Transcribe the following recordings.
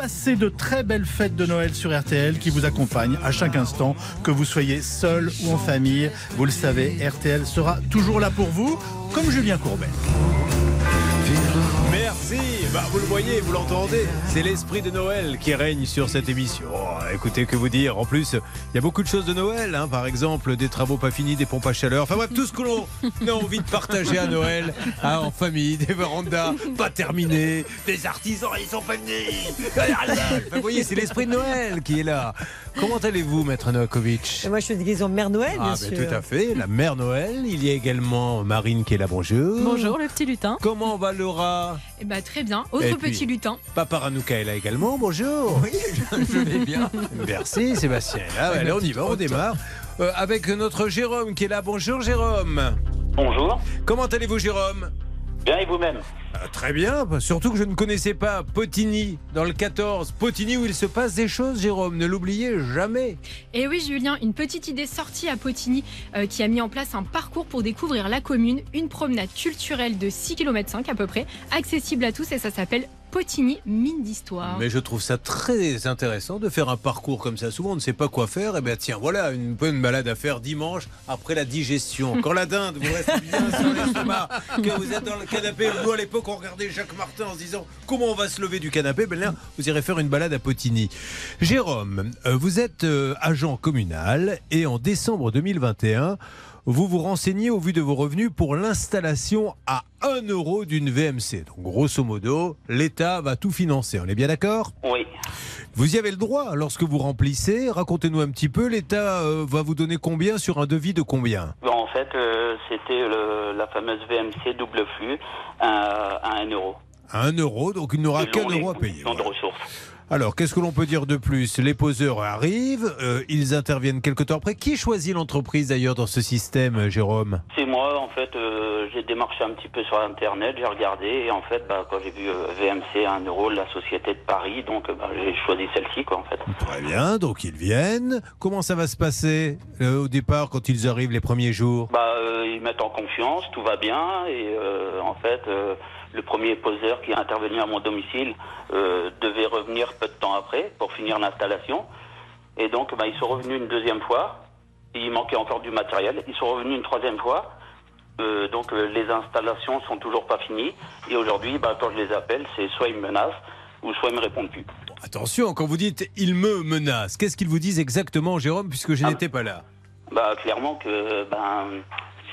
Passez de très belles fêtes de Noël sur RTL qui vous accompagnent à chaque instant, que vous soyez seul ou en famille. Vous le savez, RTL sera toujours là pour vous, comme Julien Courbet. Merci. Bah, vous le voyez, vous l'entendez. C'est l'esprit de Noël qui règne sur cette émission. Oh, écoutez, que vous dire. En plus, il y a beaucoup de choses de Noël. hein. Par exemple, des travaux pas finis, des pompes à chaleur. Enfin bref, tout ce que l'on a envie de partager à Noël, hein, en famille, des vérandas pas terminées, des artisans, ils sont pas venus. Enfin, vous voyez, c'est l'esprit de Noël qui est là. Comment allez-vous, maître Novakovic? Moi, je suis déguisée en Mère Noël, bien ah, sûr. ben, tout à fait, la mère Noël. Il y a également Marine qui est là, bonjour. Bonjour le petit lutin. Comment va Laura? Eh ben très bien. Autre Et puis- petit lutin. Papa Ranouka est là également, bonjour. Oui, je, vais bien. Merci Sébastien. est Là, allez, on y va, on démarre. Euh, avec notre Jérôme qui est là. Bonjour Jérôme. Bonjour. Comment allez-vous Jérôme? Bien et vous-même Ah, Très bien, surtout que je ne connaissais pas Potigny dans le 14. Potigny où il se passe des choses Jérôme, ne l'oubliez jamais. Et oui Julien, une petite idée sortie à Potigny euh, qui a mis en place un parcours pour découvrir la commune, une promenade culturelle de 6 km à peu près, accessible à tous et ça s'appelle Potigny mine d'histoire. Mais je trouve ça très intéressant de faire un parcours comme ça. Souvent, on ne sait pas quoi faire. Et bien, tiens, voilà une bonne balade à faire dimanche après la digestion. Quand la dinde vous reste bien sur l'estomac, que vous êtes dans le canapé. Nous, à l'époque, on regardait Jacques Martin en se disant comment on va se lever du canapé? Ben là, vous irez faire une balade à Potigny. Jérôme, euh, vous êtes euh, agent communal et en décembre 2021, vous vous renseignez au vu de vos revenus pour l'installation à 1 euro d'une VMC. Donc, grosso modo, l'État va tout financer. On est bien d'accord? Oui. vous y avez le droit lorsque vous remplissez. Racontez-nous un petit peu. L'État euh, va vous donner combien sur un devis de combien? Bon, en fait, euh, c'était la fameuse VMC double flux à, à 1 euro. À 1 euro, donc il n'aura qu'un euro à payer. de ressources. Alors, qu'est-ce que l'on peut dire de plus? Les poseurs arrivent, euh, ils interviennent quelque temps après. Qui choisit l'entreprise d'ailleurs dans ce système, euh, Jérôme? C'est moi, en fait, euh, j'ai démarché un petit peu sur Internet, j'ai regardé, et en fait, bah, quand j'ai vu euh, VMC à 1 euro, la société de Paris, donc bah, j'ai choisi celle-ci, quoi, en fait. Très bien, donc ils viennent. Comment ça va se passer au départ quand ils arrivent les premiers jours? Bah, ils mettent en confiance, tout va bien, et en fait, le premier poseur qui est intervenu à mon domicile euh, devait revenir peu de temps après pour finir l'installation. Et donc, bah, ils sont revenus une deuxième fois. Il manquait encore du matériel. Ils sont revenus une troisième fois. Euh, donc, euh, les installations sont toujours pas finies. Et aujourd'hui, bah, quand je les appelle, c'est soit ils me menacent ou soit ils me répondent plus. Attention, quand vous dites ils me menacent, qu'est-ce qu'ils vous disent exactement, Jérôme, puisque je Ah. n'étais pas là? Bah, clairement que ben,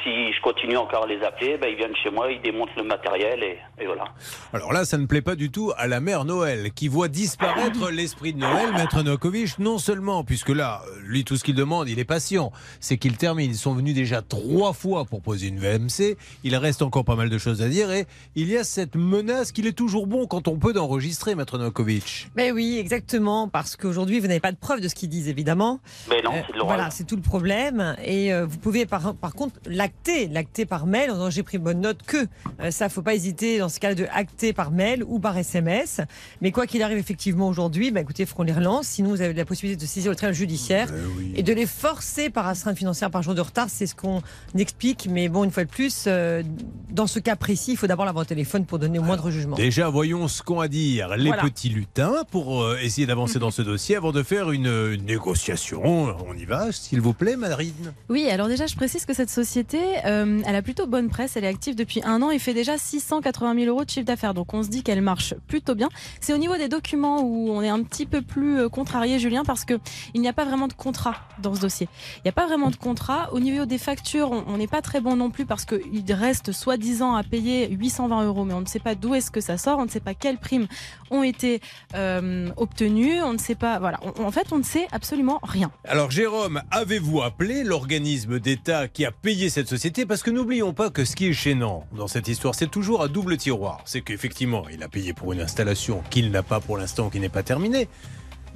si je continue encore à les appeler, ben, ils viennent chez moi, ils démontent le matériel et, et voilà. Alors là, ça ne plaît pas du tout à la mère Noël, qui voit disparaître l'esprit de Noël, Maître Novakovic, non seulement, puisque là, lui, tout ce qu'il demande, il est patient, c'est qu'il termine. Ils sont venus déjà trois fois pour poser une VMC, il reste encore pas mal de choses à dire, et il y a cette menace qu'il est toujours bon, quand on peut, d'enregistrer, Maître Novakovic. Mais oui, exactement, parce qu'aujourd'hui, vous n'avez pas de preuve de ce qu'ils disent, évidemment. Mais non, Euh, c'est de l'oral. voilà, c'est tout le problème. Et euh, vous pouvez par, par contre l'acter, l'acter par mail en disant j'ai pris bonne note que. Euh, ça, faut pas hésiter dans ce cas de acter par mail ou par SMS. Mais quoi qu'il arrive effectivement aujourd'hui, bah, écoutez, il faut qu'on les relance. Sinon, vous avez la possibilité de saisir le tribunal judiciaire et de les forcer par astreinte financière par jour de retard. C'est ce qu'on explique. Mais bon, une fois de plus, euh, dans ce cas précis, il faut d'abord l'avoir au téléphone pour donner au moindre jugement. Déjà, voyons ce qu'ont à dire les Voilà. petits lutins pour euh, essayer d'avancer dans ce dossier avant de faire une, une négociation. On y va, s'il vous plaît, Marine. Oui, alors déjà, je précise que cette société, euh, elle a plutôt bonne presse. Elle est active depuis un an et fait déjà 680 000 euros de chiffre d'affaires. Donc, on se dit qu'elle marche plutôt bien. C'est au niveau des documents où on est un petit peu plus euh, contrarié, Julien, parce que il n'y a pas vraiment de contrat dans ce dossier. Il n'y a pas vraiment de contrat. Au niveau des factures, on n'est pas très bon non plus parce qu'il reste soi-disant à payer 820 euros, mais on ne sait pas d'où est-ce que ça sort. On ne sait pas quelles primes ont été euh, obtenues. On ne sait pas. Voilà. En fait, on ne sait absolument rien. Alors Jérôme, avez-vous appelé l'organisme d'État qui a payé cette société Parce que n'oublions pas que ce qui est gênant dans cette histoire, c'est toujours à double tiroir. C'est qu'effectivement, il a payé pour une installation qu'il n'a pas pour l'instant, qui n'est pas terminée,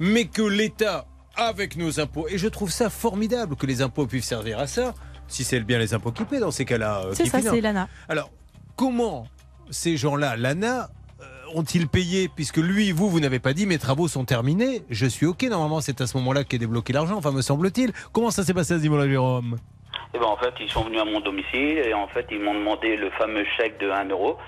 mais que l'État, avec nos impôts, et je trouve ça formidable que les impôts puissent servir à ça, si c'est bien les impôts qui paient dans ces cas-là. euh, C'est ça, c'est Lana. Alors, comment ces gens-là, l'ANA, euh, ont-ils payé? Puisque lui, vous, vous n'avez pas dit mes travaux sont terminés. Je suis OK, normalement, c'est à ce moment-là qu'est débloqué l'argent, enfin, me semble-t-il. Comment ça s'est passé à ce niveau-là, Jérôme? Et ben, en fait, ils sont venus à mon domicile et en fait, ils m'ont demandé le fameux chèque de 1 euro.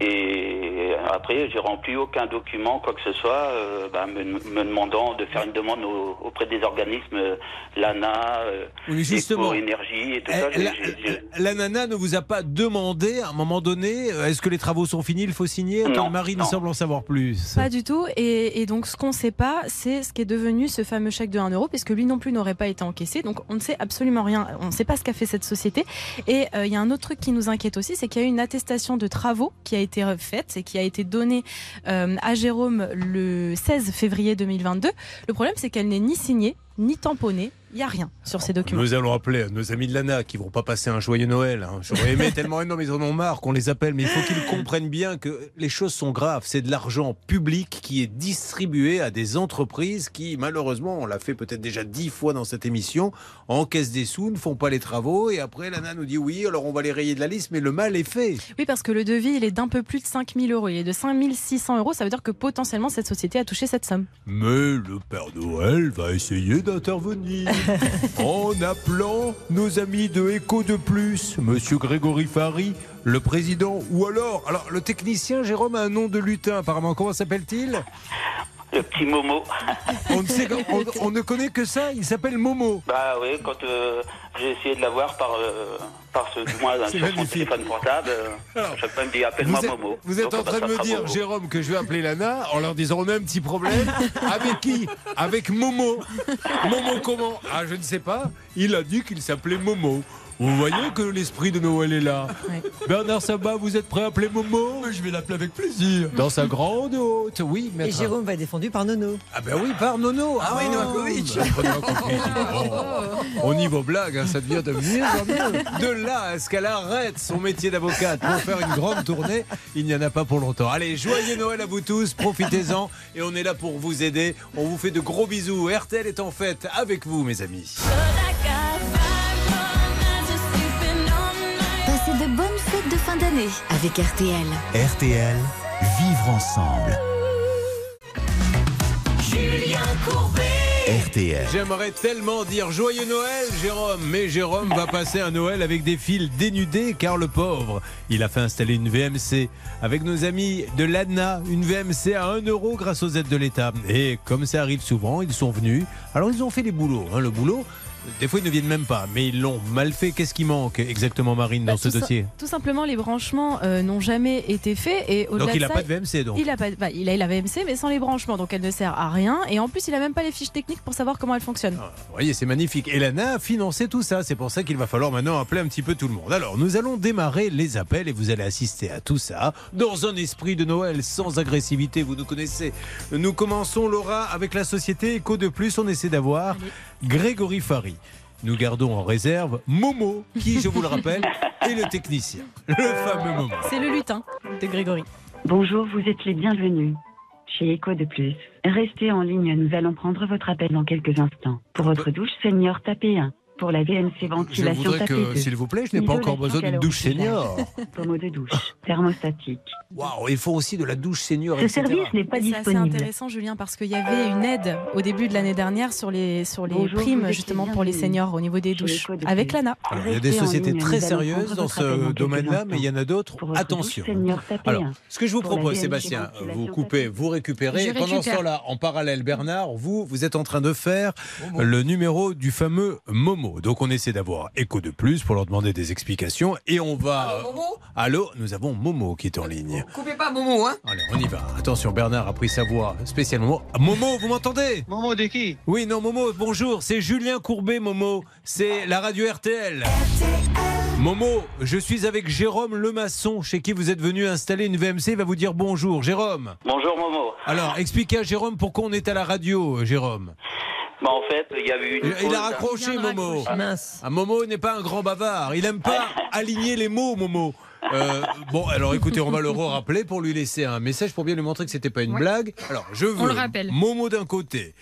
Et après, j'ai rempli aucun document, quoi que ce soit, euh, bah, me, me demandant de faire une demande au- auprès des organismes euh, l'ANA, euh, Oui, justement. Énergie et tout Eh, ça. J'ai- La, j'ai- j'ai- la nana ne vous a pas demandé à un moment donné euh, est-ce que les travaux sont finis, il faut signer Attends, Non, Marine non. semble en savoir plus. Pas du tout. Et, et donc, ce qu'on ne sait pas, c'est ce qui est devenu ce fameux chèque de 1 euro, puisque lui non plus n'aurait pas été encaissé. Donc, on ne sait absolument rien. On ne sait pas ce qu'a fait cette société. Et euh, il y a un autre truc qui nous inquiète aussi, c'est qu'il y a eu une attestation de travaux qui a été faite et qui a été donnée euh, à Jérôme le 16 février 2022. Le problème, c'est qu'elle n'est ni signée, ni tamponnée. Il n'y a rien sur ces documents. Nous allons appeler nos amis de l'ANA qui vont pas passer un joyeux Noël. hein. J'aurais aimé tellement, non mais ils en ont marre qu'on les appelle, mais il faut qu'ils comprennent bien que les choses sont graves. C'est de l'argent public qui est distribué à des entreprises qui, malheureusement, on l'a fait peut-être déjà dix fois dans cette émission, encaissent des sous, ne font pas les travaux et après l'ANA nous dit oui, alors on va les rayer de la liste, mais le mal est fait. Oui, parce que le devis, il est d'un peu plus de 5000 euros. Il est de 5600 euros. Ça veut dire que potentiellement, cette société a touché cette somme. Mais le Père Noël va essayer d'intervenir en appelant nos amis de Écho de Plus, Monsieur Grégory Fary, le président, ou alors, alors le technicien Jérôme a un nom de lutin apparemment. Comment s'appelle-t-il? Le petit Momo. on, ne sait- on- on ne connaît que ça. Il s'appelle Momo. Bah oui, quand euh, j'ai essayé de l'avoir par, euh, par ce, C'est sur son magnifique. téléphone portable, euh, Alors, chaque fois il me dit appelle-moi Momo. vous êtes Donc, en train de me dire, Momo. Jérôme, que je vais appeler Lana en leur disant on a un petit problème. Avec qui? Avec Momo. Momo comment? Ah, je ne sais pas. Il a dit qu'il s'appelait Momo. Vous voyez que l'esprit de Noël est là. Ouais. Bernard Sabat, vous êtes prêt à appeler Momo Je vais l'appeler avec plaisir. Dans sa grande haute, oui, Et maître. Jérôme va être défendu par Nono. Ah ben oui, par Nono. Ah oui, Novakovic. Au niveau blague, hein, ça devient de mieux en mieux. De là à ce qu'elle arrête son métier d'avocate pour faire une grande tournée, il n'y en a pas pour longtemps. Allez, joyeux Noël à vous tous, profitez-en et on est là pour vous aider. On vous fait de gros bisous. RTL est en fête avec vous, mes amis. De fin d'année avec RTL. RTL, vivre ensemble. RTL. J'aimerais tellement dire joyeux Noël, Jérôme, mais Jérôme va passer un Noël avec des fils dénudés, car le pauvre, il a fait installer une VMC avec nos amis de l'ADNA, une VMC à 1 euro grâce aux aides de l'État. Et comme ça arrive souvent, ils sont venus. Alors ils ont fait les boulots. hein, le boulot, des fois ils ne viennent même pas, mais ils l'ont mal fait. Qu'est-ce qui manque exactement, Marine, dans Bah, ce tout ça- dossier? Tout simplement, les branchements euh, n'ont jamais été faits. Et Donc il n'a pas de VMC, donc. Il a, pas, bah, il a la VMC, mais sans les branchements, donc elle ne sert à rien. Et en plus, il a même pas les fiches techniques pour savoir comment elle fonctionne. Ah, Vous voyez, c'est magnifique. Et l'ANA a financé tout ça. C'est pour ça qu'il va falloir maintenant appeler un petit peu tout le monde. Alors, nous allons démarrer les appels et vous allez assister à tout ça dans un esprit de Noël sans agressivité. Vous nous connaissez. Nous commençons, Laura, avec la société Eco de Plus. On essaie d'avoir Grégory Fary. Nous gardons en réserve Momo, qui, je vous le rappelle, est le technicien. Le fameux Momo. C'est le lutin de Grégory. Bonjour, vous êtes les bienvenus chez Echo de Plus. Restez en ligne, nous allons prendre votre appel dans quelques instants. Pour votre douche senior, tapez 1. Pour la VMC Je ventilation, voudrais tapez que, 2. s'il vous plaît, je n'ai pas encore besoin d'une douche senior. Pommeau de douche, thermostatique. Waouh, il faut aussi de la douche senior, Ce etc. service n'est pas Et C'est assez disponible. intéressant, Julien, parce qu'il y avait une aide au début de l'année dernière sur les, sur les Bonjour, primes, justement, pour les seniors au niveau des douches, avec l'ANA. Alors, il y a des sociétés très sérieuses dans ce domaine-là, mais il y en a d'autres. Attention. Alors, 1. ce que je vous propose, Sébastien, vous coupez, vous récupérez. Pendant ce temps-là, en parallèle, Bernard, vous, vous êtes en train de faire le numéro du fameux Momo. Donc, on essaie d'avoir écho de plus pour leur demander des explications. Et on va. Allô, nous avons Momo qui est en ligne. Coupez pas Momo, hein Allez, on y va. Attention, Bernard a pris sa voix spécialement. Momo, vous m'entendez? Momo de qui? Oui, non, Momo, bonjour. C'est Julien Courbet, Momo. C'est la radio RTL. Momo, je suis avec Jérôme Lemasson, chez qui vous êtes venu installer une VMC. Il va vous dire bonjour. Jérôme? Bonjour Momo. Alors, expliquez à Jérôme pourquoi on est à la radio, euh, Jérôme. Bah, en fait, il y a eu une Il, a raccroché, Momo. Mince. Ah, Momo n'est pas un grand bavard. Il aime pas aligner les mots, Momo. Euh, bon, alors écoutez, on va le rappeler pour lui laisser un message pour bien lui montrer que c'était pas une blague. Alors, je veux le rappelle. Momo d'un côté.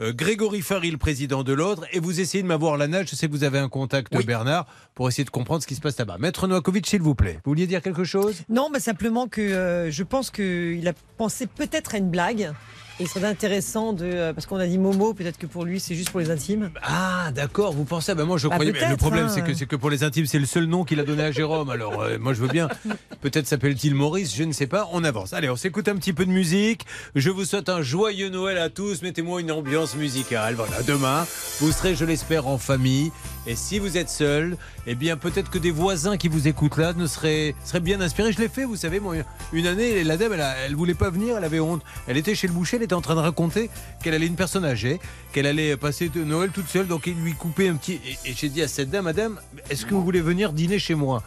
euh, Grégory Fary, le président de l'autre, et vous essayez de m'avoir la nage. Je sais que vous avez un contact, Bernard, pour essayer de comprendre ce qui se passe là-bas. Maître Noakovic, s'il vous plaît. Vous vouliez dire quelque chose? Non, mais simplement que euh, je pense qu'il a pensé peut-être à une blague. Il serait intéressant de. euh, Parce qu'on a dit Momo, peut-être que pour lui, c'est juste pour les intimes. Ah, d'accord, vous pensez ah ben Moi, je Bah, croyais. mais le problème, hein. c'est que, c'est que pour les intimes, c'est le seul nom qu'il a donné à Jérôme. Alors, euh, moi, je veux bien. Peut-être s'appelle-t-il Maurice, je ne sais pas. On avance. Allez, on s'écoute un petit peu de musique. Je vous souhaite un joyeux Noël à tous. Mettez-moi une ambiance musicale. Voilà, demain, vous serez, je l'espère, en famille. Et si vous êtes seul, eh bien, peut-être que des voisins qui vous écoutent là ne seraient, seraient bien inspirés. Je l'ai fait, vous savez, moi, une année, la dame, elle, a- elle voulait pas venir, elle avait honte. Elle était chez le boucher, elle était en train de raconter qu'elle allait une personne âgée, qu'elle allait passer de Noël toute seule, donc il lui coupait un petit. Et, et j'ai dit à cette dame, Madame, est-ce que vous voulez venir dîner chez moi?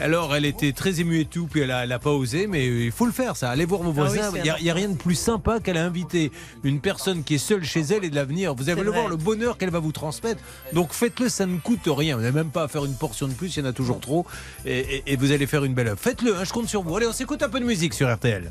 Alors elle était très émue et tout, puis elle a, elle a pas osé, mais il faut le faire, ça. Allez voir Ah voisins. c'est Il n'y a, rien de plus sympa qu'elle a invité une personne qui est seule chez elle et de la venir. Vous allez le voir le bonheur qu'elle va vous transmettre. Donc faites-le, ça ne coûte rien. Vous n'avez même pas à faire une portion de plus, il y en a toujours trop, et, et- et vous allez faire une belle œuvre. Faites-le, hein, je compte sur vous. Allez, on s'écoute un peu de musique sur RTL.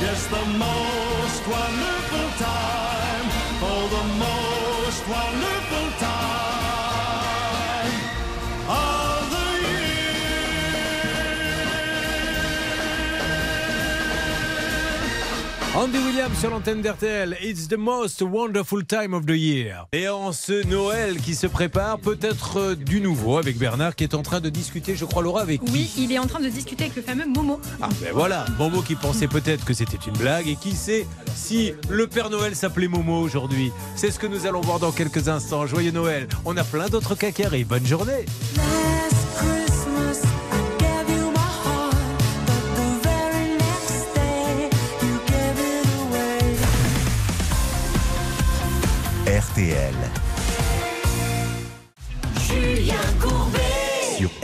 Yes, the most wonderful time. Oh, the most wonderful time Andy Williams sur l'antenne d'RTL. It's the most wonderful time of the year. Et en ce Noël qui se prépare, peut-être euh, du nouveau avec Bernard qui est en train de discuter, je crois, Laura, avec Oui, il est en train de discuter avec le fameux Momo. Ah ben voilà, Momo qui pensait peut-être que c'était une blague et qui sait si le Père Noël s'appelait Momo aujourd'hui. C'est ce que nous allons voir dans quelques instants. Joyeux Noël. On a plein d'autres cas qui arrivent. Bonne journée. RTL. Julien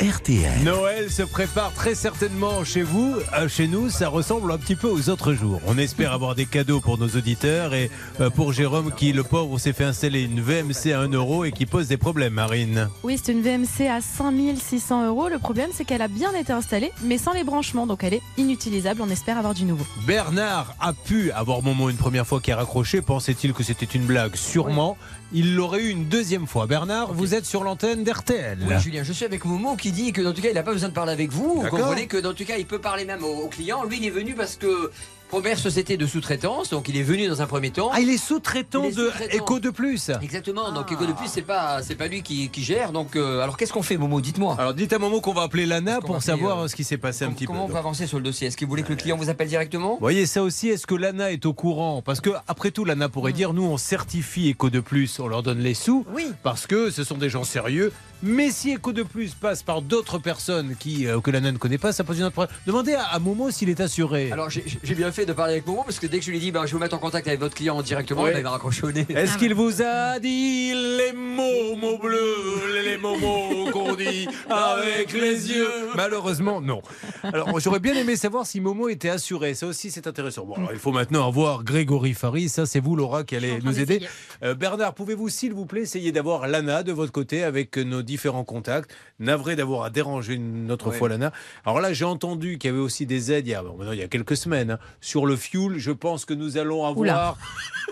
RTL. Noël se prépare très certainement chez vous. Euh, Chez nous, ça ressemble un petit peu aux autres jours. On espère avoir des cadeaux pour nos auditeurs et euh, pour Jérôme qui, le pauvre, s'est fait installer une VMC à 1 euro et qui pose des problèmes, Marine. Oui, c'est une VMC à 5600 euros. Le problème, c'est qu'elle a bien été installée, mais sans les branchements, donc elle est inutilisable. On espère avoir du nouveau. Bernard a pu avoir Momo une première fois qui a raccroché. Pensait-il que c'était une blague? Sûrement. Il l'aurait eu une deuxième fois. Bernard, vous êtes sur l'antenne d'RTL. Oui, Julien, je suis avec Momo qui dit que dans tout cas, il n'a pas besoin de parler avec vous. Vous comprenez que dans tout cas, il peut parler même au, au client. Lui, il est venu parce que première société de sous-traitance, donc il est venu dans un premier temps. Ah, il est sous-traitant de de Plus. Exactement, donc Eco de plus, c'est pas, c'est pas lui qui, qui gère. Donc, euh, alors qu'est-ce qu'on fait, Momo Dites-moi. Alors dites à Momo qu'on va appeler Lana pour savoir euh, ce qui s'est passé un petit peu. Comment on peut avancer sur le dossier? Est-ce que vous voulez que le client vous appelle directement? Vous voyez ça aussi, est-ce que Lana est au courant? Parce que après tout, Lana pourrait dire, nous on certifie Echo de Plus, on leur donne les sous, Oui. parce que ce sont des gens sérieux. Mais si Echo de Plus passe par d'autres personnes qui, euh, que Lana ne connaît pas, ça pose une autre problème. Demandez à, à Momo s'il est assuré. Alors j'ai bien fait de parler avec Momo parce que dès que je lui ai dit bah, je vais vous mettre en contact avec votre client directement, bah, il m'a raccroché au nez. Est-ce qu'il vous a dit les mots, mots bleus, les momos qu'on dit avec les yeux? Malheureusement, non. Alors, j'aurais bien aimé savoir si Momo était assuré. Ça aussi, c'est intéressant. Bon, alors, il faut maintenant avoir Grégory Faris. Ça, c'est vous, Laura, qui allez nous aider. Euh, Bernard, pouvez-vous, s'il vous plaît, essayer d'avoir Lana de votre côté avec nos différents contacts? Navré d'avoir à déranger une autre fois Lana. Alors là, j'ai entendu qu'il y avait aussi des aides il y a, bon, maintenant, il y a quelques semaines hein, sur le fuel. Je pense que nous allons avoir Oula.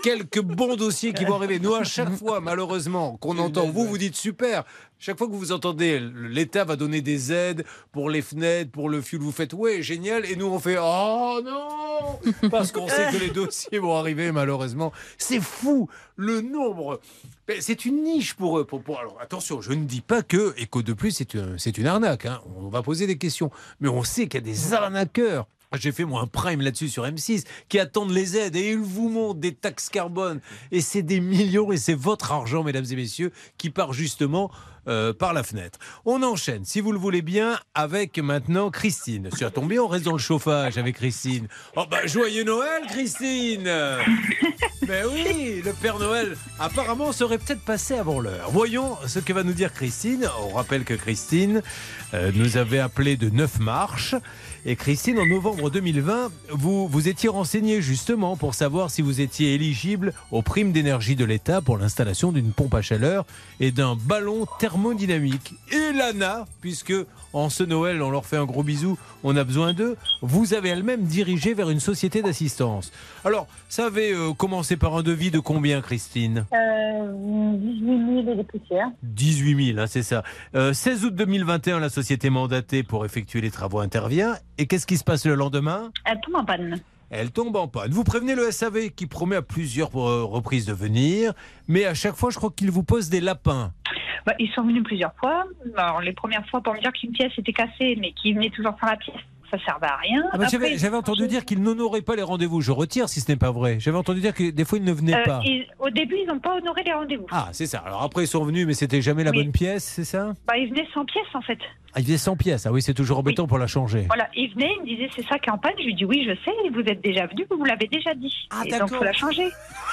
quelques bons dossiers qui vont arriver. Nous, à chaque fois, malheureusement, qu'on entend, vous, vous dites super. Chaque fois que vous entendez, l'État va donner des aides pour les fenêtres, pour le fuel. Vous faites, ouais, génial. Et nous, on fait, oh non Parce qu'on sait que les dossiers vont arriver, malheureusement. C'est fou, le nombre. C'est une niche pour eux. Pour, pour- Alors attention, je ne dis pas que Eco de plus, c'est un- c'est une arnaque. hein. On va poser des questions. Mais on sait qu'il y a des arnaqueurs. J'ai fait moi un prime là-dessus sur M6 qui attendent les aides et ils vous montrent des taxes carbone et c'est des millions et c'est votre argent, mesdames et messieurs, qui part justement euh, par la fenêtre. On enchaîne, si vous le voulez bien, avec maintenant Christine. Ça tombe bien, on reste dans le chauffage avec Christine. Oh bah joyeux Noël, Christine Mais oui, le Père Noël apparemment serait peut-être passé avant l'heure. Voyons ce que va nous dire Christine. On rappelle que Christine euh, nous avait appelé de Neuf marches. Et Christine, en novembre 2020, vous vous étiez renseignée justement pour savoir si vous étiez éligible aux primes d'énergie de l'État pour l'installation d'une pompe à chaleur et d'un ballon thermodynamique. Et Lana, puisque en ce Noël, on leur fait un gros bisou, on a besoin d'eux, vous avez elle-même dirigé vers une société d'assistance. Alors, ça avait euh, commencé par un devis de combien, Christine? Euh, 18 000 et des poussières. 18 000, hein, c'est ça. Euh, 16 août 2021, la société mandatée pour effectuer les travaux intervient. Et qu'est-ce qui se passe le lendemain? Elle tombe en panne. Elle tombe en panne. Vous prévenez le SAV qui promet à plusieurs euh, reprises de venir, mais à chaque fois, je crois qu'il vous pose des lapins. Bah, ils sont venus plusieurs fois. Les premières fois pour me dire qu'une pièce était cassée, mais qu'ils venaient toujours sans la pièce. Ça servait à rien. Ah bah, J'avais entendu dire qu'ils n'honoraient pas les rendez-vous. Je retire si ce n'est pas vrai. J'avais entendu dire que des fois, ils ne venaient euh, pas. ils- au début, ils n'ont pas honoré les rendez-vous. Ah, c'est ça. Alors après, ils sont venus, mais c'était jamais la Oui. bonne pièce, c'est ça? Bah, ils venaient sans pièce, en fait. Ah, ils faisaient 100 pièces. Ah oui, c'est toujours embêtant pour la changer. Voilà, ils venaient, ils me disaient c'est ça qui est en panne. Je lui dis oui, je sais, vous êtes déjà venu, vous me l'avez déjà dit. Ah, Et donc, d'accord. faut la changer.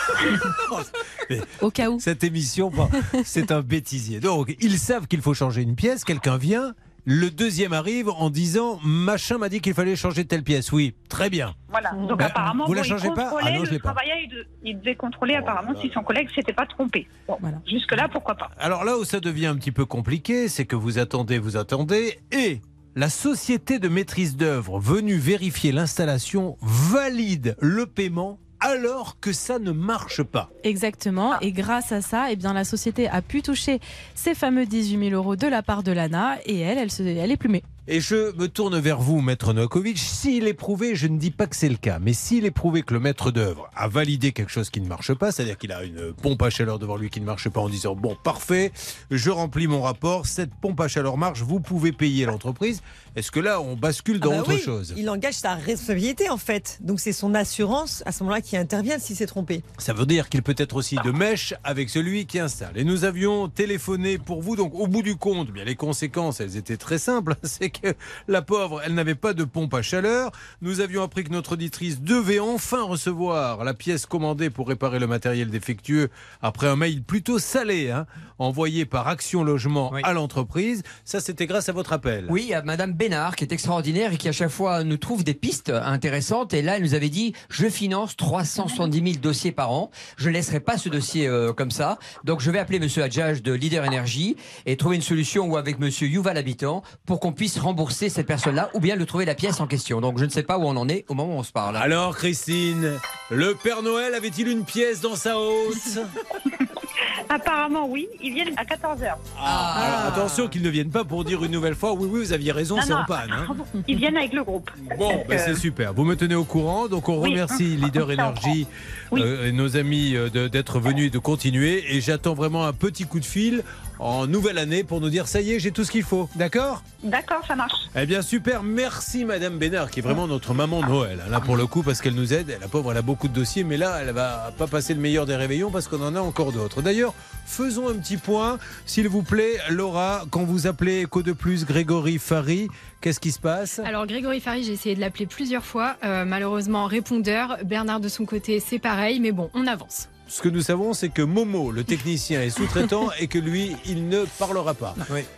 Au cas où. Cette émission, bon, c'est un bêtisier. Donc, ils savent qu'il faut changer une pièce. Quelqu'un vient. Le deuxième arrive en disant Machin m'a dit qu'il fallait changer telle pièce. Oui, très bien. Voilà. Donc, Bah, apparemment, vous la bon, changez il pas? Ah contrôlait non, je l'ai le pas. travailleur, il, de- il devait contrôler Oh apparemment là si son collègue s'était pas trompé. Bon, Voilà. jusque-là, pourquoi pas. Alors là où ça devient un petit peu compliqué, c'est que vous attendez, vous attendez, et la société de maîtrise d'œuvre venue vérifier l'installation valide le paiement alors que ça ne marche pas. Exactement. Et grâce à ça, eh bien, la société a pu toucher ces fameux 18 000 euros de la part de l'ANA et elle, elle, se- elle est plumée. Et je me tourne vers vous, maître Novakovic. S'il est prouvé, je ne dis pas que c'est le cas, mais s'il est prouvé que le maître d'œuvre a validé quelque chose qui ne marche pas, c'est-à-dire qu'il a une pompe à chaleur devant lui qui ne marche pas en disant bon, parfait, je remplis mon rapport, cette pompe à chaleur marche, vous pouvez payer l'entreprise. Est-ce que là, on bascule dans Ah bah autre oui, chose Il engage sa responsabilité en fait. Donc c'est son assurance à ce moment-là qui intervient s'il s'est trompé. Ça veut dire qu'il peut être aussi de mèche avec celui qui installe. Et nous avions téléphoné pour vous, donc au bout du compte, bien les conséquences, elles étaient très simples. C'est que la pauvre, elle n'avait pas de pompe à chaleur. Nous avions appris que notre auditrice devait enfin recevoir la pièce commandée pour réparer le matériel défectueux après un mail plutôt salé, hein, envoyé par Action Logement Oui. à l'entreprise. Ça, c'était grâce à votre appel. Oui, à Madame Bénard, qui est extraordinaire et qui à chaque fois nous trouve des pistes intéressantes. Et là, elle nous avait dit je finance 370 000 dossiers par an. Je ne laisserai pas ce dossier euh, comme ça. Donc, je vais appeler Monsieur Adjage de Leader Energy et trouver une solution ou avec Monsieur Yuval Habitant pour qu'on puisse rembourser cette personne-là ou bien lui trouver la pièce en question. Donc, je ne sais pas où on en est au moment où on se parle. Alors, Christine, le Père Noël avait-il une pièce dans sa hôte? Apparemment, oui. Ils viennent à 14h. Ah, alors attention qu'ils ne viennent pas pour dire une nouvelle fois oui, oui, vous aviez raison, Non, c'est non. en panne. hein. Ils viennent avec le groupe. Bon, ben, euh, c'est super. Vous me tenez au courant. Donc, on Oui, remercie on- Leader on tient au Energy, euh, et nos amis, euh, de- d'être venus et de continuer. Et j'attends vraiment un petit coup de fil en nouvelle année pour nous dire ça y est, j'ai tout ce qu'il faut. D'accord? D'accord, ça marche. Eh bien, super. Merci, Madame Bénard, qui est vraiment notre maman Noël. hein, Là, pour le coup, parce qu'elle nous aide. La pauvre, elle a beaucoup de dossiers, mais là, elle va pas passer le meilleur des réveillons parce qu'on en a encore d'autres. D'ailleurs, faisons un petit point, s'il vous plaît, Laura, quand vous appelez Echo de Plus Grégory Fary, qu'est-ce qui se passe? Alors Grégory Fary, j'ai essayé de l'appeler plusieurs fois. Euh, malheureusement, répondeur. Bernard de son côté, c'est pareil. Mais bon, on avance. Ce que nous savons, c'est que Momo, le technicien, est sous-traitant et que lui, il ne parlera pas.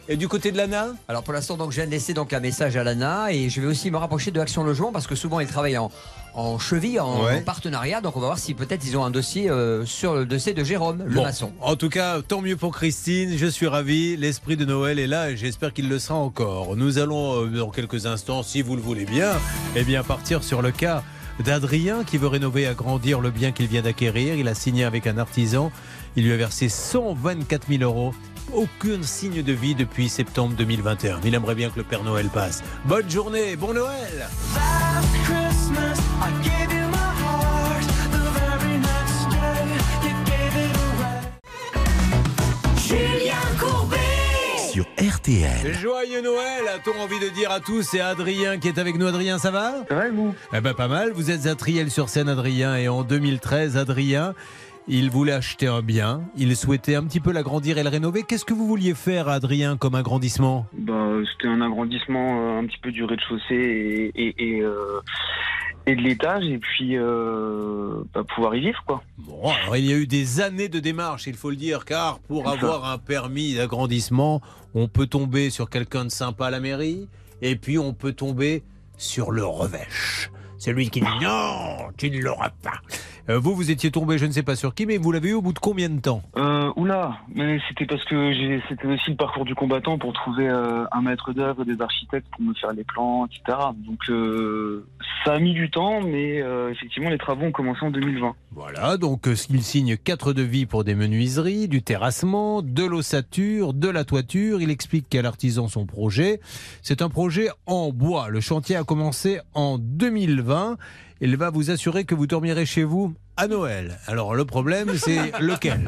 Et du côté de l'ANA Alors pour l'instant, donc, je viens de laisser donc un message à l'ANA et je vais aussi me rapprocher de Action Logement parce que souvent ils travaillent en, en cheville, en, Ouais. en partenariat. Donc on va voir si peut-être ils ont un dossier euh, sur le dossier de Jérôme, le Bon, maçon. En tout cas, tant mieux pour Christine. Je suis ravi. L'esprit de Noël est là et j'espère qu'il le sera encore. Nous allons, euh, dans quelques instants, si vous le voulez bien, eh bien, partir sur le cas d'Adrien qui veut rénover et agrandir le bien qu'il vient d'acquérir. Il a signé avec un artisan. Il lui a versé 124 000 euros. Aucun signe de vie depuis septembre 2021. Il aimerait bien que le Père Noël passe. Bonne journée, bon Noël Sur RTL. Joyeux Noël, a-t-on envie de dire à tous C'est Adrien qui est avec nous. Adrien, ça va? Ça va vous? Eh ben pas mal. Vous êtes à Triel-sur-Seine, Adrien, et en 2013, Adrien, il voulait acheter un bien. Il souhaitait un petit peu l'agrandir et le rénover. Qu'est-ce que vous vouliez faire, Adrien, comme agrandissement? Bah, c'était un agrandissement euh, un petit peu du rez-de-chaussée et, et, et, euh, et de l'étage, et puis euh, bah, pouvoir y vivre, quoi. Bon, alors il y a eu des années de démarches, il faut le dire, car pour avoir un permis d'agrandissement, on peut tomber sur quelqu'un de sympa à la mairie, et puis on peut tomber sur le revêche. Celui qui dit non, tu ne l'auras pas. Euh, vous, vous étiez tombé, je ne sais pas sur qui, mais vous l'avez eu au bout de combien de temps Euh, oula, mais c'était parce que c'était aussi le parcours du combattant pour trouver euh, un maître d'œuvre, des architectes pour me faire les plans, etc. Donc euh, ça a mis du temps, mais effectivement les travaux ont commencé en 2020. Voilà, donc il signe quatre devis pour des menuiseries, du terrassement, de l'ossature, de la toiture. Il explique quel artisan son projet. C'est un projet en bois. Le chantier a commencé en 2020. Il va vous assurer que vous dormirez chez vous à Noël. Alors le problème, c'est lequel?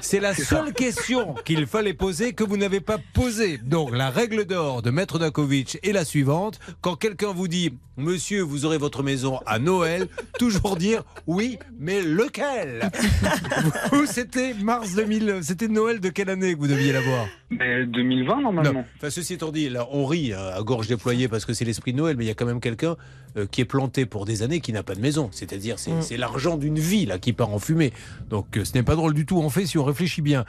C'est la seule question qu'il fallait poser que vous n'avez pas posée. Donc la règle d'or de Maître Dakovic est la suivante. Quand quelqu'un vous dit « Monsieur, vous aurez votre maison à Noël », toujours dire « Oui, mais lequel ?» Vous, c'était mars 2000, c'était Noël de quelle année que vous deviez l'avoir? Mais 2020 normalement. non. Enfin, ceci étant dit, là, on rit hein, à gorge déployée parce que c'est l'esprit de Noël, mais il y a quand même quelqu'un euh, qui est planté pour des années qui n'a pas de maison. C'est-à-dire, c'est c'est l'argent d'une vie là qui part en fumée. Donc, euh, ce n'est pas drôle du tout, en fait, si on réfléchit bien.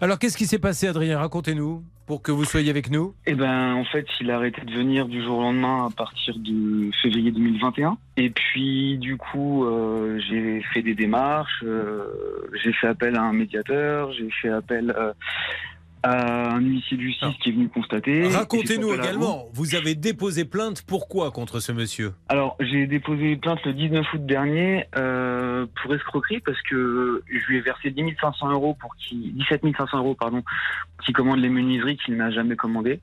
Alors, qu'est-ce qui s'est passé, Adrien? Racontez-nous pour que vous soyez avec nous. Eh ben, en fait, il a arrêté de venir du jour au lendemain à partir de février 2021. Et puis, du coup, euh, j'ai fait des démarches, euh, j'ai fait appel à un médiateur, j'ai fait appel euh, à un huissier de justice qui est venu constater. Racontez-nous également, vous avez déposé plainte, pourquoi contre ce monsieur? Alors, j'ai déposé plainte le 19 août dernier euh, pour escroquerie parce que je lui ai versé 10 500 euros pour qu'il, 17 500 euros pardon, pour qu'il commande les menuiseries qu'il n'a jamais commandées.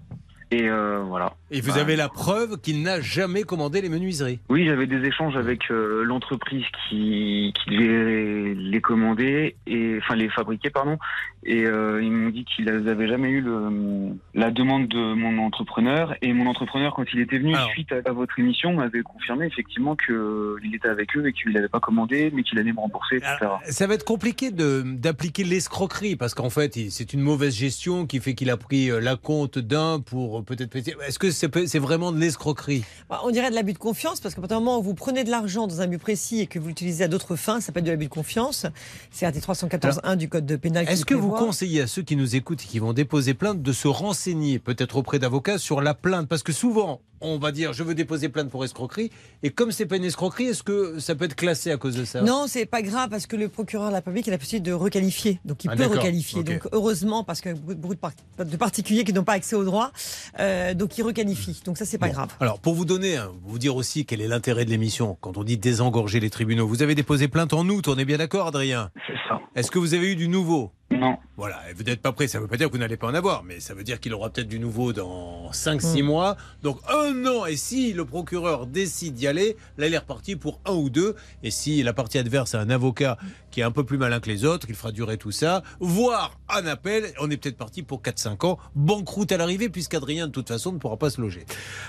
Et euh, voilà. Et vous Bah, avez la preuve qu'il n'a jamais commandé les menuiseries. Oui, j'avais des échanges avec euh, l'entreprise qui, qui devait les commander et enfin les fabriquer pardon. Et euh, ils m'ont dit qu'ils n'avaient jamais eu le, la demande de mon entrepreneur et mon entrepreneur quand il était venu suite à, à votre émission m'avait confirmé effectivement que il était avec eux et qu'il n'avait pas commandé mais qu'il allait me rembourser etc. Ça va être compliqué d'appliquer l'escroquerie parce qu'en fait, c'est une mauvaise gestion qui fait qu'il a pris la compte d'un pour peut-être. Est-ce que c'est peut- vraiment de l'escroquerie? Bah, On dirait de l'abus de confiance parce qu'à partir du moment où vous prenez de l'argent dans un but précis et que vous l'utilisez à d'autres fins, ça s'appelle de l'abus de confiance. C'est article 314.1 du code de pénal. Est-ce que vous conseillez à ceux qui nous écoutent et qui vont déposer plainte de se renseigner peut-être auprès d'avocats sur la plainte? Parce que souvent, on va dire je veux déposer plainte pour escroquerie et comme c'est pas une escroquerie, est-ce que ça peut être classé à cause de ça? Non, c'est pas grave parce que le procureur de la République a la possibilité de requalifier. Donc il Ah, peut requalifier. Donc heureusement, parce que beaucoup de, par- de particuliers qui n'ont pas accès au droit, euh, donc il requalifie. Donc ça, c'est pas grave. Alors, pour vous donner, vous dire aussi quel est l'intérêt de l'émission, quand on dit désengorger les tribunaux, vous avez déposé plainte en août, on est bien d'accord, Adrien? C'est ça. Est-ce que vous avez eu du nouveau? Non. Voilà, et vous n'êtes pas prêt, ça ne veut pas dire que vous n'allez pas en avoir, mais ça veut dire qu'il aura peut-être du nouveau dans 5-6 mois. Donc un an, et si le procureur décide d'y aller, là il est reparti pour un ou deux. Et si la partie adverse a un avocat qui est un peu plus malin que les autres, il fera durer tout ça, voire un appel, on est peut-être parti pour 4-5 ans, banqueroute à l'arrivée, puisqu'Adrien de toute façon ne pourra pas se loger.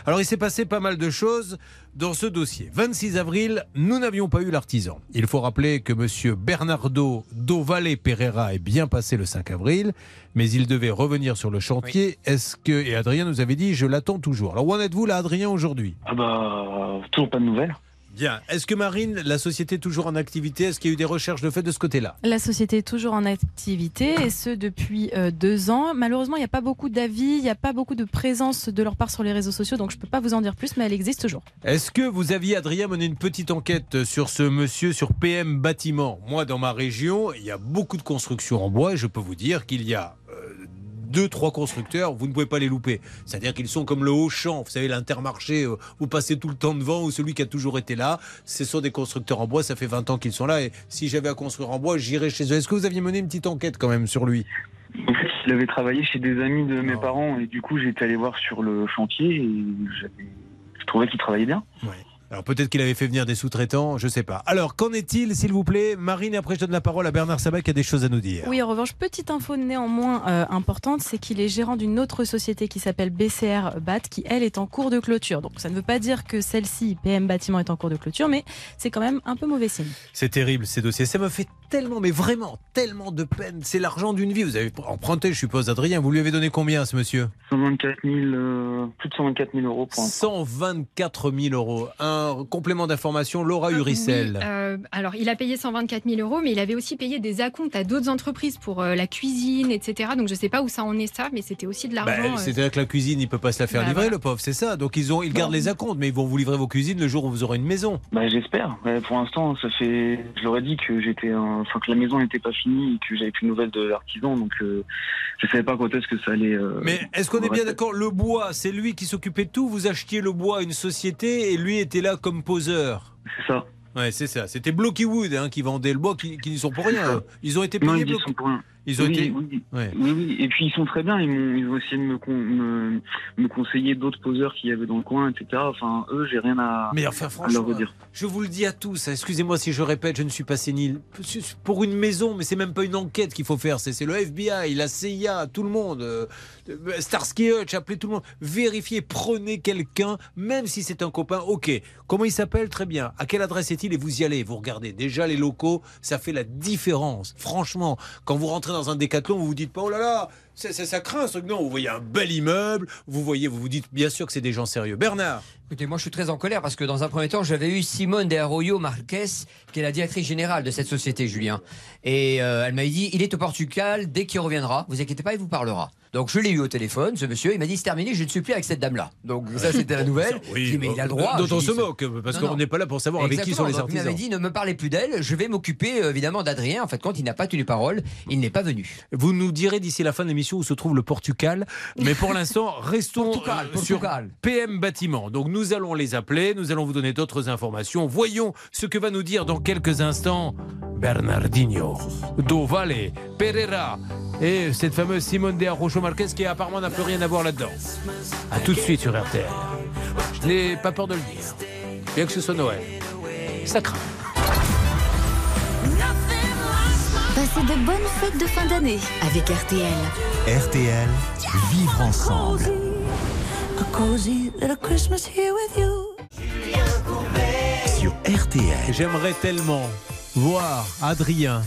Alors il s'est passé pas mal de choses dans ce dossier. 26 avril, nous n'avions pas eu l'artisan. Il faut rappeler que monsieur Bernardo Dovale Pereira est bien passé le 5 avril, mais il devait revenir sur le chantier. Est-ce que et Adrien nous avait dit je l'attends toujours. Alors où en êtes-vous là Adrien aujourd'hui? Ah bah, toujours pas de nouvelles. Bien. Est-ce que Marine, la société est toujours en activité? Est-ce qu'il y a eu des recherches de fait de ce côté-là? La société est toujours en activité et ce depuis euh, deux ans. Malheureusement, il n'y a pas beaucoup d'avis, il n'y a pas beaucoup de présence de leur part sur les réseaux sociaux, donc je ne peux pas vous en dire plus, mais elle existe toujours. Est-ce que vous aviez, Adrien, mené une petite enquête sur ce monsieur sur PM Bâtiment? Moi, dans ma région, il y a beaucoup de constructions en bois et je peux vous dire qu'il y a euh, deux, trois constructeurs, vous ne pouvez pas les louper. C'est-à-dire qu'ils sont comme le Auchan, vous savez, l'intermarché, euh, vous passez tout le temps devant, ou celui qui a toujours été là. Ce sont des constructeurs en bois, ça fait 20 ans qu'ils sont là, et si j'avais à construire en bois, j'irais chez eux. Est-ce que vous aviez mené une petite enquête quand même sur lui? En fait, il avait travaillé chez des amis de mes parents et du coup, j'étais allé voir sur le chantier et je trouvais qu'il travaillait bien. Alors peut-être qu'il avait fait venir des sous-traitants, je sais pas. Alors qu'en est-il, s'il vous plaît Marine, après je donne la parole à Bernard Sabat qui a des choses à nous dire. Oui, en revanche, petite info néanmoins euh, importante, c'est qu'il est gérant d'une autre société qui s'appelle BCR BAT, qui elle est en cours de clôture. Donc ça ne veut pas dire que celle-ci, PM Bâtiment, est en cours de clôture, mais c'est quand même un peu mauvais signe. C'est terrible ces dossiers. Ça me fait tellement, mais vraiment tellement de peine. C'est l'argent d'une vie. Vous avez emprunté, je suppose, Adrien. Vous lui avez donné combien à ce monsieur 124 000, euh, plus de 124 000 euros pour un 124 000 euros. Un complément d'information, Laura Uricel. Oui, euh, alors, il a payé 124 000 euros, mais il avait aussi payé des acomptes à d'autres entreprises pour euh, la cuisine, etc. Donc, je ne sais pas où ça en est ça, mais c'était aussi de Bah, l'argent. euh, C'est-à-dire que la cuisine, il peut pas se la faire Bah, livrer, voilà. le pauvre, c'est ça. Donc ils ont, ils gardent les acomptes, mais ils vont vous livrer vos cuisines le jour où vous aurez une maison. Bah, j'espère. Mais pour l'instant, ça fait. Je leur ai dit que j'étais, un- enfin que la maison n'était pas finie et que j'avais plus de nouvelles de l'artisan, donc euh, je savais pas quand est-ce que ça allait. euh, Mais est-ce qu'on est bien d'accord Le bois, c'est lui qui s'occupait de tout? Vous achetiez le bois à une société et lui était là comme poseur? C'est ça. Ouais, c'est ça. C'était Blocky Wood hein, qui vendait le bois, qui, qui n'y sont pour rien. Ils ont été Non, payés. ils y Blocky- sont pour rien. Ils ont oui, été. oui, Ouais. oui, oui. Et puis ils sont très bien. Ils, m'ont, ils ont essayé de me, con- me, me conseiller d'autres poseurs qu'il y avait dans le coin, etc. Enfin, eux, j'ai rien à, Mais enfin, à leur redire. je vous le dis à tous, hein, excusez-moi si je répète, je ne suis pas sénile. Pour une maison, mais c'est même pas une enquête qu'il faut faire, c'est c'est le FBI, la CIA, tout le monde, euh, Starsky Hutch, appelez tout le monde. Vérifiez, prenez quelqu'un, même si c'est un copain, ok. Comment il s'appelle? Très bien. À quelle adresse est-il? Et vous y allez, vous regardez. Déjà, les locaux, ça fait la différence. Franchement, quand vous rentrez dans un décathlon, vous vous dites pas, oh là là, ça, craint ce. Non, vous voyez un bel immeuble, vous voyez, vous vous dites bien sûr que c'est des gens sérieux. Bernard Écoutez, moi je suis très en colère parce que dans un premier temps, j'avais eu Simone de Arroyo Marquez, qui est la directrice générale de cette société, Julien. Et euh, elle m'a dit il est au Portugal, dès qu'il reviendra, vous inquiétez pas, il vous parlera. Donc je l'ai eu au téléphone, ce monsieur, il m'a dit c'est terminé, je ne suis plus avec cette dame-là. Donc ça c'était la nouvelle. Oui, mais il a le droit. Dont on se moque, parce qu'on n'est pas là pour savoir avec qui sont les donc Il artisans. m'avait dit ne me parlez plus d'elle, je vais m'occuper euh, évidemment d'Adrien. En fait, quand il n'a pas tenu parole, il n'est pas venu. Vous nous direz d'ici la fin de l'émission où se trouve le Portugal. Mais pour l'instant, restons Portugal, euh, sur Portugal. PM Bâtiment. Donc nous allons les appeler, nous allons vous donner d'autres informations. Voyons ce que va nous dire dans quelques instants Bernardinho, Dovale, Pereira et cette fameuse Simone de Arrocho Marquez qui apparemment n'a plus rien à voir là-dedans. A tout de suite sur RTL. Je n'ai pas peur de le dire. Bien que ce soit Noël. Ça craint. Passez de bonnes fêtes de fin d'année avec RTL. RTL, vivre ensemble. Sur RTL. J'aimerais tellement voir Adrien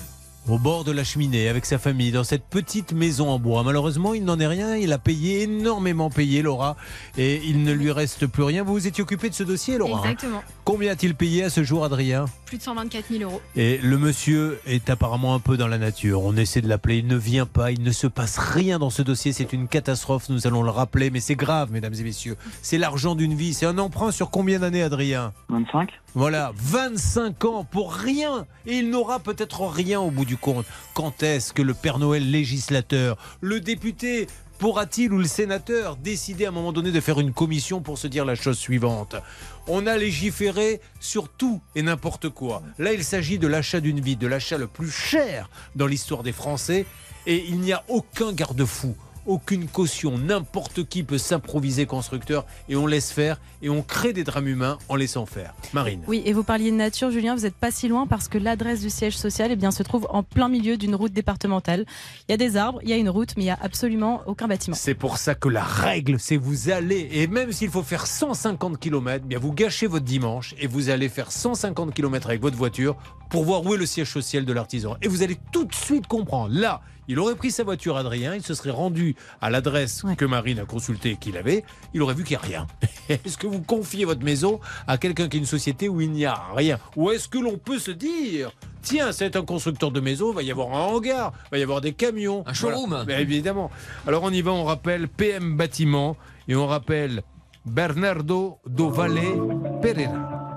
au bord de la cheminée avec sa famille dans cette petite maison en bois. Malheureusement, il n'en est rien. Il a payé énormément payé, Laura, et il ne lui reste plus rien. Vous vous étiez occupé de ce dossier, Laura hein Exactement. Combien a-t-il payé à ce jour, Adrien? Plus de 124 000 euros. et le monsieur est apparemment un peu dans la nature. On essaie de l'appeler, il ne vient pas, il ne se passe rien dans ce dossier. C'est une catastrophe, nous allons le rappeler, mais c'est grave, mesdames et messieurs. C'est l'argent d'une vie. C'est un emprunt sur combien d'années, Adrien 25 Voilà, 25 ans pour rien. Et il n'aura peut-être rien au bout du compte. Quand est-ce que le Père Noël législateur, le député, pourra-t-il ou le sénateur décider à un moment donné de faire une commission pour se dire la chose suivante? On a légiféré sur tout et n'importe quoi. Là, il s'agit de l'achat d'une vie, de l'achat le plus cher dans l'histoire des Français. Et il n'y a aucun garde-fou aucune caution. N'importe qui peut s'improviser constructeur et on laisse faire et on crée des drames humains en laissant faire. Marine. Oui, et vous parliez de nature, Julien, vous n'êtes pas si loin parce que l'adresse du siège social eh bien, se trouve en plein milieu d'une route départementale. Il y a des arbres, il y a une route, mais il n'y a absolument aucun bâtiment. C'est pour ça que la règle, c'est vous allez, et même s'il faut faire 150 km, bien vous gâchez votre dimanche et vous allez faire 150 km avec votre voiture pour voir où est le siège social de l'artisan. Et vous allez tout de suite comprendre. Là, il aurait pris sa voiture, Adrien, il se serait rendu à l'adresse que Marine a consultée qu'il avait, il aurait vu qu'il n'y a rien. Est-ce que vous confiez votre maison à quelqu'un qui a une société où il n'y a rien? Ou est-ce que l'on peut se dire Tiens, c'est un constructeur de maison, il va y avoir un hangar, il va y avoir des camions. Un showroom. Voilà. Mais évidemment. Alors on y va, on rappelle PM Bâtiment et on rappelle Bernardo Dovale Pereira.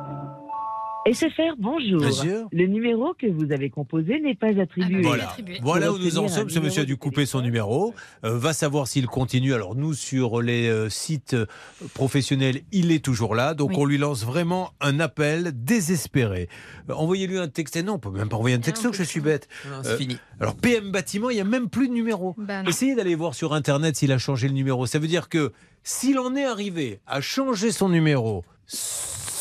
SFR, bonjour. Bonjour. Le numéro que vous avez composé n'est pas attribué. Voilà, voilà où nous en sommes. Ce monsieur a dû couper son numéro. Euh, va savoir s'il continue. Alors nous, sur les euh, sites euh, professionnels, il est toujours là. Donc Oui. on lui lance vraiment un appel désespéré. Euh, Envoyez-lui un texte. Non, on peut même pas envoyer un texto, que je suis bête. Non, c'est fini. Alors PM Bâtiment, il n'y a même plus de numéro. Bah non. Essayez d'aller voir sur Internet s'il a changé le numéro. Ça veut dire que s'il en est arrivé à changer son numéro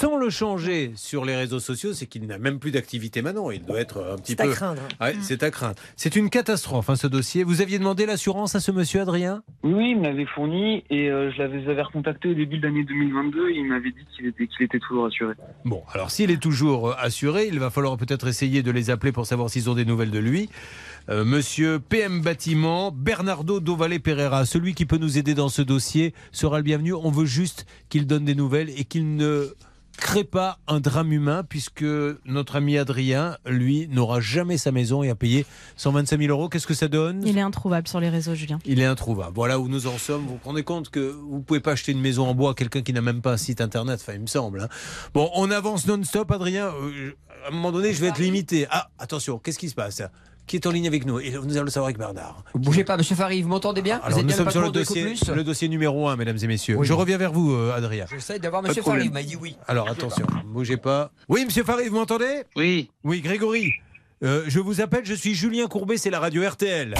sans le changer sur les réseaux sociaux, c'est qu'il n'a même plus d'activité maintenant. Il doit être un petit C'est à peu. craindre. Ouais, C'est à craindre. C'est une catastrophe, hein, ce dossier. Vous aviez demandé l'assurance à ce monsieur, Adrien? Oui, il me l'avait fourni et euh, je l'avais avais recontacté au début de l'année 2022 et il m'avait dit qu'il était, qu'il était toujours assuré. Bon, alors s'il est toujours euh, assuré, il va falloir peut-être essayer de les appeler pour savoir s'ils ont des nouvelles de lui. Euh, monsieur PM Bâtiment, Bernardo Dovale Pereira, celui qui peut nous aider dans ce dossier, sera le bienvenu. On veut juste qu'il donne des nouvelles et qu'il ne crée pas un drame humain puisque notre ami Adrien, lui, n'aura jamais sa maison et a payé 125 000 euros. Qu'est-ce que ça donne? Il est introuvable sur les réseaux, Julien. Il est introuvable. Voilà où nous en sommes. Vous vous rendez compte que vous ne pouvez pas acheter une maison en bois à quelqu'un qui n'a même pas un site internet, enfin, il me semble. hein. Bon, on avance non-stop, Adrien. Euh, à un moment donné, je vais être limité. Ah, attention, qu'est-ce qui se passe? Qui est en ligne avec nous Et nous allons le savoir avec Bernard. Vous bougez pas, monsieur Fari, vous m'entendez bien Vous Alors, êtes nous bien sommes sur le dossier, Ecoplus le dossier numéro 1, mesdames et messieurs. Oui. Je reviens vers vous, euh, Adrien. J'essaie d'avoir Pas monsieur. Fari, il m'a dit oui. Alors, attention, bougez pas. Oui, monsieur Farid, vous m'entendez Oui. Oui, Grégory. Euh, je vous appelle, je suis Julien Courbet, c'est la radio RTL.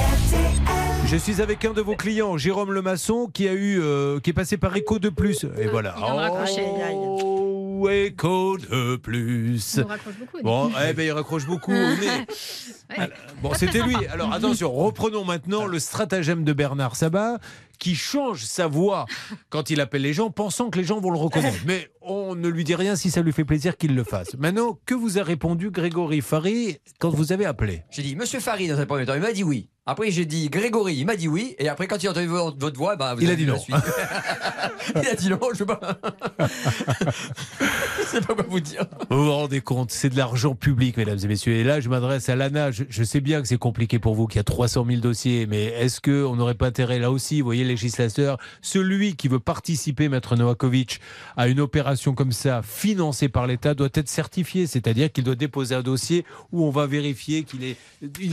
Je suis avec un de vos clients, Jérôme Lemasson, qui a eu, euh, qui est passé par Echo de plus. Et voilà. Il vient de de plus. Il raccroche beaucoup. Bon, eh ben, il raccroche beaucoup au nez. Ouais. Bon, c'était lui. Alors attention, reprenons maintenant le stratagème de Bernard Sabat qui change sa voix quand il appelle les gens, pensant que les gens vont le reconnaître. Mais on ne lui dit rien si ça lui fait plaisir qu'il le fasse. Maintenant, que vous a répondu Grégory Fary quand vous avez appelé? J'ai dit monsieur Fari dans un premier temps, il m'a dit oui. Après j'ai dit Grégory, il m'a dit oui. Et après quand il a entendu votre, voix, bah, vous Il a avez dit non. il a dit non, je sais pas. je sais pas quoi vous dire. Vous vous rendez compte, c'est de l'argent public, mesdames et messieurs. Et là, je m'adresse à l'ANA. Je, je sais bien que c'est compliqué pour vous, qu'il y a 300 000 dossiers, mais est-ce qu'on n'aurait pas intérêt, là aussi, vous voyez, législateur, celui qui veut participer, Maître Novakovic, à une opération comme ça, financée par l'État, doit être certifié. C'est-à-dire qu'il doit déposer un dossier où on va vérifier qu'il est-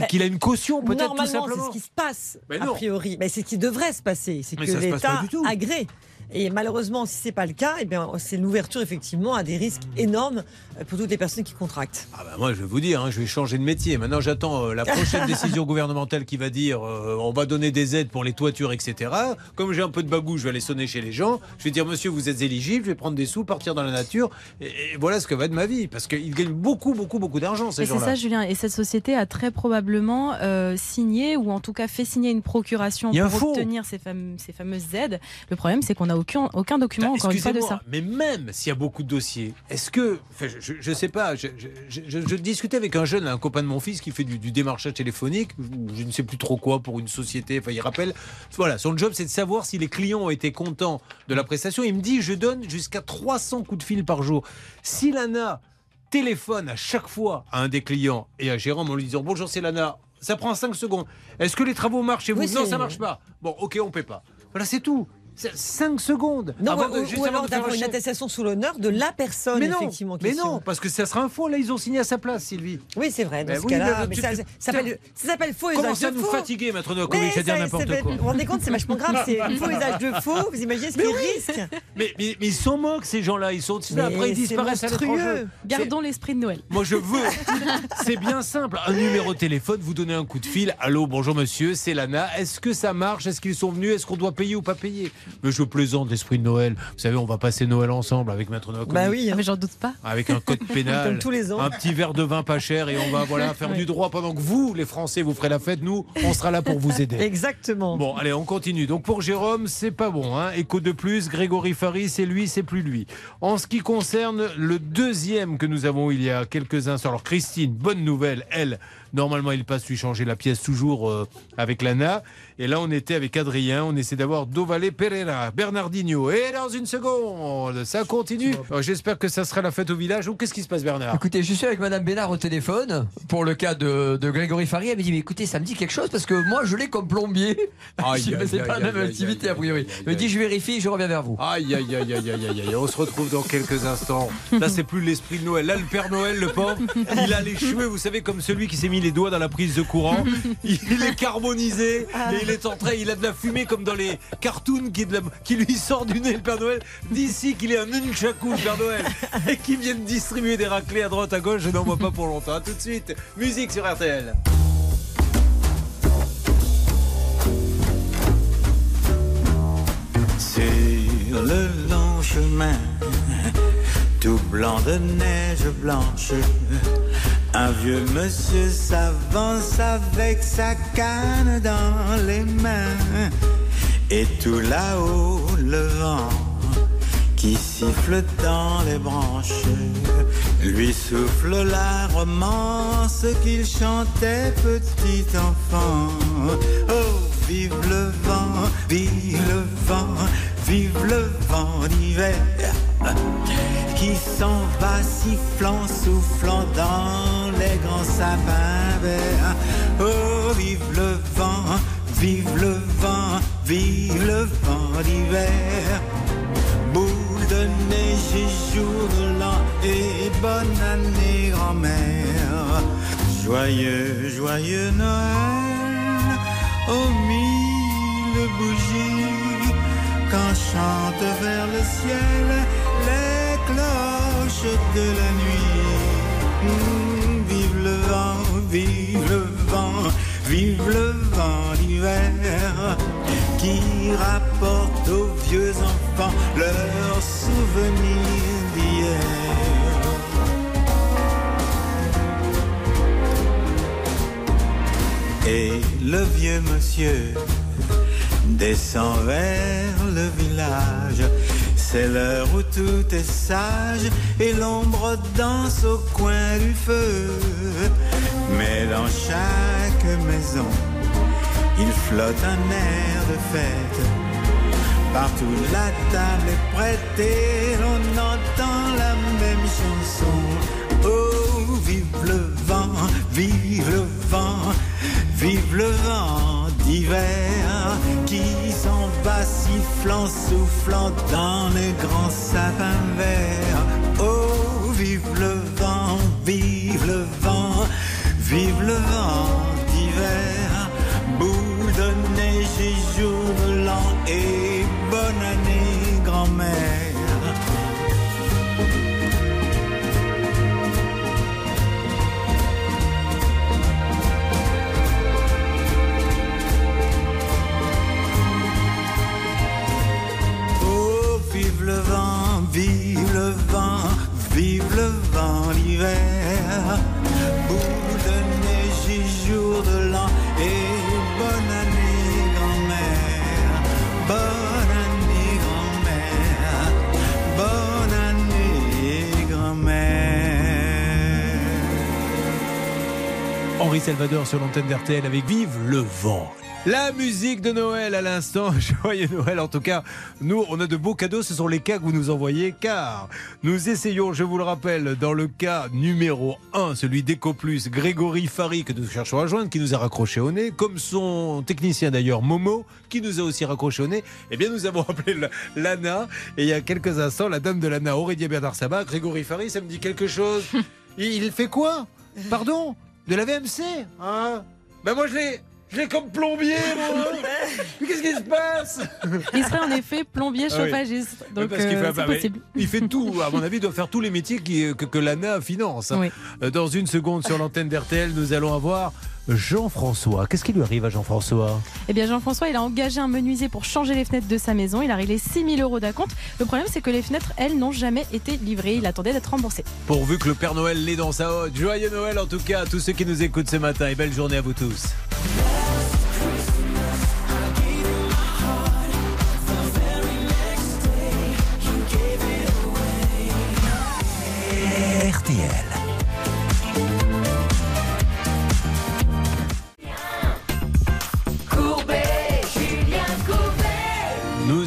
qu'il a une caution, peut-être tout C'est ce qui se passe, Mais a priori. Mais c'est ce qui devrait se passer. C'est que l'État agrée. Et malheureusement, si c'est pas le cas, eh bien, c'est l'ouverture effectivement à des risques énormes pour toutes les personnes qui contractent. Ah bah moi, je vais vous dire, hein, je vais changer de métier. Maintenant, j'attends euh, la prochaine décision gouvernementale qui va dire euh, on va donner des aides pour les toitures, etc. Comme j'ai un peu de bagou, je vais aller sonner chez les gens. Je vais dire monsieur, vous êtes éligible, je vais prendre des sous, partir dans la nature. Et, et voilà ce que va être ma vie. Parce qu'ils gagnent beaucoup, beaucoup, beaucoup d'argent, ces Mais c'est gens-là. ça, Julien. Et cette société a très probablement euh, signé, ou en tout cas fait signer une procuration pour faux. obtenir ces, fameux- ces fameuses aides. Le problème, c'est qu'on n'a aucun, aucun document, encore une fois, de ça. Mais même s'il y a beaucoup de dossiers, est-ce que. enfin, je, je sais pas, je, je- je- je discutais avec un jeune, un copain de mon fils qui fait du, du démarchage téléphonique, je, ne sais plus trop quoi, pour une société. Enfin, il rappelle. Voilà, son job, c'est de savoir si les clients ont été contents de la prestation. Il me dit je donne jusqu'à 300 coups de fil par jour. Si l'ANA téléphone à chaque fois à un des clients et à Jérôme en lui disant bonjour, c'est l'ANA. Ça prend 5 secondes. Est-ce que les travaux marchent chez vous? Oui, Non, ça marche pas. Bon, ok, on paie pas. Voilà, c'est tout. 5 secondes. Non, avant ou- de- alors de d'avoir un une attestation sous l'honneur de la personne, Mais non, effectivement. mais question. non, parce que ça sera un faux. Là, ils ont signé à sa place, Sylvie. Oui, c'est vrai. Dans Ben ce oui, cas-là, mais mais tu- ça, s'appelle ça s'appelle faux Comment usage ça de nous faux. fatiguer, Maître Mais Novakovic, à dire n'importe quoi Vous vous rendez compte, c'est vachement grave. C'est faux usage de faux. Vous imaginez ce qu'ils risquent mais, ils sont moques, ces gens-là. Ils sont après, ils c'est disparaissent à l'étranger. Gardons l'esprit de Noël. Moi, je veux. C'est bien simple. Un numéro de téléphone, vous donnez un coup de fil. Allô, bonjour monsieur, c'est Lana. Est-ce que ça marche? Est-ce qu'ils sont venus? Est-ce qu'on doit payer ou pas payer? Mais je plaisante l'esprit de Noël. Vous savez, on va passer Noël ensemble avec Maître Novakovic. Bah oui. hein. Mais j'en doute pas. Avec un code pénal. Comme tous les ans. Un petit verre de vin pas cher et on va voilà, faire Ouais. du droit pendant que vous, les Français, vous ferez la fête. Nous, on sera là pour vous aider. Exactement. Bon, allez, on continue. Donc pour Jérôme, c'est pas bon. Hein. Écho de plus, Grégory Faris, c'est lui, c'est plus lui. En ce qui concerne le deuxième que nous avons eu il y a quelques instants, alors Christine, bonne nouvelle, elle, normalement il passe lui changer la pièce toujours euh, avec Lana. Et là, on était avec Adrien, on essaie d'avoir Dovale Pereira, Bernardinho. Et dans une seconde, ça continue. Alors, J'espère que ça sera la fête au village. Ou qu'est-ce qui se passe, Bernard? Écoutez, je suis avec Madame Bénard au téléphone pour le cas de, de Grégory Faria. Elle me dit Mais écoutez, ça me dit quelque chose parce que moi je l'ai comme plombier. C'est pas la même activité a priori. Elle me dit Je vérifie, je reviens vers vous. Aïe, aïe, aïe, aïe, aïe, aïe, aïe. On se retrouve dans quelques instants. Là, c'est plus l'esprit de Noël. Là, le Père Noël, le pauvre, il a les cheveux, vous savez, comme celui qui s'est mis les doigts dans la prise de courant. Il est carbonisé et il est en train, il a de la fumée comme dans les cartoons qui, est lui sort du nez, le Père Noël. D'ici qu'il est un nunchaku, le Père Noël, et qui vienne distribuer des raclés à droite, à gauche, je n'en vois pas pour longtemps. À tout de suite. Musique sur RTL. Sur le long chemin, tout blanc de neige blanche, un vieux monsieur s'avance avec sa canne dans les mains. Et tout là-haut, le vent qui siffle dans les branches, lui souffle la romance qu'il chantait petit enfant. Oh, vive le vent, vive le vent, vive le vent d'hiver qui s'en va sifflant, soufflant dans les grands sapins verts. Oh, vive le vent, vive le vent, vive le vent d'hiver. Boule de neige et jour de l'an et bonne année grand-mère. Joyeux, joyeux Noël, aux mille bougies, quand chantent vers le ciel les cloches de la nuit. Vive le vent, vive le vent d'hiver qui rapporte aux vieux enfants leurs souvenirs d'hier. Et le vieux monsieur descend vers le village. C'est l'heure où tout est sage et l'ombre danse au coin du feu. Mais dans chaque maison, il flotte un air de fête. Partout la table est prête et l'on entend la même chanson. Oh, vive le vent, vive le vent, vive le vent d'hiver qui s'en va sifflant, soufflant dans les grands sapins verts. Oh, vive le vent, vive le vent, vive le vent d'hiver. Boule de neige Henri Salvador sur l'antenne d'RTL avec Vive le vent. La musique de Noël à l'instant, joyeux Noël en tout cas. Nous, on a de beaux cadeaux, ce sont les cas que vous nous envoyez car nous essayons, je vous le rappelle, dans le cas numéro 1, celui d'EcoPlus, Grégory Fary que nous cherchons à joindre, qui nous a raccroché au nez, comme son technicien d'ailleurs, Momo, qui nous a aussi raccroché au nez. Eh bien, nous avons appelé l'ANA et il y a quelques instants, la dame de l'ANA, Aurélia Bernard Sabat, Grégory Fary, ça me dit quelque chose. il fait quoi? Pardon? De la VMC hein Ben moi je l'ai... Je l'ai comme plombier, moi Mais qu'est-ce qui se passe? Il serait en effet plombier Ah chauffagiste. Oui, Donc parce qu'il euh, fait- possible. il fait tout, à mon avis, il doit faire tous les métiers qui- que, que l'ANA finance. hein. Oui. Euh, Dans une seconde, sur l'antenne d'RTL, nous allons avoir Jean-François. Qu'est-ce qui lui arrive à Jean-François Eh bien, Jean-François, il a engagé un menuisier pour changer les fenêtres de sa maison. Il a réglé 6 000 euros d'acompte. Le problème, c'est que les fenêtres, elles, n'ont jamais été livrées. Il attendait d'être remboursé. Pourvu que le Père Noël l'ait dans sa hotte. Joyeux Noël en tout cas à tous ceux qui nous écoutent ce matin et belle journée à vous tous.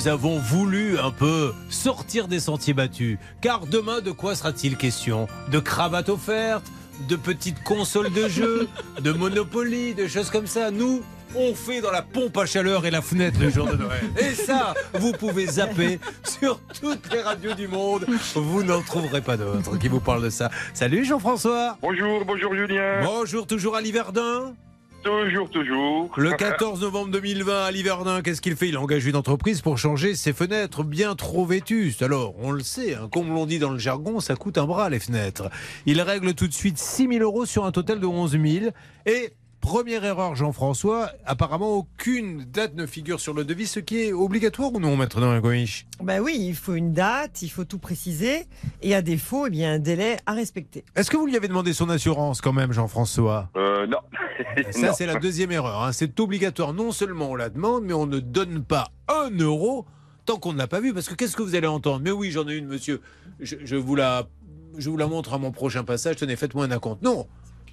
Nous avons voulu un peu sortir des sentiers battus. Car demain, de quoi sera-t-il question? De cravates offertes? De petites consoles de jeux? De Monopoly De choses comme ça? Nous on fait dans la pompe à chaleur et la fenêtre le jour de Noël. Et ça, vous pouvez zapper sur toutes les radios du monde. Vous n'en trouverez pas d'autres qui vous parlent de ça. Salut Jean-François. Bonjour, bonjour Julien. Bonjour, toujours à Liverdun Toujours, toujours. Le 14 novembre 2020 à Liverdun, qu'est-ce qu'il fait? Il engage une entreprise pour changer ses fenêtres bien trop vétustes. Alors, on le sait, hein, comme l'on dit dans le jargon, ça coûte un bras les fenêtres. Il règle tout de suite 6 000 euros sur un total de 11 000. Et première erreur, Jean-François, apparemment aucune date ne figure sur le devis, ce qui est obligatoire ou non maintenant, Goïch Ben oui, il faut une date, il faut tout préciser. Et à défaut, eh bien, un délai à respecter. Est-ce que vous lui avez demandé son assurance quand même, Jean-François? Euh, non. Ça, Non. c'est la deuxième erreur. hein. C'est obligatoire. Non seulement on la demande, mais on ne donne pas un euro tant qu'on ne l'a pas vu. Parce que qu'est-ce que vous allez entendre? Mais oui, j'en ai une, monsieur. Je, je vous la, je vous la montre à mon prochain passage. Tenez, faites-moi un acompte. Non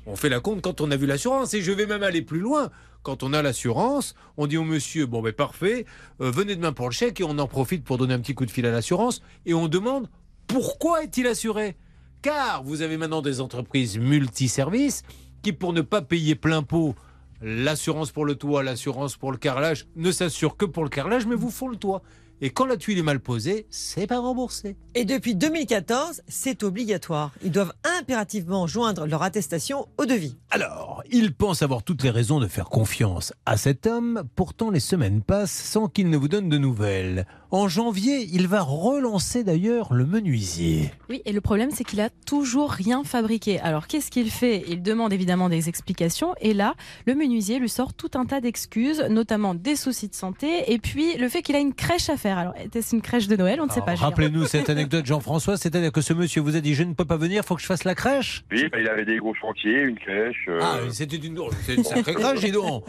on fait la compte quand on a vu l'assurance. Et je vais même aller plus loin. Quand on a l'assurance, on dit au monsieur, bon ben parfait, euh, venez demain pour le chèque et on en profite pour donner un petit coup de fil à l'assurance. Et on demande, pourquoi est-il assuré? Car vous avez maintenant des entreprises multiservices qui, pour ne pas payer plein pot l'assurance pour le toit, l'assurance pour le carrelage, ne s'assurent que pour le carrelage, mais vous font le toit. Et quand la tuile est mal posée, c'est pas remboursé. Et depuis 2014, c'est obligatoire. Ils doivent impérativement joindre leur attestation au devis. Alors, il pense avoir toutes les raisons de faire confiance à cet homme, pourtant les semaines passent sans qu'il ne vous donne de nouvelles. En janvier, il va relancer d'ailleurs le menuisier. Oui, et le problème, c'est qu'il a toujours rien fabriqué. Alors, qu'est-ce qu'il fait? Il demande évidemment des explications. Et là, le menuisier lui sort tout un tas d'excuses, notamment des soucis de santé, et puis le fait qu'il a une crèche à faire. Alors, était-ce une crèche de Noël? On ne sait pas. Rappelez-nous cette anecdote, Jean-François, c'est-à-dire que ce monsieur vous a dit je ne peux pas venir, faut que je fasse la crèche? Oui, bah, il avait des gros chantiers, une crèche. euh, Ah, c'était une, c'est une sacrée crèche, dis donc.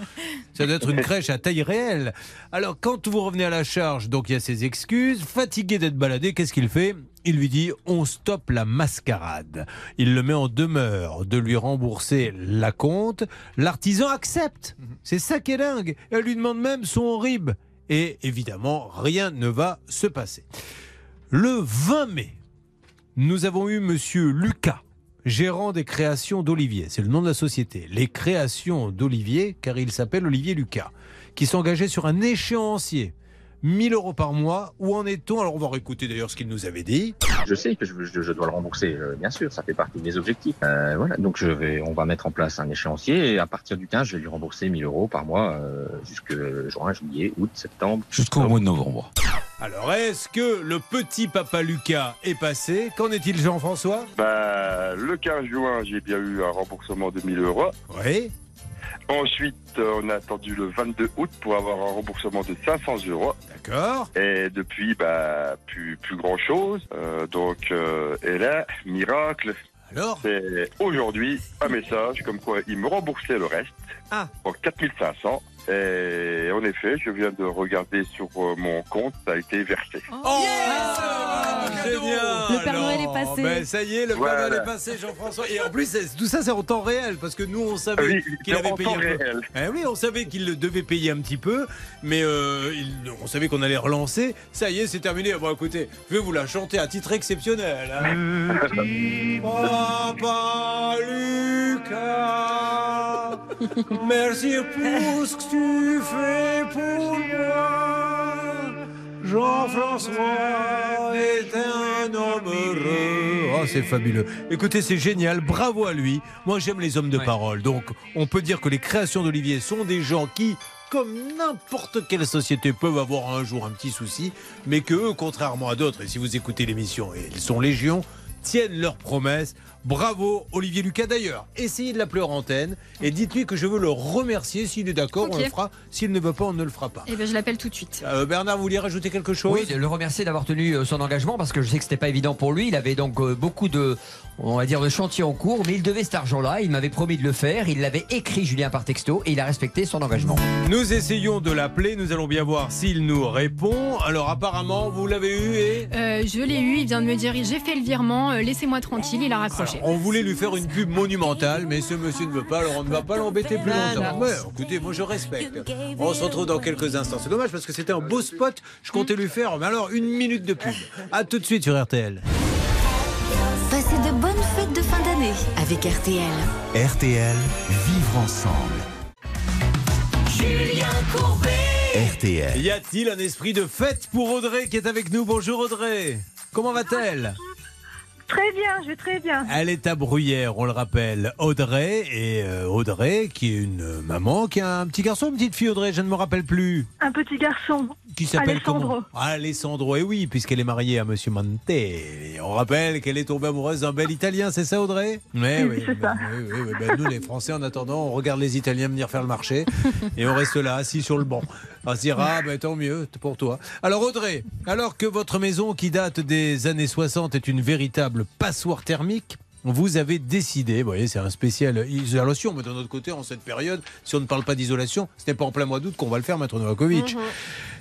Ça doit être une crèche à taille réelle. Alors, quand vous revenez à la charge, donc il y a ses excuses, fatigué d'être baladé, qu'est-ce qu'il fait? Il lui dit on stoppe la mascarade. Il le met en demeure de lui rembourser la compte. L'artisan accepte. C'est ça qui est dingue. Elle lui demande même son RIB. Et évidemment, rien ne va se passer. Le 20 mai, nous avons eu monsieur Lucas, gérant des créations d'Olivier. C'est le nom de la société. Les créations d'Olivier, car il s'appelle Olivier Lucas, qui s'engageait sur un échéancier. 1000 euros par mois. Où en est-on? Alors, on va réécouter d'ailleurs ce qu'il nous avait dit. Je sais que je, je- je dois le rembourser, euh, bien sûr, ça fait partie de mes objectifs. Euh, voilà, donc je vais, on va mettre en place un échéancier et à partir du 15, je vais lui rembourser 1000 euros par mois euh, jusque juin, juillet, août, septembre. Jusqu'au mois de novembre. Alors, est-ce que le petit papa Lucas est passé? Qu'en est-il, Jean-François? Bah, le 15 juin, j'ai bien eu un remboursement de 1000 euros. Oui. Ensuite, euh, on a attendu le 22 août pour avoir un remboursement de 500 euros. D'accord. Et depuis, bah, plus, plus grand chose. donc, euh, et là, miracle. Alors C'est aujourd'hui un message comme quoi il me remboursait le reste. Ah. Pour 4500. Et en effet, je viens de regarder sur euh, mon compte, ça a été versé. Oh génial Le Père Noël est passé. Ben, ça y est, le Père. Noël est passé, Jean-François. Et en plus, tout ça, c'est en temps réel, parce que nous, on savait Oui, qu'il avait en payé temps un peu. réel. Eh oui, on savait qu'il le devait payer un petit peu, mais euh, il- on savait qu'on allait relancer. Ça y est, c'est terminé. Bon, écoutez, je vais vous la chanter à titre exceptionnel. hein. Petit Papa Lucas, merci pour ce que tu fais pour moi. Jean-François est un homme heureux. Oh, c'est fabuleux. Écoutez, c'est génial. Bravo à lui. Moi, j'aime les hommes de parole. Donc, on peut dire que les créations d'Olivier sont des gens qui, comme n'importe quelle société, peuvent avoir un jour un petit souci, mais que eux, contrairement à d'autres, et si vous écoutez l'émission, et ils sont légion, tiennent leurs promesses. Bravo Olivier Lucas d'ailleurs. Essayez de l'appeler en antenne et dites-lui que je veux le remercier. S'il est d'accord, on le fera. S'il ne veut pas, on ne le fera pas. Eh ben, je l'appelle tout de suite. Euh, Bernard, vous vouliez rajouter quelque chose Oui, de le remercier d'avoir tenu euh, son engagement parce que je sais que c'était pas évident pour lui. Il avait donc euh, beaucoup de, on va dire, de chantiers en cours, mais il devait cet argent-là. Il m'avait promis de le faire. Il l'avait écrit, Julien, par texto, et il a respecté son engagement. Nous essayons de l'appeler. Nous allons bien voir s'il nous répond. Alors apparemment, vous l'avez eu et Euh, je l'ai eu, il vient de me dire j'ai fait le virement, euh, laissez-moi tranquille, il a raccroché. On voulait lui faire une pub monumentale, mais ce monsieur ne veut pas. Alors on ne va pas l'embêter plus longtemps. Ouais, écoutez, moi je respecte. On se retrouve dans quelques instants. C'est dommage parce que c'était un beau spot. Je comptais lui faire, mais alors une minute de pub. À tout de suite sur RTL. Passez de bonnes fêtes de fin d'année avec RTL. RTL, vivre ensemble. Julien Courbet. RTL. Y a-t-il un esprit de fête pour Audrey qui est avec nous? Bonjour Audrey. Comment va-t-elle? Très bien, je vais très bien. Elle est à Bruyères, on le rappelle. Audrey et euh, Audrey qui est une maman qui a un petit garçon, une petite fille Audrey, je ne me rappelle plus. Un petit garçon. Qui s'appelle Alessandro. comment Alessandro, et oui, puisqu'elle est mariée à Monsieur Mantelli. On rappelle qu'elle est tombée amoureuse d'un bel Italien, c'est ça Audrey? Mais Oui, c'est ça. oui, oui, oui. Ben, nous les Français, en attendant, on regarde les Italiens venir faire le marché et on reste là, assis sur le banc. Se dira, ah, ben, tant mieux pour toi. Alors Audrey, alors que votre maison qui date des années 60 est une véritable passoire thermique, vous avez décidé, vous voyez, c'est un spécial isolation, mais d'un autre côté, en cette période, si on ne parle pas d'isolation, ce n'est pas en plein mois d'août qu'on va le faire, Maître Novakovic.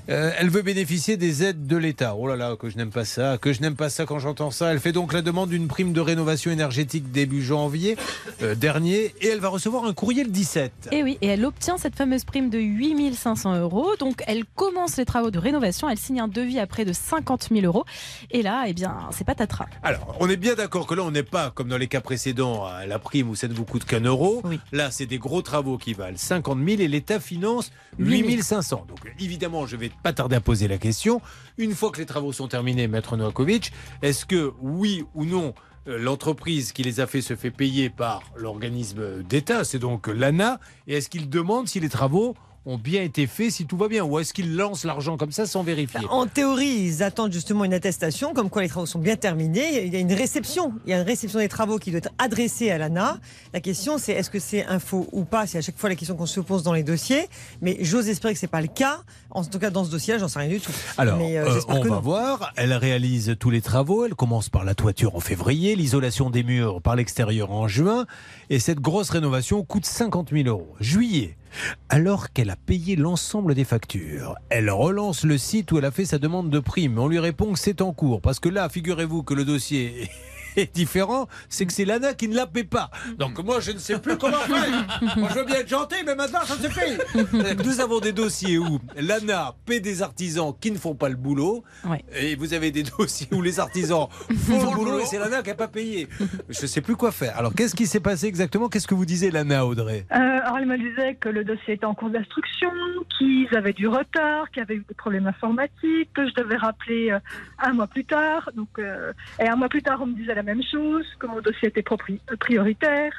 Euh, elle veut bénéficier des aides de l'État. Oh là là, que je n'aime pas ça, que je n'aime pas ça quand j'entends ça. Elle fait donc la demande d'une prime de rénovation énergétique début janvier euh, dernier et elle va recevoir un courrier le 17. Et oui, et elle obtient cette fameuse prime de 8500 euros. Donc elle commence les travaux de rénovation, elle signe un devis à près de 50 000 euros. Et là, eh bien, c'est patatras. Alors, on est bien d'accord que là, on n'est pas comme dans les cas précédents à la prime où ça ne vous coûte qu'un euro. Là, c'est des gros travaux qui valent 50 000 et l'État finance 8 500. Donc, évidemment, je vais pas tarder à poser la question. Une fois que les travaux sont terminés, Maître Novakovic, est-ce que oui ou non euh, L'entreprise qui les a fait se fait payer par l'organisme d'État, c'est donc l'ANA. Et est-ce qu'il demande si les travaux ont bien été faits, si tout va bien Ou est-ce qu'il lance l'argent comme ça sans vérifier En théorie, ils attendent justement une attestation comme quoi les travaux sont bien terminés. Il y a une réception. Il y a une réception des travaux qui doit être adressée à l'ANA. La question, c'est est-ce que c'est un faux ou pas? C'est à chaque fois la question qu'on se pose dans les dossiers. Mais j'ose espérer que c'est pas le cas. En tout cas, dans ce dossier-là, j'en sais rien du tout. Alors, Mais, euh, euh, on va non. voir. Elle réalise tous les travaux. Elle commence par la toiture en février, l'isolation des murs par l'extérieur en juin. Et cette grosse rénovation coûte 50 000 euros. Juillet. Alors qu'elle a payé l'ensemble des factures, elle relance le site où elle a fait sa demande de prime. On lui répond que c'est en cours. Parce que là, figurez-vous que le dossier est différent, c'est que c'est l'ANA qui ne la paie pas. Donc moi, je ne sais plus comment faire. Moi, je veux bien être gentil, mais maintenant, ça suffit. Nous avons des dossiers où l'ANA paie des artisans qui ne font pas le boulot. Et vous avez des dossiers où les artisans font le boulot et c'est l'ANA qui n'a pas payé. Je ne sais plus quoi faire. Alors, qu'est-ce qui s'est passé exactement? Qu'est-ce que vous disiez, l'ANA, Audrey? Euh, alors, elle me disait que le dossier était en cours d'instruction, qu'ils avaient du retard, qu'il y avait eu des problèmes informatiques, que je devais rappeler euh, un mois plus tard. Donc, euh, et un mois plus tard, on me disait la même chose, que mon dossier était prioritaire.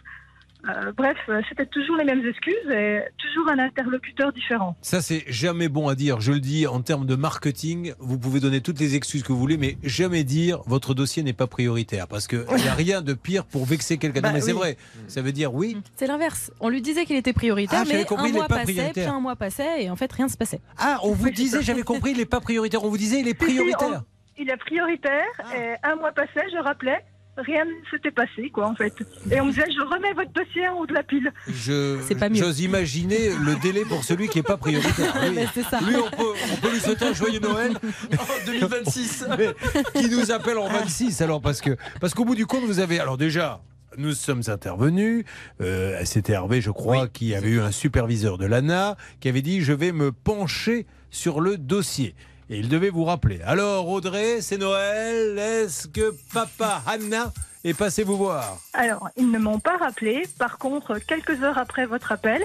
Euh, bref, euh, c'était toujours les mêmes excuses et toujours un interlocuteur différent. Ça, c'est jamais bon à dire. Je le dis en termes de marketing. Vous pouvez donner toutes les excuses que vous voulez, mais jamais dire votre dossier n'est pas prioritaire. Parce qu'il n'y a rien de pire pour vexer quelqu'un. Bah mais c'est vrai. Ça veut dire oui. C'est l'inverse. On lui disait qu'il était prioritaire, Ah, mais compris, un il est mois pas passait, puis prioritaire. un mois passait, et en fait, rien ne se passait. Ah, on vous disait, j'avais compris, il n'est pas prioritaire. On vous disait, il est Si, si, prioritaire. on- il est prioritaire et un mois passé, je rappelais. Rien ne s'était passé, quoi, en fait. Et on me disait, je remets votre dossier en haut de la pile. Je, C'est pas mieux. j'ose imaginer le délai pour celui qui n'est pas prioritaire. Lui, Mais c'est ça. lui, on, peut, on peut lui souhaiter un joyeux Noël en 2026. Mais qui nous appelle en 26 alors parce que parce qu'au bout du compte vous avez alors déjà. Nous sommes intervenus. Euh, C'était Hervé, je crois, qui avait eu un superviseur de l'ANA qui avait dit Je vais me pencher sur le dossier. Et il devait vous rappeler. Alors, Audrey, c'est Noël. Est-ce que papa Anna est passé vous voir? Alors, ils ne m'ont pas rappelé. Par contre, quelques heures après votre appel,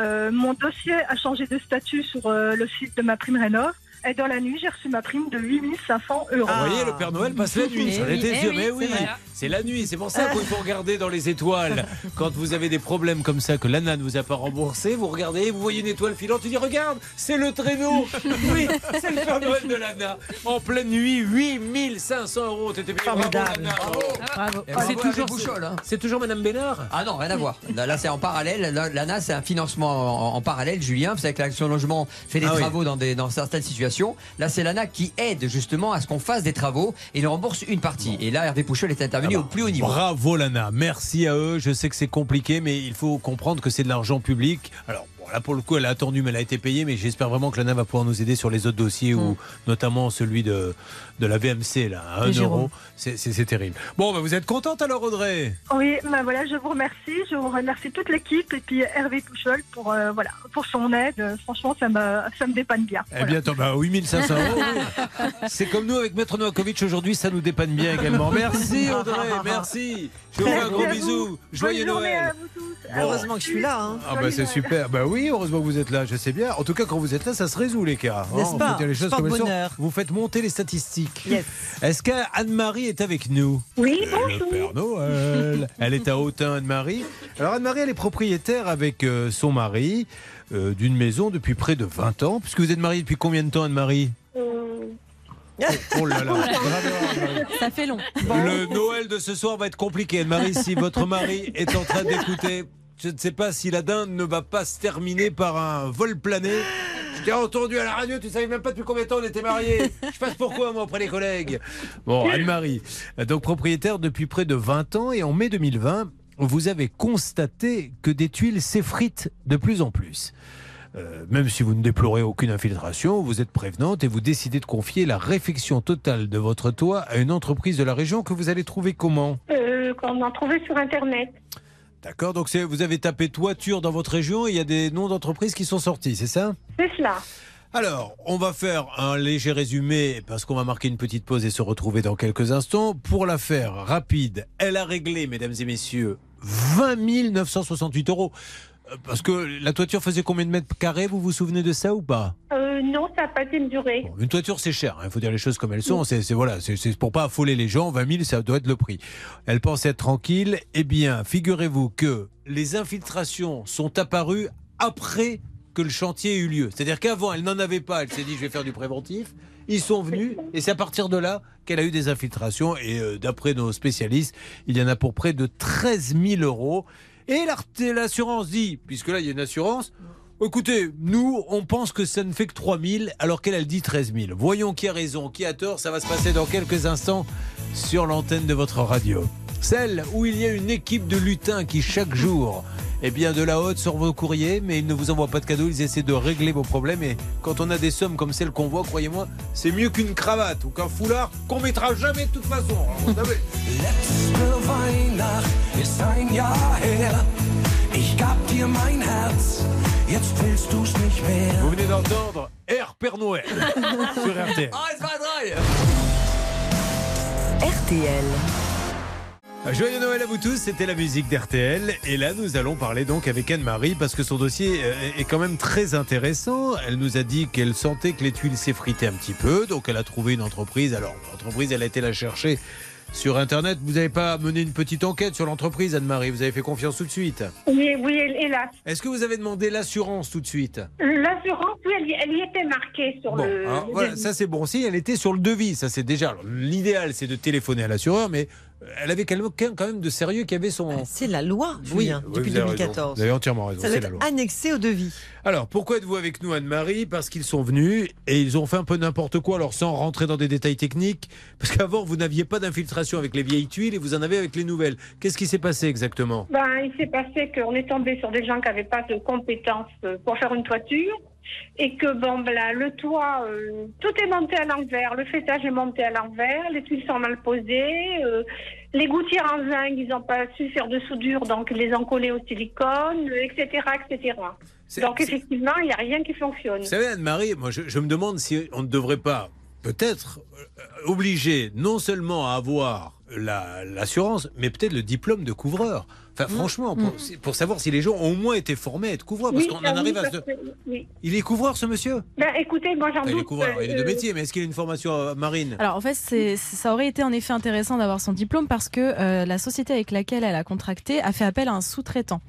euh, mon dossier a changé de statut sur euh, le site de ma prime Rénov. Et dans la nuit, j'ai reçu ma prime de 8500 euros. Vous voyez, le Père Noël passe la nuit. Eh Ça oui, l'était sûr. oui, mais c'est oui, c'est la nuit. C'est pour ça qu'il faut regarder dans les étoiles. Quand vous avez des problèmes comme ça, que l'ANA ne vous a pas remboursé, vous regardez, vous voyez une étoile filante, tu dis Regarde, c'est le traîneau. Oui, c'est le Père Noël de l'ANA. En pleine nuit, 8500 euros. T'étais bien bravo, Formidable. Bravo. C'est toujours- hein. C'est toujours Madame Bénard? Ah non, rien à voir. Là, c'est en parallèle. L'ANA, c'est un financement en, en parallèle, Julien. Vous savez que l'Action Logement fait des Ah oui. travaux dans, des, dans certaines situations. Là, c'est l'ANA qui aide justement à ce qu'on fasse des travaux et il rembourse une partie. Et là, Hervé Pouchol est intervenu au plus haut niveau. Bravo Lana, merci à eux. Je sais que c'est compliqué, mais il faut comprendre que c'est de l'argent public. Alors là pour le coup, elle a attendu, mais elle a été payée. Mais j'espère vraiment que Lana va pouvoir nous aider sur les autres dossiers, ou notamment celui de, de la VMC, là, à 1 Et Jérôme. euro. C'est- terrible. Bon, bah, vous êtes contente alors, Audrey? Oui, ben voilà, je vous remercie. Je vous remercie toute l'équipe et puis Hervé Pouchol pour, euh, voilà, pour son aide. Franchement, ça me, ça me dépanne bien. Eh bien, attends, bah, 8500 euros. C'est comme nous avec Maître Novakovic aujourd'hui, ça nous dépanne bien également. Merci Audrey, merci. Je vous fais un gros bisou. Joyeux Bonne Noël. à vous Heureusement que je suis là. hein. Ah bah c'est super. Bah oui, heureusement que vous êtes là, je sais bien. En tout cas, quand vous êtes là, ça se résout les cas. N'est-ce on pas dire les choses comme elles. Vous faites monter les statistiques. Yes. Est-ce qu'Anne-Marie est avec nous? Oui, Le Père Noël. Elle est à Autun, Anne-Marie. Alors Anne-Marie, elle est propriétaire avec euh, son mari euh, d'une maison depuis près de 20 ans. Puisque vous êtes mariée depuis combien de temps, Anne-Marie? Oh là là. Ça fait long. Le Noël de ce soir va être compliqué. Anne-Marie, si votre mari est en train d'écouter, je ne sais pas si la dinde ne va pas se terminer par un vol plané. Je t'ai entendu à la radio, tu savais même pas depuis combien de temps on était mariés. Je passe pourquoi, moi, auprès des collègues? Bon, Anne-Marie, donc propriétaire depuis près de 20 ans, et en mai 2020, vous avez constaté que des tuiles s'effritent de plus en plus. Euh, même si vous ne déplorez aucune infiltration, vous êtes prévenante et vous décidez de confier la réfection totale de votre toit à une entreprise de la région que vous allez trouver comment? Euh, qu'on a trouvé sur Internet. D'accord, donc vous avez tapé toiture dans votre région et il y a des noms d'entreprises qui sont sortis, c'est ça? C'est cela. alors, on va faire un léger résumé parce qu'on va marquer une petite pause et se retrouver dans quelques instants. Pour la faire rapide, elle a réglé, mesdames et messieurs, 20 968 euros. Parce que la toiture faisait combien de mètres carrés Vous vous souvenez de ça ou pas Euh, non, ça n'a pas été mesuré. Une toiture, c'est cher. Il faut dire les choses comme elles sont. C'est voilà, c'est pour pas affoler les gens. 20 000, ça doit être le prix. Elle pense être tranquille. Eh bien, figurez-vous que les infiltrations sont apparues après que le chantier ait eu lieu. C'est-à-dire qu'avant, elle n'en avait pas. Elle s'est dit, je vais faire du préventif. Ils sont venus et c'est à partir de là qu'elle a eu des infiltrations. Et euh, d'après nos spécialistes, il y en a pour près de 13 000 euros. Et l'assurance dit, puisque là, il y a une assurance, Écoutez, nous, on pense que ça ne fait que 3 000, alors qu'elle, elle dit 13 000. Voyons qui a raison, qui a tort. Ça va se passer dans quelques instants sur l'antenne de votre radio. Celle où il y a une équipe de lutins qui, chaque jour, eh bien, de la haute sur vos courriers, mais ils ne vous envoient pas de cadeaux, ils essaient de régler vos problèmes. Et quand on a des sommes comme celles qu'on voit, croyez-moi, c'est mieux qu'une cravate ou qu'un foulard qu'on mettra jamais de toute façon. Alors, vous savez. Venez d'entendre Air Père Noël sur RTL. RTL. Joyeux Noël à vous tous, c'était la musique d'RTL. Et là, nous allons parler donc avec Anne-Marie parce que son dossier euh, est quand même très intéressant. Elle nous a dit qu'elle sentait que les tuiles s'effritaient un petit peu. Donc, elle a trouvé une entreprise. Alors, l'entreprise, elle a été la chercher sur Internet. Vous n'avez pas mené une petite enquête sur l'entreprise, Anne-Marie? Vous avez fait confiance tout de suite? Oui, oui, hélas. Est-ce que vous avez demandé l'assurance tout de suite? L'assurance, oui, elle, y- elle y était marquée sur Bon, le. alors, le voilà, devis. ça c'est bon. Si elle était sur le devis, ça c'est déjà. L'idéal c'est de téléphoner à l'assureur, mais elle avait quelqu'un quand même de sérieux qui avait son. C'est la loi, Oui, Julien, oui, depuis vous avez raison. 2014. Vous avez entièrement raison, Ça doit être annexé au devis. Alors, pourquoi êtes-vous avec nous, Anne-Marie? Parce qu'ils sont venus et ils ont fait un peu n'importe quoi, alors sans rentrer dans des détails techniques. Parce qu'avant, vous n'aviez pas d'infiltration avec les vieilles tuiles et vous en avez avec les nouvelles. Qu'est-ce qui s'est passé exactement? Ben, il s'est passé qu'on est tombé sur des gens qui n'avaient pas de compétences pour faire une toiture et que bon, ben là, le toit, euh, tout est monté à l'envers, le fêtage est monté à l'envers, les tuiles sont mal posées, euh, les gouttières en zinc, ils n'ont pas su faire de soudure, donc ils les ont collées au silicone, etc., etc. Donc effectivement, il n'y a rien qui fonctionne. Vous savez, Anne-Marie, moi, je, je me demande si on ne devrait pas, peut-être, euh, obliger non seulement à avoir la- l'assurance, mais peut-être le diplôme de couvreur. Enfin, franchement, pour, pour savoir si les gens ont au moins été formés à être couvreurs. Parce Oui, qu'on en arrive oui, à parce se... que- oui. Il est couvreur, ce monsieur? Ben, écoutez, moi j'en Enfin, Il est doute. couvreur, il est de euh, métier, mais est-ce qu'il a une formation euh, marine? Alors en fait, c'est- ça aurait été en effet intéressant d'avoir son diplôme parce que euh, la société avec laquelle elle a contracté a fait appel à un sous-traitant.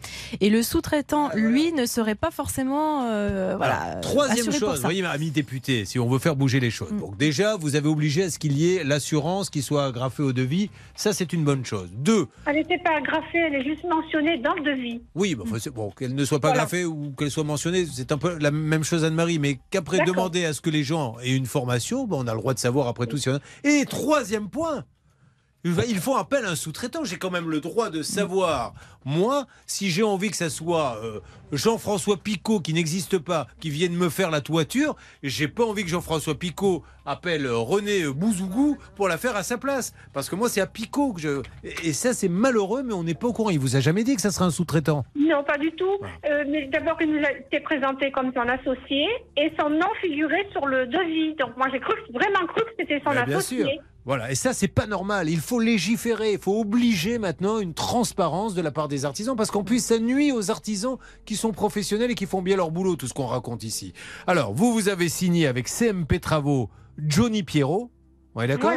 Et le sous-traitant, lui, ne serait pas forcément euh, voilà, Alors, troisième chose, vous voyez, ami député, si on veut faire bouger les choses. Donc déjà, vous avez obligé à ce qu'il y ait l'assurance qui soit agrafée au devis. Ça, c'est une bonne chose. Deux, Elle n'était pas agrafée, elle est juste dans le devis. oui, bah, bon, qu'elle ne soit pas Voilà. ou qu'elle soit mentionnée, c'est un peu la même chose Anne-Marie, mais qu'après demander à ce que les gens aient une formation, bon, on a le droit de savoir après tout si on a... Et troisième point, ils font appel à un sous-traitant. J'ai quand même le droit de savoir, moi, si j'ai envie que ça soit euh, Jean-François Picot qui n'existe pas, qui vienne me faire la toiture, j'ai pas envie que Jean-François Picot appelle René Bouzougou pour la faire à sa place. Parce que moi, c'est à Picot que je. Et, ça, c'est malheureux, mais on n'est pas au courant. Il vous a jamais dit que ça serait un sous-traitant? Non, pas du tout. Euh, mais d'abord, il nous a été présenté comme son associé et son nom figurait sur le devis. Donc moi, j'ai cru, vraiment cru que c'était son Mais bien associé. sûr. Voilà, et ça, c'est pas normal. Il faut légiférer, il faut obliger maintenant une transparence de la part des artisans, parce qu'en plus, ça nuit aux artisans qui sont professionnels et qui font bien leur boulot, tout ce qu'on raconte ici. Alors, vous, vous avez signé avec CMP Travaux Johnny Pierrot, on d'accord?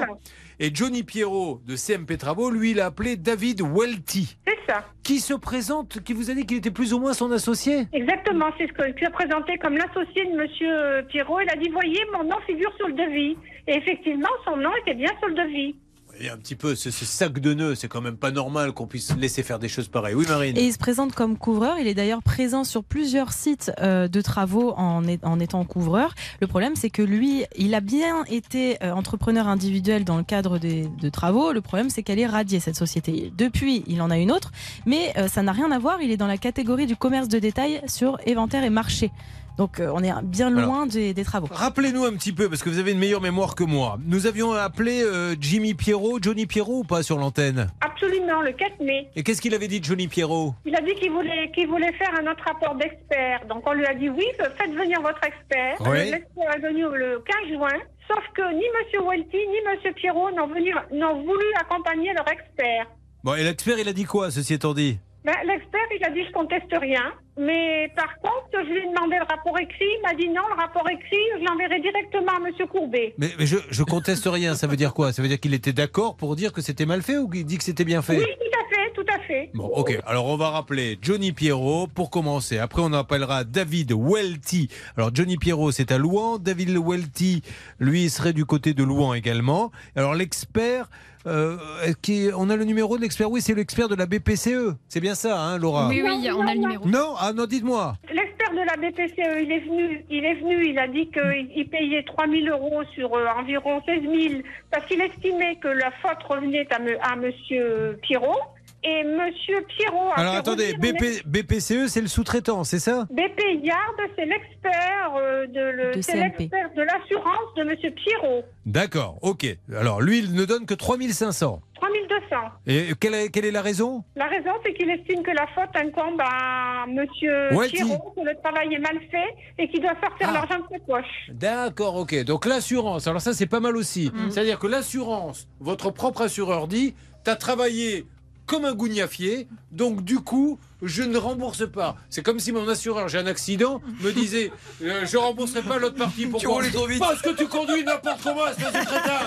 Et Johnny Pierrot de CMP Travaux, lui, il a appelé David Welty. C'est ça. Qui se présente, qui vous a dit qu'il était plus ou moins son associé Exactement, c'est ce que tu as présenté comme l'associé de Monsieur Pierrot. Il a dit, voyez, mon nom figure sur le devis. Et effectivement, son nom était bien sur le devis. Et un petit peu, ce, ce sac de nœuds, c'est quand même pas normal qu'on puisse laisser faire des choses pareilles. Oui, Marine Et il se présente comme couvreur. Il est d'ailleurs présent sur plusieurs sites euh, de travaux en, en étant couvreur. Le problème, c'est que lui, il a bien été euh, entrepreneur individuel dans le cadre des, de travaux. Le problème, c'est qu'elle est radiée, cette société. Depuis, il en a une autre, mais euh, ça n'a rien à voir. Il est dans la catégorie du commerce de détail sur éventaire et marché. Donc, euh, on est bien Alors, loin des, des travaux. Rappelez-nous un petit peu, parce que vous avez une meilleure mémoire que moi. Nous avions appelé euh, Jimmy Pierrot, Johnny Pierrot ou pas sur l'antenne? Absolument, le 4 mai. Et qu'est-ce qu'il avait dit, Johnny Pierrot? Il a dit qu'il voulait, qu'il voulait faire un autre rapport d'expert. Donc on lui a dit oui, faites venir votre expert. Oui. L'expert est venu le 15 juin. Sauf que ni M. Welty ni M. Pierrot n'ont venu- n'ont voulu accompagner leur expert. Bon, et l'expert, il a dit quoi, ceci étant dit? Ben, L'expert, il a dit je conteste rien. Mais par contre, je lui ai demandé le rapport écrit. Il m'a dit non, le rapport écrit, je l'enverrai directement à M. Courbet. Mais, mais je, je conteste rien, ça veut dire quoi? Ça veut dire qu'il était d'accord pour dire que c'était mal fait ou qu'il dit que c'était bien fait? Oui, tout à fait, tout à fait. Bon, ok. Alors, on va rappeler Johnny Pierrot pour commencer. Après, on appellera David Welty. Alors, Johnny Pierrot, c'est à Louan. David Welty, lui, serait du côté de Louan également. Alors, l'expert, euh, qui, on a le numéro de l'expert? Oui, c'est l'expert de la BPCE. C'est bien ça, hein, Laura? Oui, oui, on a le numéro. Non? Ah, non, dites-moi. L'expert de la BPCE, il est venu, il est venu, il a dit qu'il il payait 3 000 euros sur euh, environ 16 000 parce qu'il estimait que la faute revenait à, me- à Monsieur Pierrot. Et Monsieur Pierrot a Alors, attendez, BP, BPCE, c'est le sous-traitant, c'est ça? BP Yard, c'est l'expert euh, de, le- De c'est CMP. l'expert de l'assurance de Monsieur Pierrot. D'accord, ok. Alors, lui, il ne donne que 3500. 3200. Et quelle est, quelle est la raison? La raison, c'est qu'il estime que la faute incombe à Monsieur Ouais, Pierrot, que le travail est mal fait et qu'il doit sortir Ah. l'argent de sa poche. D'accord, ok. Donc l'assurance, alors ça c'est pas mal aussi. C'est-à-dire que l'assurance, votre propre assureur dit, t'as travaillé comme un gougnafier, donc du coup, je ne rembourse pas. C'est comme si mon assureur, j'ai un accident, me disait euh, je rembourserai pas l'autre partie. Pourquoi roules trop vite. Parce que tu conduis n'importe comment, espèce de crétin.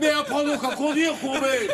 Mais apprends donc à conduire, courbé.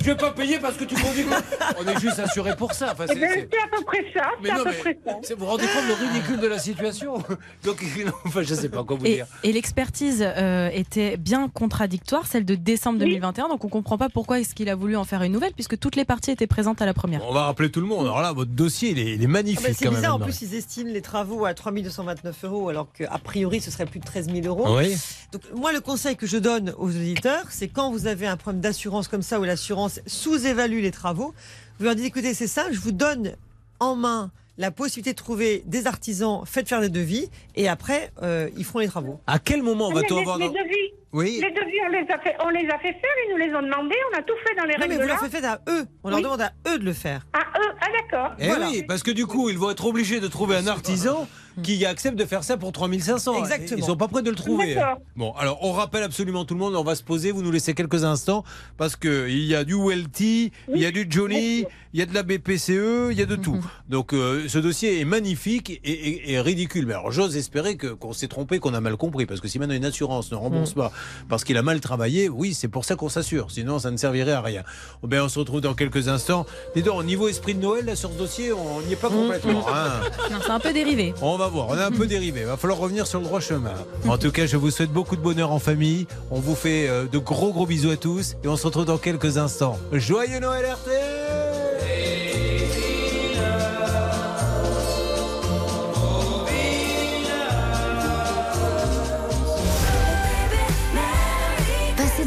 Je vais pas payer parce que tu conduis. comme- On est juste assuré pour ça. Enfin, Eh c'est- bien, c'est- à peu près ça. mais à non, peu mais près ça. c'est- vous vous rendez compte le ridicule de la situation Donc, non, enfin, je sais pas quoi vous Et, dire. et l'expertise euh, était bien contradictoire, celle de décembre 2021, donc on comprend pas pourquoi est-ce qu'il a voulu en faire une nouvelle, puisque toutes les parties étaient présentes à la première. On va rappeler tout le monde. Alors là, votre dossier, il est, il est magnifique Ah bah, c'est même. bizarre, en plus ils estiment les travaux à 3229 euros alors qu'a priori ce serait plus de 13 000 euros. Oui. Donc moi le conseil que je donne aux auditeurs, c'est quand vous avez un problème d'assurance comme ça où l'assurance sous-évalue les travaux, vous leur dites écoutez c'est ça, je vous donne en main la possibilité de trouver des artisans, faites faire des devis et après euh, ils feront les travaux. À quel moment va-t-on les, avoir les devis, Oui. les devis, on les, a fait, on les a fait faire, ils nous les ont demandé, on a tout fait dans les Non règles mais vous leur faites faire à eux, on leur demande à eux de le faire. Ah, eux, ah d'accord. Eh oui, parce que du coup, ils vont être obligés de trouver un artisan qui accepte de faire ça pour 3500. Exactement. Ils sont pas prêts de le trouver. Bon, alors on rappelle absolument tout le monde, on va se poser, vous nous laissez quelques instants, parce qu'il y a du Welty, il y a du Johnny, il y a de la BPCE, il y a de tout. Donc euh, ce dossier est magnifique et, et- et ridicule. Mais alors j'ose espérer que- qu'on s'est trompé, qu'on a mal compris, parce que si maintenant une assurance ne rembourse pas parce qu'il a mal travaillé, oui, c'est pour ça qu'on s'assure, sinon ça ne servirait à rien. Oh, ben, on se retrouve dans quelques instants. Dis donc, au niveau esprit de Noël, là, sur ce dossier, on n'y est pas complètement. hein. Non, c'est un peu dérivé. On va voir, on est un peu dérivé. Il va falloir revenir sur le droit chemin. En tout cas, je vous souhaite beaucoup de bonheur en famille. On vous fait euh, de gros gros bisous à tous et on se retrouve dans quelques instants. Joyeux Noël RT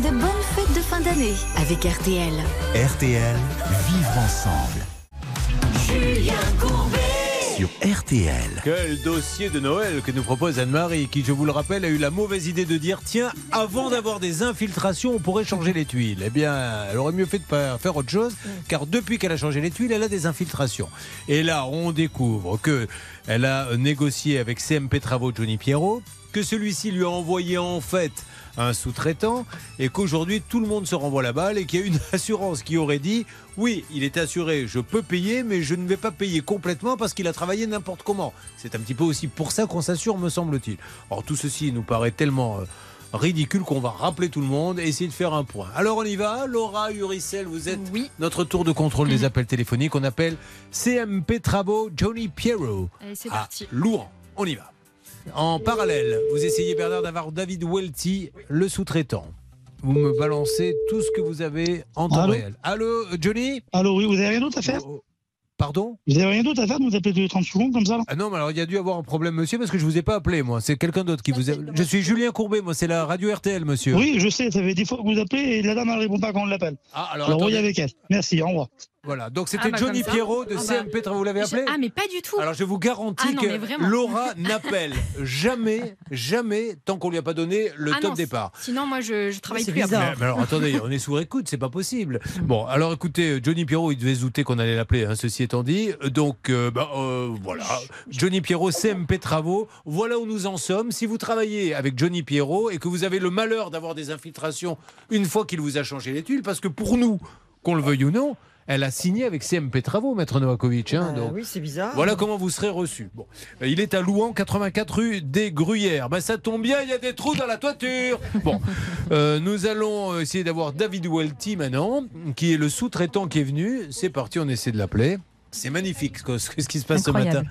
de bonnes fêtes de fin d'année avec RTL. RTL, vivre ensemble. Julien Courbet. Sur RTL. Quel dossier de Noël que nous propose Anne-Marie, qui, je vous le rappelle, a eu la mauvaise idée de dire tiens, avant d'avoir des infiltrations, on pourrait changer les tuiles. Eh bien, elle aurait mieux fait de pas faire autre chose, car depuis qu'elle a changé les tuiles, elle a des infiltrations. Et là, on découvre que elle a négocié avec CMP Travaux Johnny Pierrot, que celui-ci lui a envoyé en fait un sous-traitant et qu'aujourd'hui tout le monde se renvoie la balle et qu'il y a une assurance qui aurait dit oui, il est assuré, je peux payer, mais je ne vais pas payer complètement parce qu'il a travaillé n'importe comment. C'est un petit peu aussi pour ça qu'on s'assure, me semble-t-il. Or tout ceci nous paraît tellement euh, ridicule qu'on va rappeler tout le monde et essayer de faire un point. Alors on y va, Laura Uricel, vous êtes notre tour de contrôle des appels téléphoniques. On appelle CMP Travaux Johnny Pierrot Allez, c'est parti. Louran. On y va. En parallèle, vous essayez Bernard d'avoir David Welty, le sous-traitant. Vous me balancez tout ce que vous avez en temps Allô réel. Allô, Johnny Allô, oui, vous avez rien d'autre à faire Pardon Vous avez rien d'autre à faire de nous appeler tous les 30 secondes comme ça là Ah non, mais alors il y a dû avoir un problème, monsieur, parce que je vous ai pas appelé, moi. C'est quelqu'un d'autre qui vous a... Je suis Julien Courbet, moi, c'est la radio RTL, monsieur. Oui, je sais, ça fait des fois que vous appelez et la dame ne répond pas quand on l'appelle. Ah, alors, alors voyez avec elle. Merci, au revoir. Voilà, donc Ah c'était bah, Johnny comme ça. Pierrot de Ah bah. CMP Travaux. Vous l'avez appelé Ah, mais pas du tout. Alors je vous garantis Ah non, mais que vraiment. Laura n'appelle jamais, jamais, tant qu'on lui a pas donné le Ah top non, départ. Sinon, moi, je, je travaille C'est plus bizarre. après. Mais, mais alors attendez, on est sous écoute, c'est pas possible. Bon, alors écoutez, Johnny Pierrot, il devait se douter qu'on allait l'appeler, hein, ceci étant dit. Donc euh, bah, euh, voilà, Johnny Pierrot, CMP Travaux, voilà où nous en sommes. Si vous travaillez avec Johnny Pierrot et que vous avez le malheur d'avoir des infiltrations une fois qu'il vous a changé les tuiles, parce que pour nous, qu'on le veuille ou non, elle a signé avec CMP Travaux, maître Novakovic. hein, Euh, donc, oui, c'est bizarre. voilà comment vous serez reçu. Bon, Euh, il est à Louan, 84 rue des Gruyères. Ben, ça tombe bien, il y a des trous dans la toiture. Bon, euh, nous allons essayer d'avoir David Welty maintenant, qui est le sous-traitant qui est venu. C'est parti, on essaie de l'appeler. C'est magnifique ce, ce qui se passe ce matin.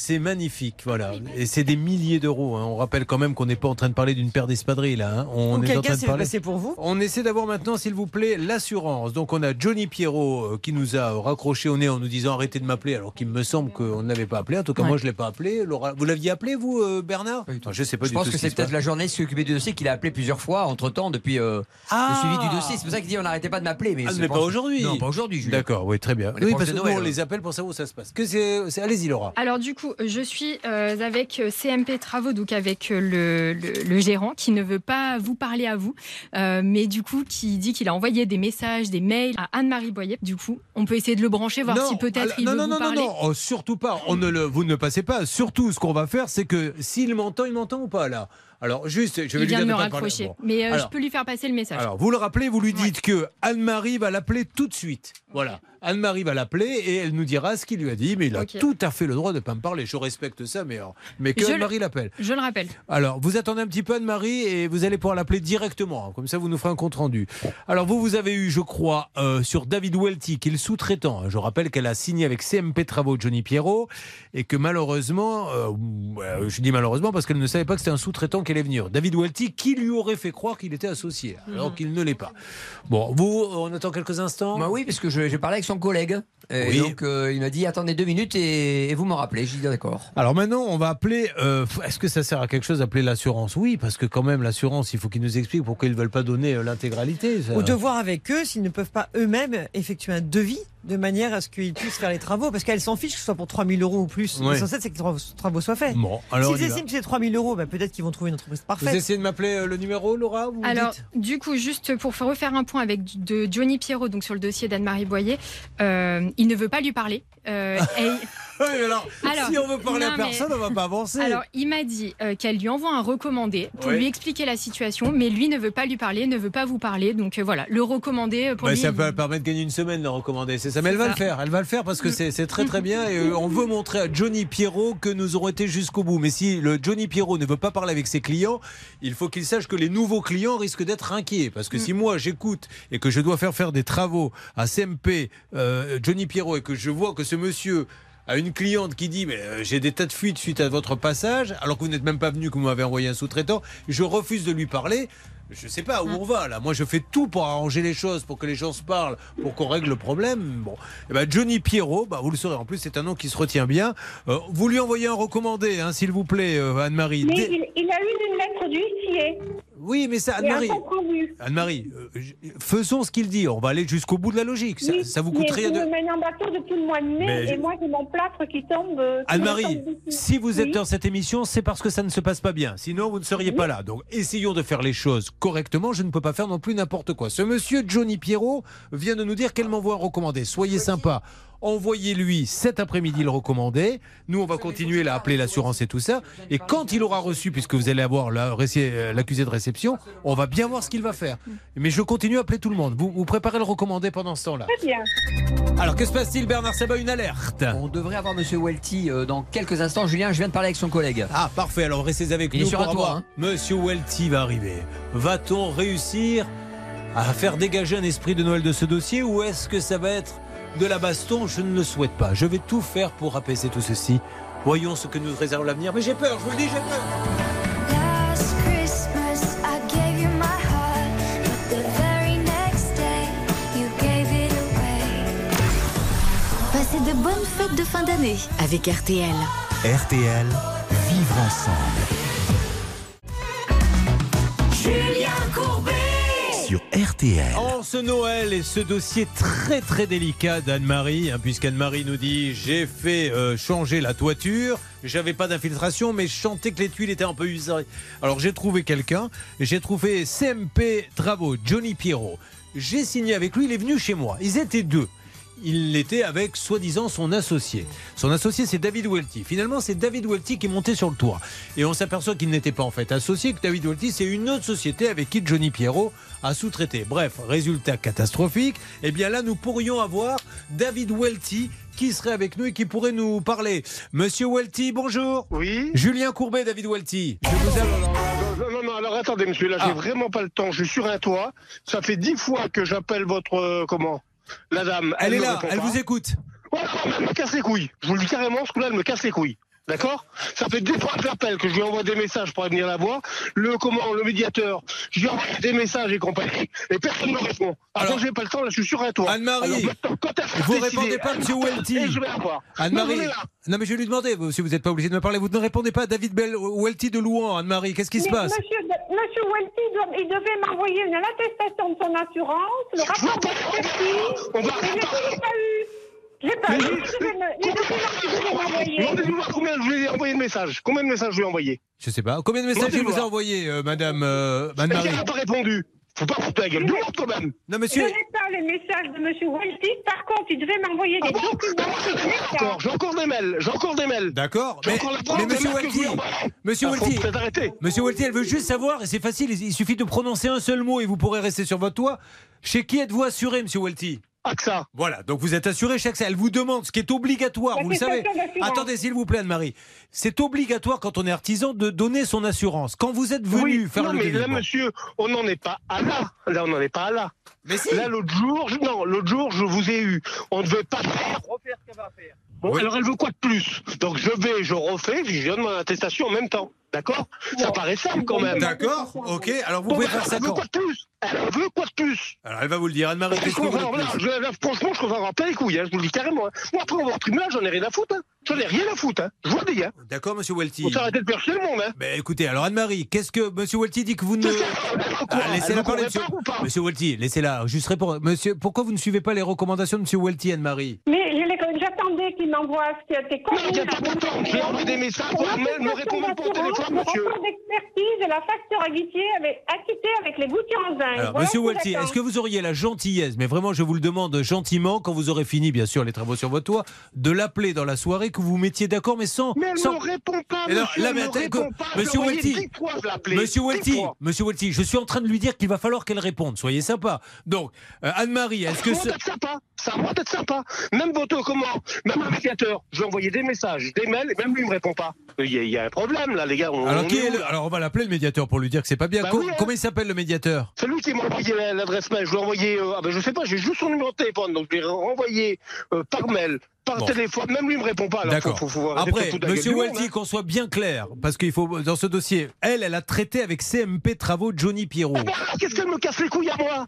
C'est magnifique, voilà. Et c'est des milliers d'euros. hein. On rappelle quand même qu'on n'est pas en train de parler d'une paire d'espadrilles, là. hein. On Donc, est en quelqu'un train de s'est parler. passé pour vous? On essaie d'avoir maintenant, s'il vous plaît, l'assurance. Donc on a Johnny Pierrot euh, qui nous a raccroché au nez en nous disant arrêtez de m'appeler, alors qu'il me semble qu'on ne l'avait pas appelé. En tout cas, Ouais. moi je ne l'ai pas appelé. Laura, vous l'aviez appelé, vous, euh, Bernard? Enfin, Je sais pas Je du pense tout que c'est peut-être la journaliste qui s'occupait du dossier qui l'a appelé plusieurs fois entre temps depuis euh, Ah le suivi du dossier. C'est pour ça qu'il dit on n'arrêtait pas de m'appeler. Mais, Ah, mais pense- pas aujourd'hui. Non, pas aujourd'hui. D'accord, oui, très bien. On est Oui, proche parce de que Noël, nous, on hein. les appelle pour savoir où ça se passe. Que c'est, c'est- Allez-y, Laura. Alors du coup, je suis euh, avec CMP Travaux, donc avec euh, le, le- le gérant qui ne veut pas vous parler à vous, euh, mais du coup qui dit qu'il a envoyé des messages, des mails à Anne-Marie Boyer. Du coup, on peut essayer de le brancher, voir si peut-être il non, veut non, vous non, parler. non, non, oh, surtout pas. On ne le, vous ne passez pas. Surtout, ce qu'on va faire, c'est que s'il m'entend, il m'entend ou pas là Alors, juste, je vais Il lui vient de me raccrocher. Bon. Mais euh, je Alors, peux lui faire passer le message. alors, vous le rappelez, vous lui dites que Anne-Marie va l'appeler tout de suite. Voilà. Anne-Marie va l'appeler et elle nous dira ce qu'il lui a dit, mais il a tout à fait le droit de ne pas me parler. Je respecte ça, mais, alors- mais que Anne-Marie l'appelle. Je le rappelle. Alors, vous attendez un petit peu Anne-Marie et vous allez pouvoir l'appeler directement. hein. Comme ça, vous nous ferez un compte-rendu. Alors, vous, vous avez eu, je crois, euh, sur David Welty, qui est le sous-traitant. hein. Je rappelle qu'elle a signé avec CMP Travaux Johnny Pierrot et que malheureusement, euh, euh, je dis malheureusement parce qu'elle ne savait pas que c'était un sous-traitant qui allait venir. David Welty, qui lui aurait fait croire qu'il était associé, alors qu'il ne l'est pas. Bon, vous, on attend quelques instants Bah oui, parce que j'ai parlé avec son collègue. Et Oui. donc, euh, il m'a dit attendez deux minutes et, et vous m'en rappelez. J'ai dit d'accord. Alors maintenant, on va appeler. euh, Est-ce que ça sert à quelque chose d'appeler l'assurance? Oui, parce que quand même, l'assurance, il faut qu'ils nous expliquent pourquoi ils ne veulent pas donner euh, l'intégralité. Ou de voir avec eux s'ils ne peuvent pas eux-mêmes effectuer un devis de manière à ce qu'ils puissent faire les travaux. Parce qu'elles s'en fichent que ce soit pour 3000 euros ou plus. Ouais. L'essentiel, c'est que les travaux- soient faits. Bon, alors S'ils estiment que c'est 3000 euros, bah, peut-être qu'ils vont trouver une entreprise Vous parfaite. essayez de m'appeler euh, le numéro, Laura vous Alors, dites du coup, juste pour faire- refaire un point avec de Johnny Pierrot, donc sur le dossier d'Anne-Marie Boyer, euh, il ne veut pas lui parler. Euh, et- Alors, Alors, si on veut parler non, à mais- personne, on va pas avancer. Alors, il m'a dit euh, qu'elle lui envoie un recommandé pour Oui. lui expliquer la situation, mais lui ne veut pas lui parler, ne veut pas vous parler. Donc euh, voilà, le recommandé euh, pour Bah, lui. ça peut permettre de gagner une semaine de recommander, c'est ça. Mais elle va le faire, elle va le faire parce que c'est c'est très très bien. Et euh, on veut montrer à Johnny Pierrot que nous aurons été jusqu'au bout. Mais si le Johnny Pierrot ne veut pas parler avec ses clients, il faut qu'il sache que les nouveaux clients risquent d'être inquiets. Parce que si moi j'écoute et que je dois faire faire des travaux à CMP Johnny Pierrot et que je vois que ce monsieur à une cliente qui dit mais euh, j'ai des tas de fuites suite à votre passage alors que vous n'êtes même pas venu que vous m'avez envoyé un sous-traitant je refuse de lui parler. Je sais pas où on va là. Moi je fais tout pour arranger les choses pour que les gens se parlent pour qu'on règle le problème. Bon. Eh ben, Johnny Pierrot bah, vous le saurez en plus c'est un nom qui se retient bien. Euh, vous lui envoyez un recommandé hein, s'il vous plaît euh, Anne-Marie. Mais Dès- il, il a eu une lettre d'huissier. Oui mais ça Anne-Marie. Anne-Marie euh, faisons ce qu'il dit on va aller jusqu'au bout de la logique ça, Oui, ça vous mais coûte rien de me menez en bateau depuis le mois de mai Mais je- et moi j'ai mon plâtre qui tombe. euh, Anne-Marie, si vous êtes Oui. dans cette émission, c'est parce que ça ne se passe pas bien. Sinon, vous ne seriez pas là. Donc, essayons de faire les choses correctement. Je ne peux pas faire non plus n'importe quoi. Ce monsieur Johnny Pierrot vient de nous dire qu'elle m'envoie un recommandé. Soyez sympa. Envoyez-lui cet après-midi le recommandé. Nous, on va continuer à appeler l'assurance et tout ça. Et quand il aura reçu, puisque vous allez avoir euh, l'accusé de réception, on va bien voir ce qu'il va faire. Mais je continue à appeler tout le monde. Vous, vous préparez le recommandé pendant ce temps-là. Très bien. Alors, que se passe-t-il, Bernard Sabat Une alerte. On devrait avoir Monsieur Welty euh, dans quelques instants. Julien, je viens de parler avec son collègue. Ah, parfait. Alors, restez avec Il est nous sur pour un toit, avoir- hein. Monsieur Welty va arriver. Va-t-on réussir à faire dégager un esprit de Noël de ce dossier ou est-ce que ça va être de la baston Je ne le souhaite pas. Je vais tout faire pour apaiser tout ceci. Voyons ce que nous réserve l'avenir. Mais j'ai peur, je vous le dis, j'ai peur. Passez de bonnes fêtes de fin d'année avec RTL. RTL, vivre ensemble. Julien Courbet RTL. En ce Noël et ce dossier très très délicat d'Anne-Marie, hein, puisqu'Anne-Marie nous dit j'ai fait euh, changer la toiture, j'avais pas d'infiltration, mais je sentais que les tuiles étaient un peu usées. Alors j'ai trouvé quelqu'un, j'ai trouvé CMP Travaux, Johnny Pierrot. J'ai signé avec lui, il est venu chez moi. Ils étaient deux. Il était avec soi-disant son associé. Son associé, c'est David Welty. Finalement, c'est David Welty qui est monté sur le toit. Et on s'aperçoit qu'il n'était pas en fait associé, que David Welty, c'est une autre société avec qui Johnny Pierrot a sous-traité. Bref, résultat catastrophique. Eh bien là, nous pourrions avoir David Welty qui serait avec nous et qui pourrait nous parler. Monsieur Welty, bonjour. Oui. Julien Courbet, David Welty. Je vous aime. Non, non, non, alors attendez, monsieur, là, Ah. j'ai vraiment pas le temps. Je suis sur un toit. Ça fait dix fois que j'appelle votre. euh, comment? La dame. Elle est me là, elle pas. vous écoute. Ouais, elle me casse les couilles. Je vous le dis carrément, ce coup-là, elle me casse les couilles. D'accord Ça fait des fois que j'appelle, que je lui envoie des messages pour aller venir la voir. Le comment, le médiateur, je lui envoie des messages et compagnie, et personne ne me répond. Alors, j'ai pas le temps, là, je suis sur un toit. Anne-Marie, Vous décider, répondez pas, monsieur Welty. Anne-Marie. Non, mais je vais lui demander, si vous n'êtes pas obligé de me parler, vous ne répondez pas à David Bell, Welty de Louan. Anne-Marie, qu'est-ce qui se passe Monsieur, monsieur Welty, doit- il devait m'envoyer une attestation de son assurance, le rapport d'expertise. On va- pas eu. J'ai pas. Je Les documents que vous combien je lui ai envoyé de messages. Combien de messages je lui ai envoyé Je sais pas. Combien de messages il vous a Demandez-moi. envoyé, euh, madame euh, elle n'a pas répondu. Faut pas foutre la gueule du monde quand même. Non, Je n'ai pas les messages de M. Welty. Par contre, il devait m'envoyer des documents. Encore, J'ai encore des mails, j'ai encore des mails. D'accord, J'ai mais, monsieur je envoie. monsieur Ah, arrêter. monsieur elle veut juste savoir, et c'est facile, il suffit de prononcer un seul mot et vous pourrez rester sur votre toit. Chez qui êtes-vous assuré, monsieur Welty AXA. Voilà, donc vous êtes assuré chez AXA. Elle vous demande ce qui est obligatoire, La vous le savez. Attendez, s'il vous plaît, Anne-Marie. C'est obligatoire quand on est artisan de donner son assurance. Quand vous êtes venu Oui, faire non, le mais là, monsieur, on n'en est pas à là. Là, on n'en est pas à là. Mais si. Là, l'autre jour, je- non, l'autre jour, je vous ai eu. On ne devait pas faire, refaire ce qu'elle va faire. Bon, alors elle veut quoi de plus? Donc je vais, je refais, puis je donne mon attestation en même temps. D'accord? Ça paraît simple quand même. D'accord, ok. Alors vous Bon, pouvez bah, faire ça elle veut quand quoi de plus Elle veut quoi de plus Alors elle va vous le dire, Anne-Marie, qu'est-ce que vous je- là, Franchement, je préfère rappeler les couilles, hein, je vous le dis carrément. hein. Moi, après, on va au tribunal, j'en ai rien à foutre. hein. J'en ai rien à foutre. Hein. Je vous le dis. Hein. D'accord, monsieur Welty. Faut s'arrêter de percher le monde. Hein. Ben, écoutez, alors Anne-Marie, qu'est-ce que monsieur Welty dit que vous ne. Ah, laissez-la parler, vous monsieur. répond ou pas? Monsieur Welty, laissez-la. Juste répondre. Monsieur, pourquoi vous ne suivez pas les recommandations de monsieur Welty, Anne-Marie? Mais qu'il m'envoie ce qui a été convenu. Non, il y a pas longtemps, j'ai envoyé des messages, Pour par mail, me répond même pas au téléphone, Le monsieur. rapport d'expertise et la facture acquittée avec, acquittée avec les boutiers en zinc. Alors, Voilà monsieur j'attends. est-ce que vous auriez la gentillesse, mais vraiment je vous le demande gentiment, quand vous aurez fini bien sûr les travaux sur votre toit, de l'appeler dans la soirée, que vous vous mettiez d'accord, mais sans. Mais elle sans... me répond pas, monsieur, là, elle mais attendez, Monsieur appelé. Monsieur fois. Monsieur Welty, je suis en train de lui dire qu'il va falloir qu'elle réponde. Soyez sympa. Donc, euh, Anne-Marie, est-ce que Ça va être sympa. Ça va être sympa. Même votre comment? Même le médiateur. Je lui ai envoyé des messages, des mails, et même lui, il me répond pas. Il y, a- il y a un problème, là, les gars. On, alors, on qui est le- alors on va l'appeler le médiateur pour lui dire que c'est pas bien. Bah Co- oui, hein. Comment il s'appelle le médiateur? C'est lui qui m'a envoyé la- l'adresse mail. Je lui ai envoyé. euh, ah ben je sais pas, j'ai juste son numéro de téléphone, donc je l'ai renvoyé euh, par mail, par Bon. téléphone. Même lui il me répond pas. D'accord. Après, Monsieur Welty, hein. qu'on soit bien clair, parce qu'il faut dans ce dossier, elle, elle a traité avec CMP Travaux Johnny Pierrot. Ah ben, Qu'est-ce qu'elle me casse les couilles à moi?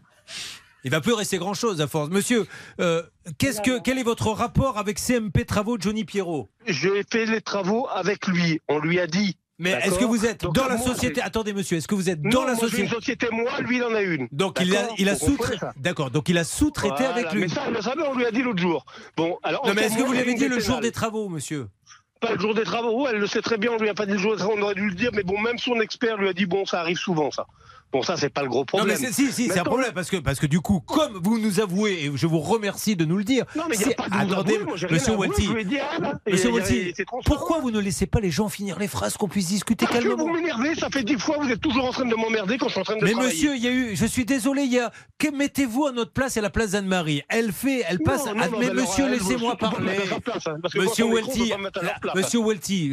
Il va plus rester grand chose à force. Monsieur, euh, qu'est-ce que quel est votre rapport avec CMP Travaux Johnny Pierrot? J'ai fait les travaux avec lui. On lui a dit. Mais est-ce que vous êtes Donc, dans la moi, société Attendez, monsieur, est-ce que vous êtes Non, dans la moi, société une société, moi, lui, il en a une. Donc il a, il a sous-traité. D'accord. Donc il a sous-traité Voilà, avec lui. Mais ça, ça, on lui a dit l'autre jour. Bon, alors. Non mais est-ce que vous l'avez dit le jour des travaux, monsieur? Pas le jour des travaux, elle le sait très bien, on lui a pas dit le jour des travaux, on aurait dû le dire, mais bon, même son expert lui a dit, bon, ça arrive souvent, ça. Bon, ça, c'est pas le gros Non problème. mais c'est- si si c'est un problème parce que parce que du coup comme vous nous avouez et je vous remercie de nous le dire. Non, mais y a pas de attendez avouer, moi, monsieur dit, ah, Monsieur transparent. pourquoi vous ne laissez pas les gens finir les phrases qu'on puisse discuter Parce que calmement vous m'énervez, ça fait dix fois, vous êtes toujours en train de m'emmerder quand je suis en train de Mais travailler. monsieur, il y a eu, je suis désolé, il y a, que mettez-vous à notre place et à la place d'Anne-Marie. Elle fait, elle passe, Non, non, non, mais mais monsieur, laissez-moi parler. place, hein, que Monsieur place, monsieur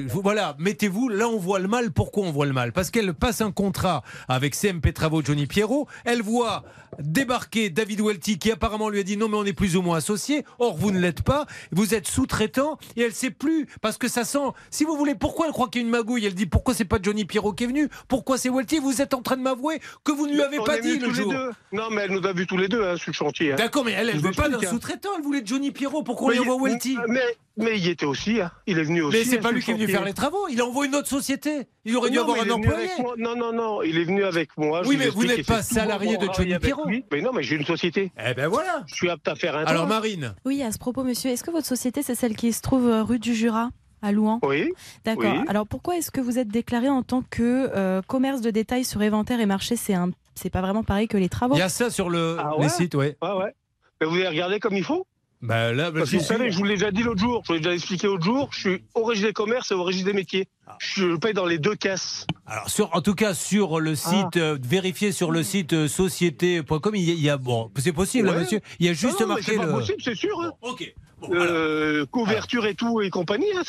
vous- voilà, mettez-vous, là on voit le mal. Pourquoi on voit le mal? Parce qu'elle passe un contrat avec CMP Travaux Johnny Pierrot, elle voit débarquer David Welty qui apparemment lui a dit non mais on est plus ou moins associés, or vous ne l'êtes pas, vous êtes sous-traitant et elle sait plus parce que ça sent, si vous voulez, pourquoi elle croit qu'il y a une magouille? Elle dit pourquoi c'est pas Johnny Pierrot qui est venu? Pourquoi c'est Welty? Vous êtes en train de m'avouer que vous ne lui avez On pas dit le jour. Non, mais elle nous a vus tous les deux hein, sur le chantier. hein. D'accord, mais elle, vous veut pas d'un hein. sous-traitant, elle voulait Johnny Pierrot. Pourquoi on lui Mais envoie Welty mais, mais il y était aussi, hein. il est venu aussi. Mais c'est pas lui qui est venu faire les travaux, il envoie une autre société. Il aurait dû Non, avoir mais un employé. Non, non, non, il est venu avec moi. Je Oui, mais vous n'êtes pas salarié de Johnny Pierrot. Mais non, mais j'ai une société. Eh ben voilà. Je suis apte à faire un Alors temps. Marine, Oui, à ce propos, monsieur, est-ce que votre société, c'est celle qui se trouve euh, rue du Jura à Louan? Oui. D'accord. Oui. Alors pourquoi est-ce que vous êtes déclaré en tant que euh, commerce de détail sur inventaire et marché? C'est un, c'est pas vraiment pareil que les travaux. il y a ça sur le, Ah les ouais? sites, ouais. Ouais, ouais. Mais vous avez regardé comme il faut? Bah là, bah, Parce que vous savez, je vous l'ai déjà dit l'autre jour, je vous l'ai déjà expliqué l'autre jour, je suis au registre des commerces et au registre des métiers. Je paye dans les deux caisses. Alors sur, en tout cas sur le site, Ah. euh, vérifiez sur le site euh, société.com, il y a, il y a- bon, c'est possible, monsieur. Il y a juste non, marqué c'est le. possible, c'est sûr. hein. Ok. Euh, couverture et tout et compagnie, hein,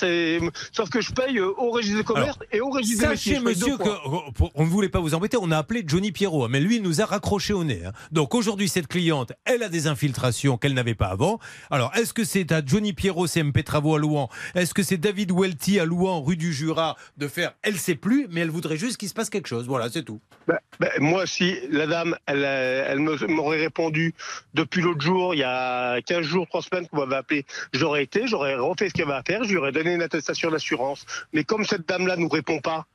sauf que je paye au registre des commerces et au registre des. Sachez, monsieur, fois. que pour- on ne voulait pas vous embêter. On a appelé Johnny Pierrot, hein, mais lui, il nous a raccroché au nez. hein. Donc aujourd'hui, cette cliente, elle a des infiltrations qu'elle n'avait pas avant. Alors, est-ce que c'est à Johnny Pierrot, CMP Travaux à Louan? Est-ce que c'est David Welty à Louan, rue du Jura, de faire Elle sait plus, mais elle voudrait juste qu'il se passe quelque chose. Voilà, c'est tout. Ben, ben, moi, si la dame, elle, euh, elle m'aurait répondu depuis l'autre jour, il y a 15 jours, 3 semaines qu'on m'avait appelé, j'aurais été, j'aurais refait ce qu'elle à faire, je lui aurais donné une attestation d'assurance. Mais comme cette dame-là nous répond pas,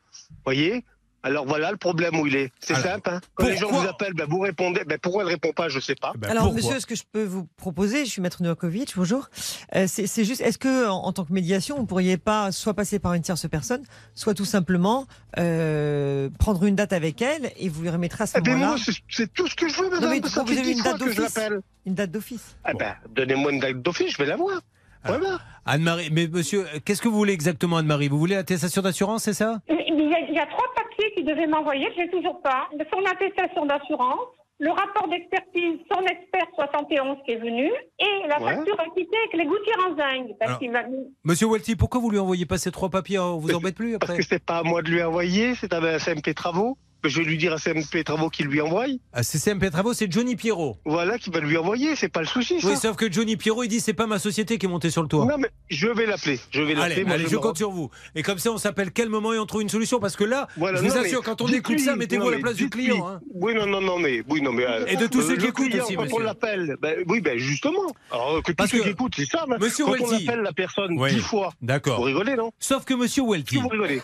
voyez, Alors voilà le problème où il est. C'est simple. Hein. Quand les gens vous appellent, ben, vous répondez. Ben, pourquoi elle ne répond pas Je ne sais pas. Alors, monsieur, ce que je peux vous proposer, je suis maître Novakovic, bonjour. Euh, c'est juste, est-ce que en, en tant que médiation, vous ne pourriez pas soit passer par une tierce personne, soit tout simplement euh, prendre une date avec elle et vous lui remettrez à ce Eh ben, moment-là. moi, c'est- tout ce que je veux, Non, madame. mais ça vous avez une date d'office. Une date d'office. Eh ben, donnez-moi une date d'office, je vais la voir. Voilà. Anne-Marie, mais monsieur, qu'est-ce que vous voulez exactement, Anne-Marie? Vous voulez l'attestation d'assurance, c'est ça? Il y, a, il y a trois papiers qu'il devait m'envoyer, je l'ai toujours pas. Son attestation d'assurance, le rapport d'expertise, son expert 71 qui est venu, et la Ouais. facture acquittée avec les gouttières en zinc. Parce Alors, qu'il m'a mis- Monsieur Welty, pourquoi vous lui envoyez pas ces trois papiers On vous embête plus après Parce que c'est pas à moi de lui envoyer, c'est à la CMP Travaux. Je vais lui dire à CMP Travaux qu'il lui envoie. Ah, c'est CMP Travaux, c'est Johnny Pierrot. Voilà, qui va lui envoyer, c'est pas le souci, ça. Oui, sauf que Johnny Pierrot, il dit c'est pas ma société qui est montée sur le toit. Non, mais je vais l'appeler. Je vais l'appeler. Allez, moi, allez, je compte sur vous. Et comme ça, on s'appelle quel moment et on trouve une solution Parce que là, Voilà, je vous non, assure, quand on écoute ça, mettez-vous à la place du client. hein. Oui, non, non, non, mais oui, non, mais euh, Et de tous euh, ceux qui écoutent aussi, quand monsieur. on l'appelle, ben, oui, ben justement. Alors que tous Parce ceux que- qui écoutent, c'est ça. Monsieur quand on appelle la personne dix fois, D'accord. vous rigolez, non? Sauf que Monsieur Welty,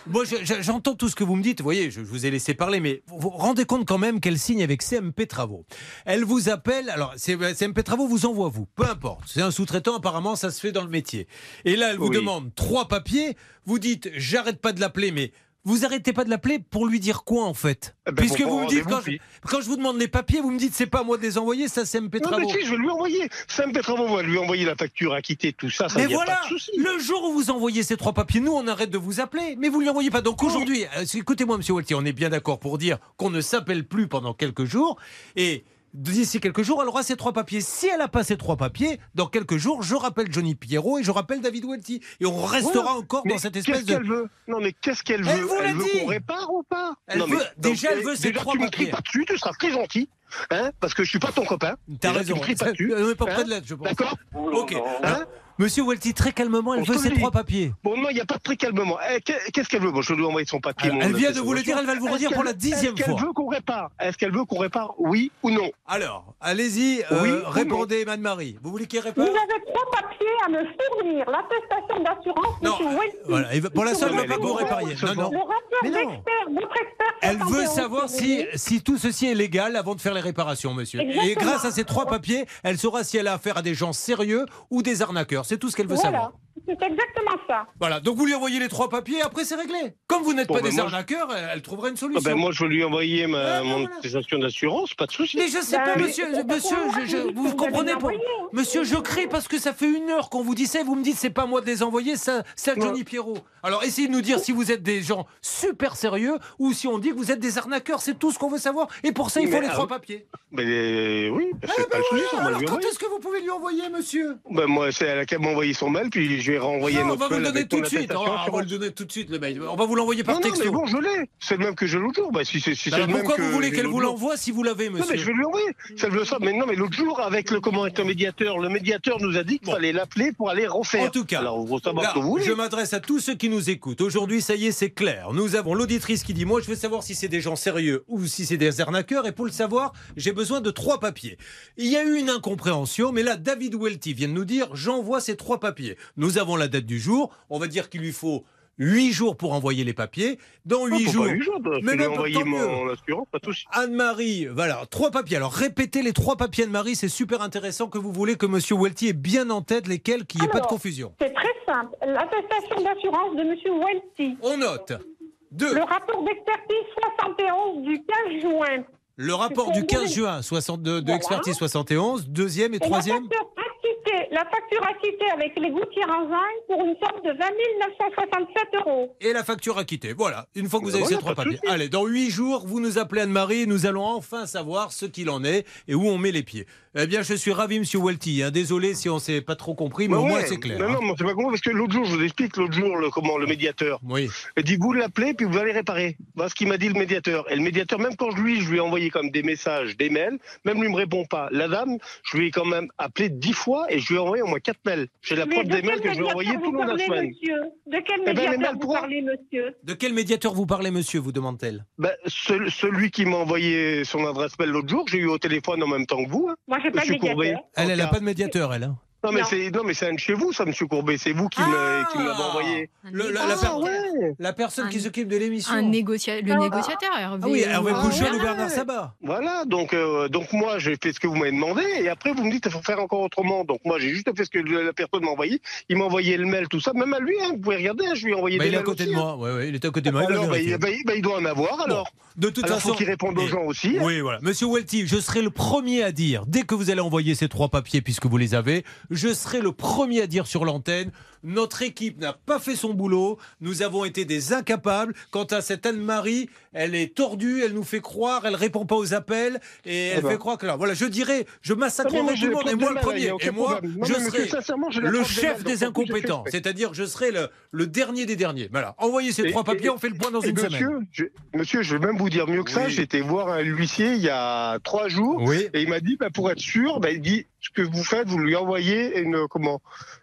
moi je- je- j'entends tout ce que vous me dites, vous voyez, je vous ai laissé parler, mais vous vous rendez compte quand même qu'elle signe avec CMP Travaux. Elle vous appelle, alors CMP Travaux vous envoie vous, peu importe, c'est un sous-traitant, apparemment ça se fait dans le métier. Et là, elle vous Oui. demande trois papiers, vous dites j'arrête pas de l'appeler, mais vous arrêtez pas de l'appeler pour lui dire quoi en fait Eh ben, Puisque vous me dites, quand je, quand je vous demande les papiers, vous me dites c'est pas à moi de les envoyer, ça c'est Non, Travaux. mais si, je vais lui envoyer. CMP Travaux va lui envoyer la facture acquittée, tout ça, ça Mais voilà, pas de souci. le jour où vous envoyez ces trois papiers, nous on arrête de vous appeler, mais vous ne lui envoyez pas. Donc aujourd'hui, euh, écoutez-moi Monsieur Waltier, on est bien d'accord pour dire qu'on ne s'appelle plus pendant quelques jours et d'ici quelques jours, elle aura ces trois papiers. Si elle n'a pas ces trois papiers, dans quelques jours, je rappelle Johnny Pierrot et je rappelle David Welty et on restera encore dans cette espèce Qu'est-ce de qu'elle veut? Non, mais qu'est-ce qu'elle Elle veut? vous l'a veut dit. qu'on répare ou pas? Elle Non, veut- mais- déjà, elle veut déjà, trois tu me papiers. cries pas dessus, tu seras très gentil. Hein, parce que je suis pas ton copain. T'as raison. Tu me pas dessus. on est pas près Hein de l'être, je pense. D'accord? Ok. Hein? Monsieur Welty, très calmement, elle On veut dit. trois papiers. Bon, non, il n'y a pas de très calmement. Eh, qu'est- Qu'est-ce qu'elle veut? Bon, je vais lui envoyer son papier. Alors, elle vient de vous le dire, elle va le vous Est-ce redire pour la qu'elle- dixième Est-ce fois. qu'elle veut qu'on répare? Est-ce qu'elle veut qu'on répare Oui ou non? Alors, allez-y, euh, Oui répondez, Madame Marie. Vous voulez qu'il Vous réponde avez trois papiers à me fournir. L'attestation d'assurance, Non, monsieur Welty. Voilà, pour l'instant, elle ne pas vous répariez. Non, non. Le votre expert Elle veut 71 savoir si, tout ceci est légal avant de faire les réparations, monsieur. Et grâce à ces trois papiers, elle saura si elle a affaire à des gens sérieux ou des arnaqueurs. C'est tout ce qu'elle veut Voilà, savoir. C'est exactement ça. Voilà, donc vous lui envoyez les trois papiers, après c'est réglé. Comme vous n'êtes Bon, pas ben des je- arnaqueurs, elle, trouvera une Ah solution. ben, Moi, je vais lui envoyer ma, mon attestation d'assurance, pas de souci. Mais je sais Ben, pas, mais monsieur, monsieur, je- vous comprenez pas. Monsieur, je crie parce que ça fait une heure qu'on vous dit ça et vous me dites c'est pas moi de les envoyer, ça, c'est à Johnny Pierrot. Alors essayez de nous dire si vous êtes des gens super sérieux ou si on dit que vous êtes des arnaqueurs, c'est tout ce qu'on veut savoir. Et pour ça, il faut Mais, les ah, trois papiers. Mais euh, oui, Ah, c'est pas le souci, Alors quand est-ce que vous pouvez lui envoyer, monsieur? Ben, moi, c'est elle qui m'a envoyé son mail, puis je vais renvoyer Non, on notre va vous le donner tout de suite. on va d'assurance. le donner tout de suite, le mail. On va vous l'envoyer par Non, non, texto. mais bon, je l'ai. C'est le même que j'ai l'autre jour. Bah, si c'est si Bah, pourquoi vous voulez qu'elle vous l'envoie si vous l'avez, Non, monsieur mais je vais lui envoyer. Ça veut ça. Mais non, mais l'autre jour, avec le comment être médiateur, le médiateur nous a dit qu'il fallait l'appeler pour aller refaire. En tout cas, alors là, vous je m'adresse à tous ceux qui nous écoutent. Aujourd'hui, ça y est, c'est clair. Nous avons l'auditrice qui dit Moi, je veux savoir si c'est des gens sérieux ou si c'est des arnaqueurs. Et pour le savoir, j'ai besoin de trois papiers. Il y a eu une incompréhension, mais là, David Welty vient de nous dire J'envoie ces trois papiers. Nous avons la date du jour. On va dire qu'il lui faut. Huit jours pour envoyer les papiers. Dans Non, huit faut jours. pas huit jours, je mais non, envoyer mon assurance, pas souci. Anne-Marie, voilà, trois papiers. Alors répétez les trois papiers Anne-Marie, c'est super intéressant que vous voulez que Monsieur Welty ait bien en tête lesquels, qu'il n'y ait pas de confusion. C'est très simple. L'attestation d'assurance de monsieur Welty. On note. Deux. Le rapport d'expertise 71 du 15 juin. Le rapport du 15 juin 62 de Voilà. expertise 71, deuxième et Et troisième. La facture, acquittée, avec les gouttières en zinc pour une somme de 20 967 euros. Et la facture acquittée. Voilà, une fois que vous avez ces trois papiers. Allez, dans huit jours, vous nous appelez Anne-Marie et nous allons enfin savoir ce qu'il en est et où on met les pieds. Eh bien, je suis ravi, Monsieur Welty. hein. Désolé si on s'est pas trop compris, mais Bah au moins c'est clair. Non, hein. non, mais c'est pas compris parce que l'autre jour, je vous explique, l'autre jour, le, comment, le médiateur. Oui. Il dit, vous l'appelez, puis vous allez réparer. Voilà ce qu'il m'a dit le médiateur. Et le médiateur, même quand je lui, je lui ai envoyé comme des messages, des mails, même lui me répond pas. La dame, je lui ai quand même appelé dix fois et je lui ai envoyé au moins quatre mails. J'ai la preuve de des mails quel que je lui ai envoyés médiateur tout le long de la semaine. monsieur? De quel Eh ben, les médiateur mails vous pour- parlez, monsieur? De quel médiateur vous parlez, monsieur? Vous demande-t-elle. Ben, ce- celui qui m'a envoyé son adresse mail l'autre jour, j'ai eu au téléphone en même temps que vous. hein. Moi, j'ai pas de médiateur. Elle, elle n'a pas de médiateur, elle. hein. Non mais c'est non mais c'est un de chez vous ça monsieur Courbet c'est vous qui me qui me l'avez envoyé. Le- la, Ah, la per- ouais. la personne qui s'occupe de l'émission. Un négocia- le négociateur, Hervé. Ah oui, Hervé Ah, Pouchol voilà. ou Bernard Sabat. Voilà, donc, euh, donc moi j'ai fait ce que vous m'avez demandé et après vous me dites qu'il faut faire encore autrement. Donc moi j'ai juste fait ce que la personne m'a envoyé. Il m'a envoyé le mail, tout ça, même à lui, hein, vous pouvez regarder, hein, je lui ai envoyé Bah, des il est à mails côté de moi. hein. Ouais, ouais, il était à côté de moi. il va Alors, bah, il, bah, il- bah, il doit en avoir alors. De toute Alors, façon, faut qu'il réponde aux gens aussi. hein. Oui, voilà. Monsieur Welty, je serai le premier à dire, dès que vous allez envoyer ces trois papiers, puisque vous les avez, je serai le premier à dire sur l'antenne, notre équipe n'a pas fait son boulot, nous avons été des incapables. Quant à cette Anne-Marie, elle est tordue, elle nous fait croire, elle répond pas aux appels, et elle ben. fait croire que là, voilà, je dirais, je massacrerai tout le monde, et moi le premier, et moi. Non, je serai le chef des incompétents, c'est-à-dire je serai le, le dernier des derniers. Voilà, envoyez ces Et- trois papiers, et- on fait le point dans une monsieur, semaine. Je, monsieur, je vais même vous dire mieux que ça. Oui. Été voir un huissier il y a trois jours Oui. et il m'a dit, bah, pour être sûr, bah, il dit ce que vous faites, vous lui envoyez une comment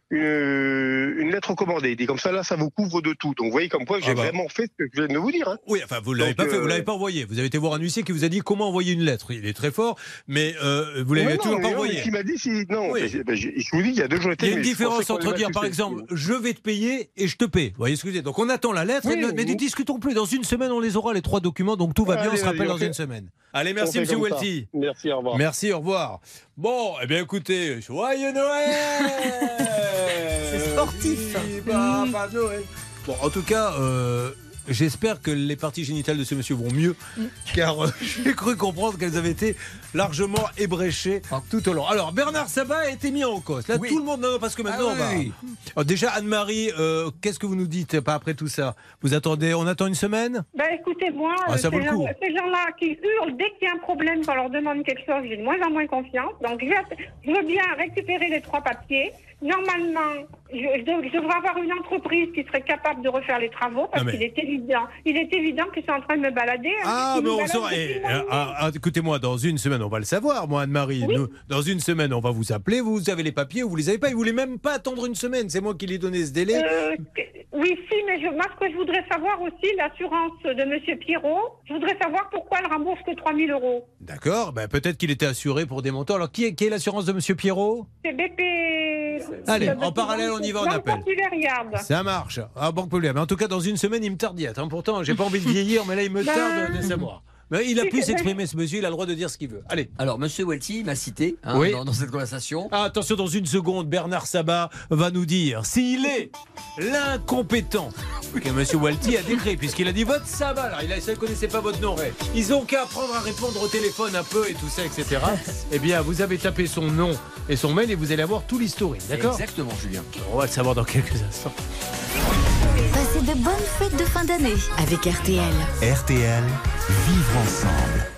une, une lettre recommandée. Il dit comme ça là, ça vous couvre de tout. Donc vous voyez comme quoi j'ai Ah bah. vraiment fait ce que je viens de vous dire. Hein. Oui, enfin, vous l'avez Donc, pas fait, vous euh, l'avez pas envoyé. Vous avez été voir un huissier qui vous a dit comment envoyer une lettre. Il est très fort, mais euh, vous l'avez non, toujours pas non, envoyé. Il m'a dit si non. Oui. mais- mais je je vous dis, il y a deux jours. Il y a une je différence entre dire, par exemple, je vais te payer et je te paie. Vous voyez ce que je veux dire? Donc on attend la lettre, Oui, et ne- mais ne oui. discutons plus. Dans une semaine, on les aura, les trois documents, donc tout va bien, on se rappelle allez, dans une semaine. Allez, merci, monsieur. Welty. Merci, au revoir. Merci, au revoir. Bon, eh bien écoutez, joyeux Noël C'est sportif. Viva Papa Noël. Bon, en tout cas, euh, j'espère que les parties génitales de ce monsieur vont mieux, car euh, j'ai cru comprendre qu'elles avaient été largement ébréchées tout au long. Alors, Bernard Sabat a été mis en cause. Là, tout le monde, non, non, parce que maintenant, Ah on va- oui. Alors, déjà, Anne-Marie, euh, qu'est-ce que vous nous dites pas après tout ça? Vous attendez, on attend une semaine? Ben écoutez, moi, Ah, euh, ça vaut ces le coup. gens- ces gens-là qui hurlent dès qu'il y a un problème, qu'on leur demande quelque chose, j'ai de moins en moins confiance. Donc, je veux bien récupérer les trois papiers. Normalement, je, je dev- je devrais avoir une entreprise qui serait capable de refaire les travaux parce mais- qu'il est évident, il est évident qu'ils sont en train de me balader. hein. Ah, mais on saura. eh, ah, ah, Écoutez-moi, dans une semaine, on va le savoir, moi, Anne-Marie. Dans une semaine, on va vous appeler. Vous avez les papiers ou vous les avez pas. Ils voulaient même pas attendre une semaine. C'est moi qui lui ai donné ce délai. Euh, oui, si, mais je, moi, ce que je voudrais savoir aussi, l'assurance de M. Pierrot, je voudrais savoir pourquoi elle rembourse que 3 000 euros. D'accord. Ben, Peut-être qu'il était assuré pour des montants. Alors, qui est, qui est l'assurance de Monsieur Pierrot? C'est BP. Allez, en parallèle, on y va, on appelle. Ça marche. Ah, Banque Populaire. Mais en tout cas, dans une semaine, il me tarde d'y être. hein. Pourtant, j'ai pas envie de vieillir, mais là, il me Ben, tarde de savoir. Mais il a pu s'exprimer, ce monsieur. Il a le droit de dire ce qu'il veut. Allez. Alors, monsieur Welty m'a cité hein, Oui. dans, dans cette conversation. Ah, attention, dans une seconde, Bernard Sabat va nous dire s'il est l'incompétent que M. Walty a décrit, puisqu'il a dit votre Sabat. Alors, il ne connaissait pas votre nom. Ils ont qu'à apprendre à répondre au téléphone un peu et tout ça, etc. eh bien, vous avez tapé son nom et son mail et vous allez avoir tout l'historique, d'accord? Exactement, Julien. On va le savoir dans quelques instants. Passez de bonnes fêtes de fin d'année avec RTL. RTL, vivre ensemble.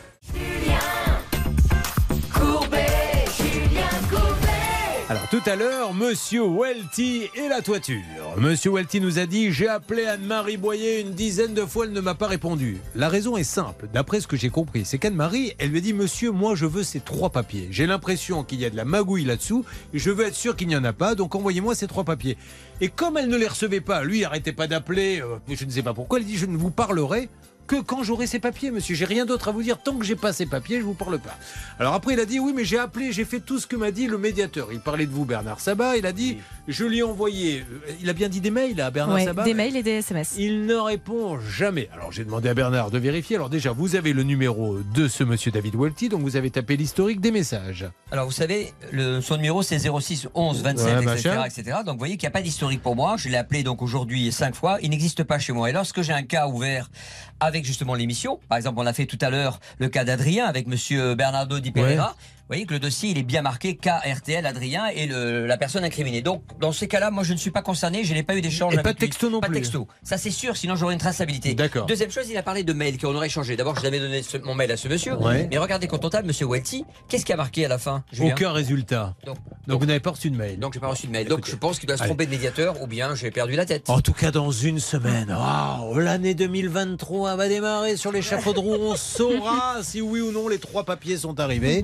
Alors tout à l'heure, Monsieur Welty et la toiture. Monsieur Welty nous a dit j'ai appelé Anne-Marie Boyer une dizaine de fois, elle ne m'a pas répondu. La raison est simple, d'après ce que j'ai compris, c'est qu'Anne-Marie, elle lui a dit Monsieur, moi je veux ces trois papiers. J'ai l'impression qu'il y a de la magouille là-dessous, je veux être sûr qu'il n'y en a pas, donc envoyez-moi ces trois papiers. Et comme elle ne les recevait pas, lui arrêtait pas d'appeler, euh, je ne sais pas pourquoi, elle dit je ne vous parlerai que quand j'aurai ces papiers, monsieur. J'ai rien d'autre à vous dire. Tant que j'ai pas ces papiers, je vous parle pas. Alors après, il a dit oui, mais j'ai appelé, j'ai fait tout ce que m'a dit le médiateur. Il parlait de vous, Bernard Sabat. Il a dit je lui ai envoyé. euh, Il a bien dit des mails à Bernard Ouais, Sabat. des mails et des SMS. Il ne répond jamais. Alors j'ai demandé à Bernard de vérifier. Alors déjà, vous avez le numéro de ce monsieur David Welty, donc vous avez tapé l'historique des messages. Alors vous savez, le, son numéro c'est 06 11 27 Ouais, etc.. Donc vous voyez qu'il n'y a pas d'historique pour moi. Je l'ai appelé donc aujourd'hui cinq fois. Il n'existe pas chez moi. Et lorsque j'ai un cas ouvert avec justement l'émission, par exemple on a fait tout à l'heure le cas d'Adrien avec Monsieur Bernardo Di Pereira. Voyez que le dossier il est bien marqué KRTL Adrien et le- la personne incriminée. Donc dans ces cas-là, moi je ne suis pas concerné, je n'ai pas eu d'échange. Pas de lui. texto non Pas plus. texto. Ça c'est sûr, sinon j'aurais une traçabilité. D'accord. Deuxième chose, il a parlé de mail qu'on aurait échangé. D'abord, je l'avais donné ce- mon mail à ce monsieur. Ouais. Mais regardez quand on tape Monsieur Welty, qu'est-ce qui a marqué à la fin Julien Aucun résultat. Donc, Donc vous n'avez pas reçu de mail. donc j'ai pas reçu de mail. Donc je pense qu'il doit se tromper de médiateur ou bien j'ai perdu la tête. En tout cas, dans une semaine, l'année 2023 va démarrer sur l'échafaud de roue. On saura si oui ou non les trois papiers sont arrivés.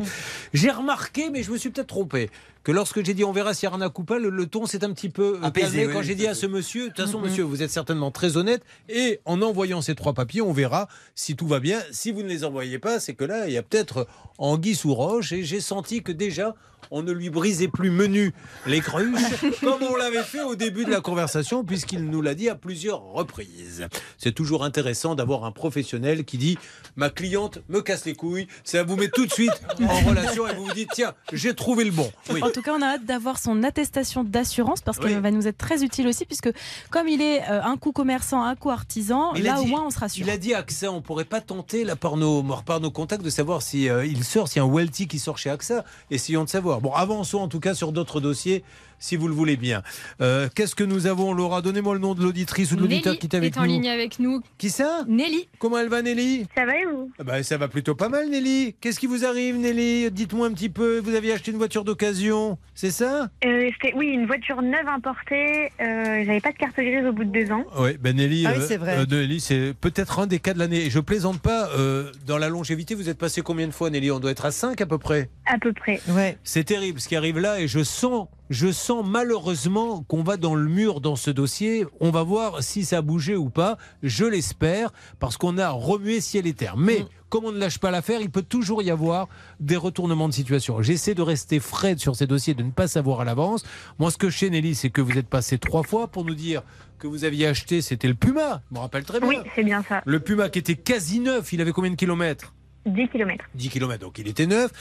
J'ai remarqué, mais je me suis peut-être trompé, que lorsque j'ai dit on verra s'il y a coup pas, le, le ton s'est un petit peu euh, Apaisé, calmé oui, quand oui, j'ai dit à ce monsieur, de toute façon, Mhm. monsieur, vous êtes certainement très honnête, et en envoyant ces trois papiers, on verra si tout va bien. Si vous ne les envoyez pas, c'est que là, il y a peut-être anguille sous roche, et j'ai senti que déjà, on ne lui brisait plus menu les cruches, comme on l'avait fait au début de la conversation, puisqu'il nous l'a dit à plusieurs reprises. C'est toujours intéressant d'avoir un professionnel qui dit ma cliente me casse les couilles, ça vous met tout de suite en relation et vous vous dites tiens, j'ai trouvé le bon. Oui. En tout cas, on a hâte d'avoir son attestation d'assurance parce qu'elle Oui. va nous être très utile aussi, puisque comme il est euh, un coup commerçant, un coup artisan, là au moins on sera sûr. Il a dit AXA, on pourrait pas tenter là par nos, par nos contacts de savoir si euh, il sort, s'il y a un Welty qui sort chez AXA. Essayons de savoir. Bon, avançons en tout cas sur d'autres dossiers, si vous le voulez bien. Euh, Qu'est-ce que nous avons, Laura? Donnez-moi le nom de l'auditrice ou de l'auditeur Nelly qui est avec est en nous. ligne avec nous. Qui ça? Nelly. Comment elle va, Nelly? Ça va et vous? Ah bah, Ça va plutôt pas mal, Nelly. Qu'est-ce qui vous arrive, Nelly? Dites-moi un petit peu. Vous aviez acheté une voiture d'occasion, c'est ça? Euh, c'était- Oui, une voiture neuve importée. Euh, J'avais pas de carte grise au bout de deux ans. Oui, ben Nelly, Ah oui, euh, c'est vrai. euh, Nelly, c'est peut-être un des cas de l'année. Et je plaisante pas. euh, dans la longévité, vous êtes passé combien de fois, Nelly? On doit être à 5 à peu près. À peu près. Ouais. C'est terrible ce qui arrive là et je sens, je sens malheureusement qu'on va dans le mur dans ce dossier. On va voir si ça a bougé ou pas. Je l'espère parce qu'on a remué ciel et terre. Mais Mm. comme on ne lâche pas l'affaire, il peut toujours y avoir des retournements de situation. J'essaie de rester frais sur ces dossiers, de ne pas savoir à l'avance. Moi, ce que je sais, Nelly, c'est que vous êtes passé trois fois pour nous dire que vous aviez acheté, c'était le Puma. Je me rappelle très bien. Oui, c'est bien ça. Le Puma qui était quasi neuf, il avait combien de kilomètres? 10 km. 10 km, donc il était neuf,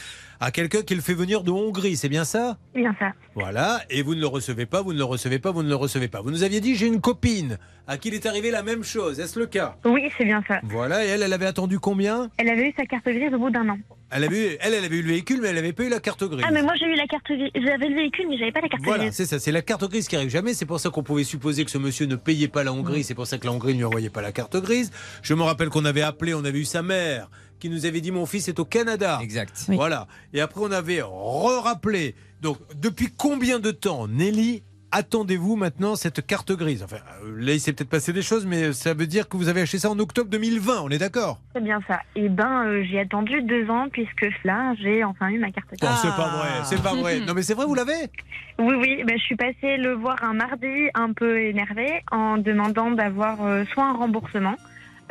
à quelqu'un qui le fait venir de Hongrie, c'est bien ça? Bien ça. Voilà, et vous ne le recevez pas, vous ne le recevez pas, vous ne le recevez pas. Vous nous aviez dit j'ai une copine à qui il est arrivé la même chose, est-ce le cas? Oui, c'est bien ça. Voilà, et elle, elle avait attendu combien? Elle avait eu sa carte grise au bout d'un an. elle avait, eu- elle, elle avait eu le véhicule, mais elle n'avait pas eu la carte grise. Ah, mais moi j'ai eu la carte grise. J'avais le véhicule, mais j'avais pas la carte Voilà, grise. c'est ça, c'est la carte grise qui arrive jamais. C'est pour ça qu'on pouvait supposer que ce monsieur ne payait pas la Hongrie. C'est pour ça que la Hongrie ne lui envoyait pas la carte grise. Je me rappelle qu'on avait appelé, on avait eu sa mère qui nous avait dit mon fils est au Canada. Exact. Voilà. Et après on avait re-rappelé. Donc depuis combien de temps, Nelly, attendez-vous maintenant cette carte grise? Enfin, euh, là il s'est peut-être passé des choses, mais ça veut dire que vous avez acheté ça en octobre 2020. On est d'accord? C'est bien ça. Et ben, euh, j'ai attendu deux ans puisque là, j'ai enfin eu ma carte grise. Non, c'est pas vrai, c'est pas vrai. Non, mais c'est vrai, vous l'avez? Oui, oui, ben, je suis passée le voir un mardi un peu énervée en demandant d'avoir euh, soit un remboursement,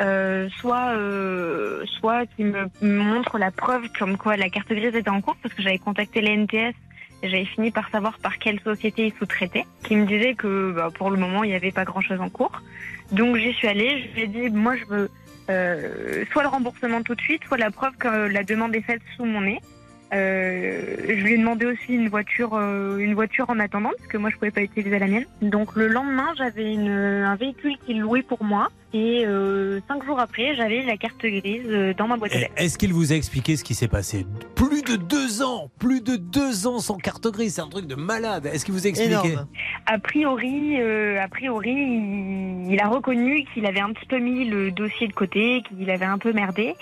euh, soit, euh, soit qui me montre la preuve comme quoi la carte grise était en cours parce que j'avais contacté les NTS et j'avais fini par savoir par quelle société ils sous-traitaient, qui me disait que bah, pour le moment il n'y avait pas grand-chose en cours. Donc j'y suis allée, je lui ai dit moi je veux euh, soit le remboursement tout de suite, soit la preuve que la demande est faite sous mon nez. Euh, je lui ai demandé aussi une voiture, euh, une voiture en attendant, parce que moi je pouvais pas utiliser la mienne. Donc le lendemain, j'avais un véhicule qu'il louait pour moi, et euh, cinq jours après, j'avais la carte grise euh, dans ma boîte aux Et lettres. Est-ce qu'il vous a expliqué ce qui s'est passé? Plus de deux ans Plus de deux ans sans carte grise, c'est un truc de malade. Est-ce qu'il vous a expliqué? A priori, euh, a priori, il, il a reconnu qu'il avait un petit peu mis le dossier de côté, qu'il avait un peu merdé,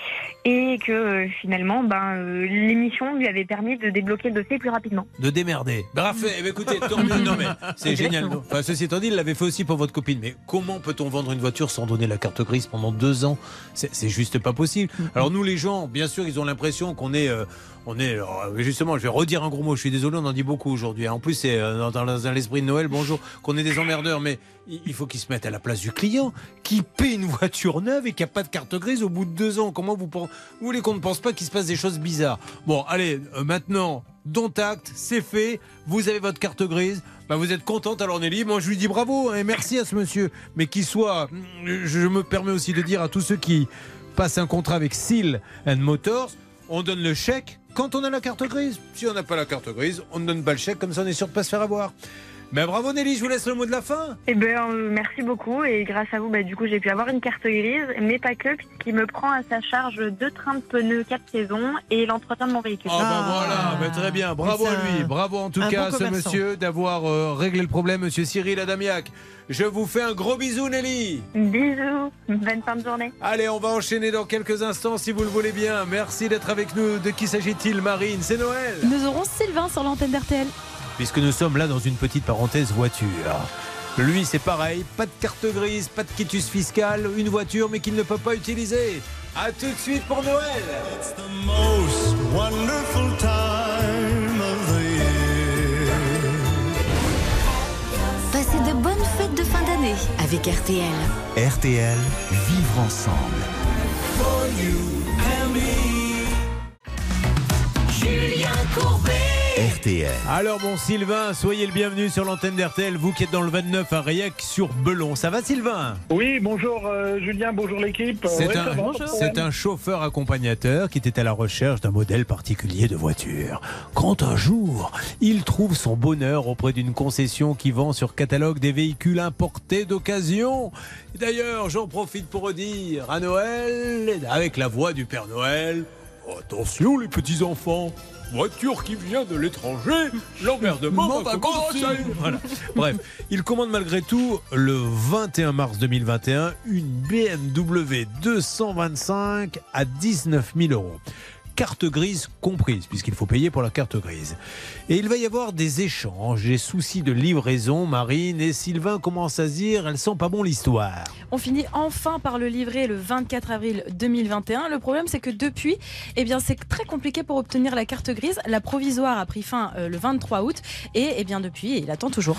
et que euh, finalement, ben, euh, l'émission lui avait permis de débloquer le dossier plus rapidement. De démerder. Parfait. Eh ben, écoutez, tant mieux. Non, mais c'est génial. Enfin, ceci étant dit, il l'avait fait aussi pour votre copine. Mais comment peut-on vendre une voiture sans donner la carte grise pendant deux ans C'est juste pas possible. Alors, nous, les gens, bien sûr, ils ont l'impression qu'on est. euh, on est euh, justement, je vais redire un gros mot. Je suis désolé, on en dit beaucoup aujourd'hui. hein. En plus, c'est euh, dans, dans- dans l'esprit de Noël. Bonjour, qu'on est des emmerdeurs, mais il faut qu'ils se mettent à la place du client qui paie une voiture neuve et qui a pas de carte grise au bout de deux ans. Comment vous Vous voulez qu'on ne pense pas qu'il se passe des choses bizarres? Bon, allez, euh, maintenant, dont acte, c'est fait. Vous avez votre carte grise. Bah, vous êtes contente alors Nelly. Moi, je lui dis bravo hein, et merci à ce monsieur. Mais qu'il soit, mm, je me permets aussi de dire à tous ceux qui passent un contrat avec Seal and Motors, on donne le chèque quand on a la carte grise. Si on n'a pas la carte grise, on ne donne pas le chèque, comme ça on est sûr de pas se faire avoir. Mais bravo Nelly, je vous laisse le mot de la fin. Eh ben, euh, merci beaucoup et grâce à vous, bah, du coup, j'ai pu avoir une carte grise, mais pas que, puisqu'il me prend à sa charge deux trains de pneus, quatre saisons et l'entretien de mon véhicule. Ah bah voilà, bah très bien, bravo à lui, bravo en tout cas bon à ce monsieur d'avoir euh, réglé le problème, monsieur Cyril Adamiac. Je vous fais un gros bisou Nelly. Bisous, bonne fin de journée. Allez, on va enchaîner dans quelques instants si vous le voulez bien. Merci d'être avec nous. De qui s'agit-il Marine? C'est Noël. Nous aurons Sylvain sur l'antenne d'RTL puisque nous sommes là dans une petite parenthèse voiture. Lui, c'est pareil, pas de carte grise, pas de quitus fiscal, une voiture mais qu'il ne peut pas utiliser. A tout de suite pour Noël It's the most wonderful time of. Passez de bonnes fêtes de fin d'année avec RTL. RTL, vivre ensemble. You and me. Julien Courbet RTL. Alors bon Sylvain, soyez le bienvenu sur l'antenne d'RTL, vous qui êtes dans le 29 à Rayac sur Belon. Ça va Sylvain? Oui, bonjour euh, Julien, bonjour l'équipe. C'est Ouais, un, chauffeur accompagnateur qui était à la recherche d'un modèle particulier de voiture. Quand un jour, il trouve son bonheur auprès d'une concession qui vend sur catalogue des véhicules importés d'occasion. Et D'ailleurs, j'en profite pour redire à Noël, avec la voix du Père Noël, attention les petits enfants. Voiture qui vient de l'étranger, l'emmerdement va commencer. Voilà. Bref, il commande malgré tout le 21 mars 2021 une BMW 225 à 19 000 euros. Carte grise comprise, puisqu'il faut payer pour la carte grise. Et il va y avoir des échanges, des soucis de livraison. Marine et Sylvain commencent à se dire, elle sent pas bon l'histoire. On finit enfin par le livrer le 24 avril 2021. Le problème, c'est que depuis, eh bien, c'est très compliqué pour obtenir la carte grise. La provisoire a pris fin euh, le 23 août et, eh bien, depuis, il attend toujours.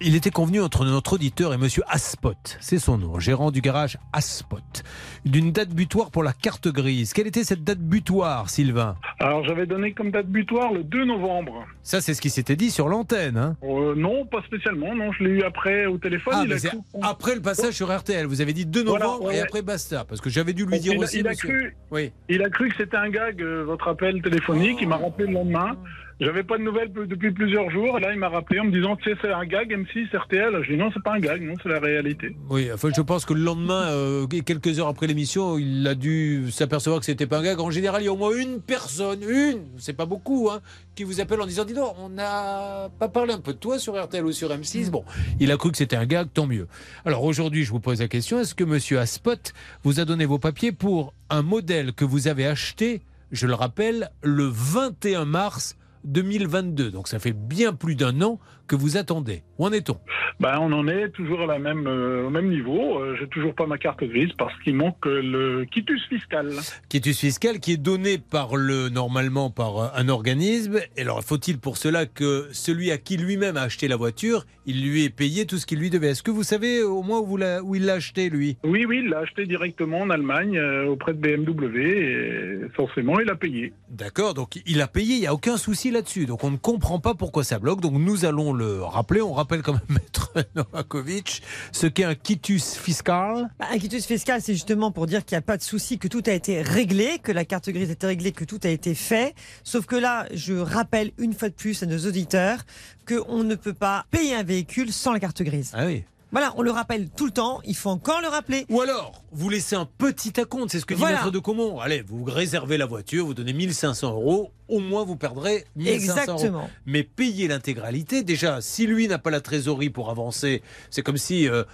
Il était convenu entre notre auditeur et monsieur Aspot, c'est son nom, gérant du garage Aspot, d'une date butoir pour la carte grise. Quelle était cette date butoir, Sylvain Alors j'avais donné comme date butoir le 2 novembre. Ça, c'est ce qui s'était dit sur l'antenne. Hein Euh, non, pas spécialement, non, je l'ai eu après au téléphone. Ah, il mais a c'est cru- après le passage sur RTL. Vous avez dit 2 Voilà, novembre ouais, et après basta. Parce que j'avais dû lui Donc, dire il aussi. il a monsieur- cru- Oui. Il a cru que c'était un gag, euh, votre appel téléphonique. Il m'a rappelé le lendemain. J'avais pas de nouvelles depuis plusieurs jours. Là, il m'a rappelé en me disant, tu sais, c'est un gag, M6, RTL. Je dis, non, c'est pas un gag, non, c'est la réalité. Oui, enfin, je pense que le lendemain, euh, quelques heures après l'émission, il a dû s'apercevoir que c'était pas un gag. En général, il y a au moins une personne, une, c'est pas beaucoup, hein, qui vous appelle en disant Dis donc, on n'a pas parlé un peu de toi sur RTL ou sur M6. Bon, il a cru que c'était un gag, tant mieux. Alors aujourd'hui, je vous pose la question est-ce que monsieur Aspot vous a donné vos papiers pour un modèle que vous avez acheté, je le rappelle, le 21 mars 2022 Donc ça fait bien plus d'un an que vous attendez. Où en est-on? Ben, on en est toujours à la même, euh, au même niveau. Euh, J'ai toujours pas ma carte grise parce qu'il manque le quitus fiscal. quitus fiscal qui est donné par le normalement par euh, un organisme. Et alors faut-il pour cela que celui à qui lui-même a acheté la voiture, il lui ait payé tout ce qu'il lui devait? Est-ce que vous savez au moins où, vous l'a- où il l'a acheté lui? Oui, oui, il l'a acheté directement en Allemagne euh, auprès de BMW et forcément, il a payé. D'accord, donc il a payé, il n'y a aucun souci là-dessus. Donc on ne comprend pas pourquoi ça bloque. Donc nous allons le rappeler. On rappelle quand même Maître Novakovic ce qu'est un quitus fiscal. Bah, un quitus fiscal, c'est justement pour dire qu'il n'y a pas de souci, que tout a été réglé, que la carte grise a été réglée, que tout a été fait. Sauf que là, je rappelle une fois de plus à nos auditeurs qu'on ne peut pas payer un véhicule sans la carte grise. Ah oui. Voilà, on le rappelle tout le temps, il faut encore le rappeler. Ou alors, vous laissez un petit acompte, c'est ce que dit Voilà. Maître de Comont. Allez, vous réservez la voiture, vous donnez 1500 euros, au moins vous perdrez 1500 euros. Exactement. Mais payez l'intégralité. Déjà, si lui n'a pas la trésorerie pour avancer, c'est comme si euh,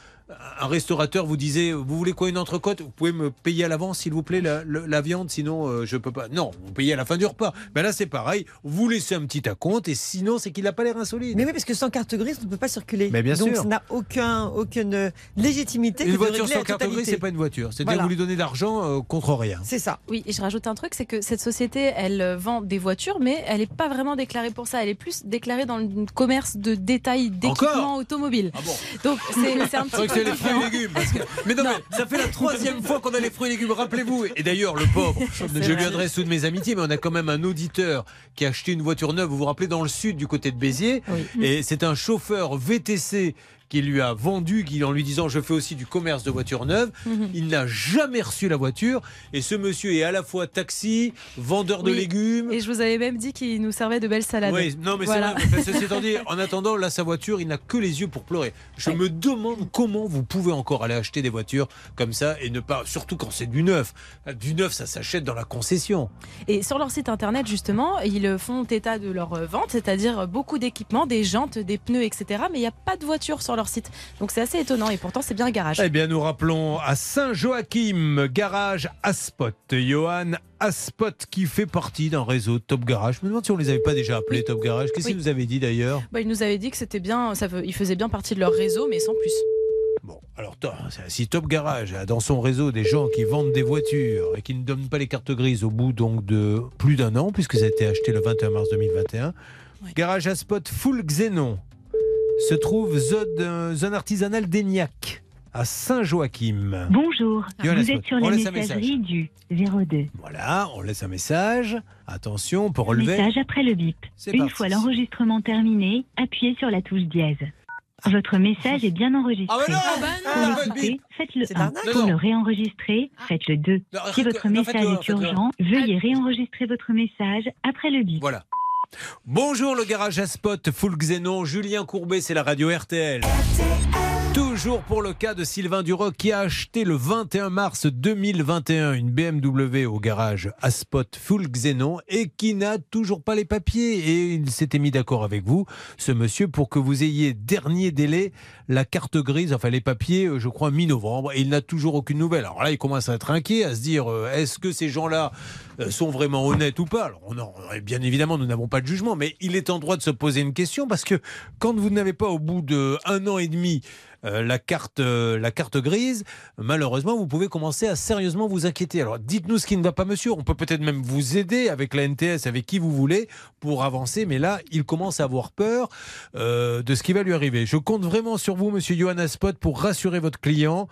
un restaurateur vous disait Vous voulez quoi, une entrecôte? Vous pouvez me payer à l'avance, s'il vous plaît, la, viande, sinon euh, je peux pas. Non, vous payez à la fin du repas. Ben là, c'est pareil. Vous laissez un petit acompte, et sinon, c'est qu'il n'a pas l'air insolite. Mais oui, parce que sans carte grise, on ne peut pas circuler. Mais bien Donc sûr. ça n'a aucun, aucune euh, légitimité. que Une de voiture sans carte grise, totalité. c'est pas une voiture. C'est-à-dire Voilà. vous lui donnez de l'argent euh, contre rien. C'est ça. Oui, et je rajoute un truc, c'est que cette société, elle euh, vend des voitures, mais elle n'est pas vraiment déclarée pour ça. Elle est plus déclarée dans le commerce de détail d'équipement automobile. Donc c'est un C'est petit que peu les fruits et légumes. parce que- Mais non, mais ça fait la troisième fois qu'on a les fruits et légumes. Rappelez-vous. Et d'ailleurs, le pauvre, je lui adresse toutes mes amitiés, mais on a quand même un auditeur qui a acheté une voiture neuve. Vous vous rappelez dans le sud, du côté de Béziers, et c'est un chauffeur VTC qui lui a vendu, qui en lui disant je fais aussi du commerce de voitures neuves, Mhm. il n'a jamais reçu la voiture et ce monsieur est à la fois taxi, vendeur de légumes. Et je vous avais même dit qu'il nous servait de belles salades. Oui, non, mais Voilà. c'est vrai. En attendant, là, sa voiture, il n'a que les yeux pour pleurer. Je me demande comment vous pouvez encore aller acheter des voitures comme ça et ne pas, surtout quand c'est du neuf. Du neuf, ça s'achète dans la concession. Et sur leur site internet, justement, ils font état de leur vente, c'est-à-dire beaucoup d'équipements, des jantes, des pneus, etc. Mais il n'y a pas de voiture sur leur site. Donc c'est assez étonnant et pourtant c'est bien un garage. Eh bien, nous rappelons à Saint-Joachim, garage Aspot. Johan Aspot qui fait partie d'un réseau Top Garage. Je me demande si on les avait pas déjà appelés Top Garage. Qu'est-ce Oui. qu'ils vous avaient dit d'ailleurs? Bah, ils nous avaient dit que c'était bien, ça, veut- ils faisaient bien partie de leur réseau, mais sans plus. Alors, to- si Top Garage a dans son réseau des gens qui vendent des voitures et qui ne donnent pas les cartes grises au bout donc de plus d'un an, puisque ça a été acheté le 21 mars 2021, Garage à spot full xénon se trouve zone, zone artisanale d'Aignac, à Saint-Joachim. Bonjour, vous êtes sur la messagerie du 02. Voilà, on laisse un message. Attention, on peut relever. Message après le bip. Une parti. fois l'enregistrement terminé, appuyez sur la touche dièse. Votre message est bien enregistré. Ah, mais non Pour l'écouter, faites le 1. l'arnaque. Pour le réenregistrer, faites le 2. Si votre message est urgent, veuillez réenregistrer votre message après le bip. Voilà. Bonjour le garage à spot, full xénon, Julien Courbet, c'est la radio RTL. Toujours pour le cas de Sylvain Duroc qui a acheté le 21 mars 2021 une BMW au garage Aspot Full Xenon et qui n'a toujours pas les papiers. Et il s'était mis d'accord avec vous, ce monsieur, pour que vous ayez dernier délai la carte grise, enfin les papiers, euh, je crois, mi-novembre. Et il n'a toujours aucune nouvelle. Alors là, il commence à être inquiet, à se dire euh, est-ce que ces gens-là euh, sont vraiment honnêtes ou pas? Alors, on en- bien évidemment, nous n'avons pas de jugement, mais il est en droit de se poser une question parce que quand vous n'avez pas au bout de un an et demi euh, la carte, euh, la carte grise, malheureusement, vous pouvez commencer à sérieusement vous inquiéter. Alors, dites-nous ce qui ne va pas, monsieur. On peut peut-être même vous aider avec la NTS, avec qui vous voulez, pour avancer. Mais là, il commence à avoir peur euh, de ce qui va lui arriver. Je compte vraiment sur vous, monsieur Johanna Spot, pour rassurer votre client.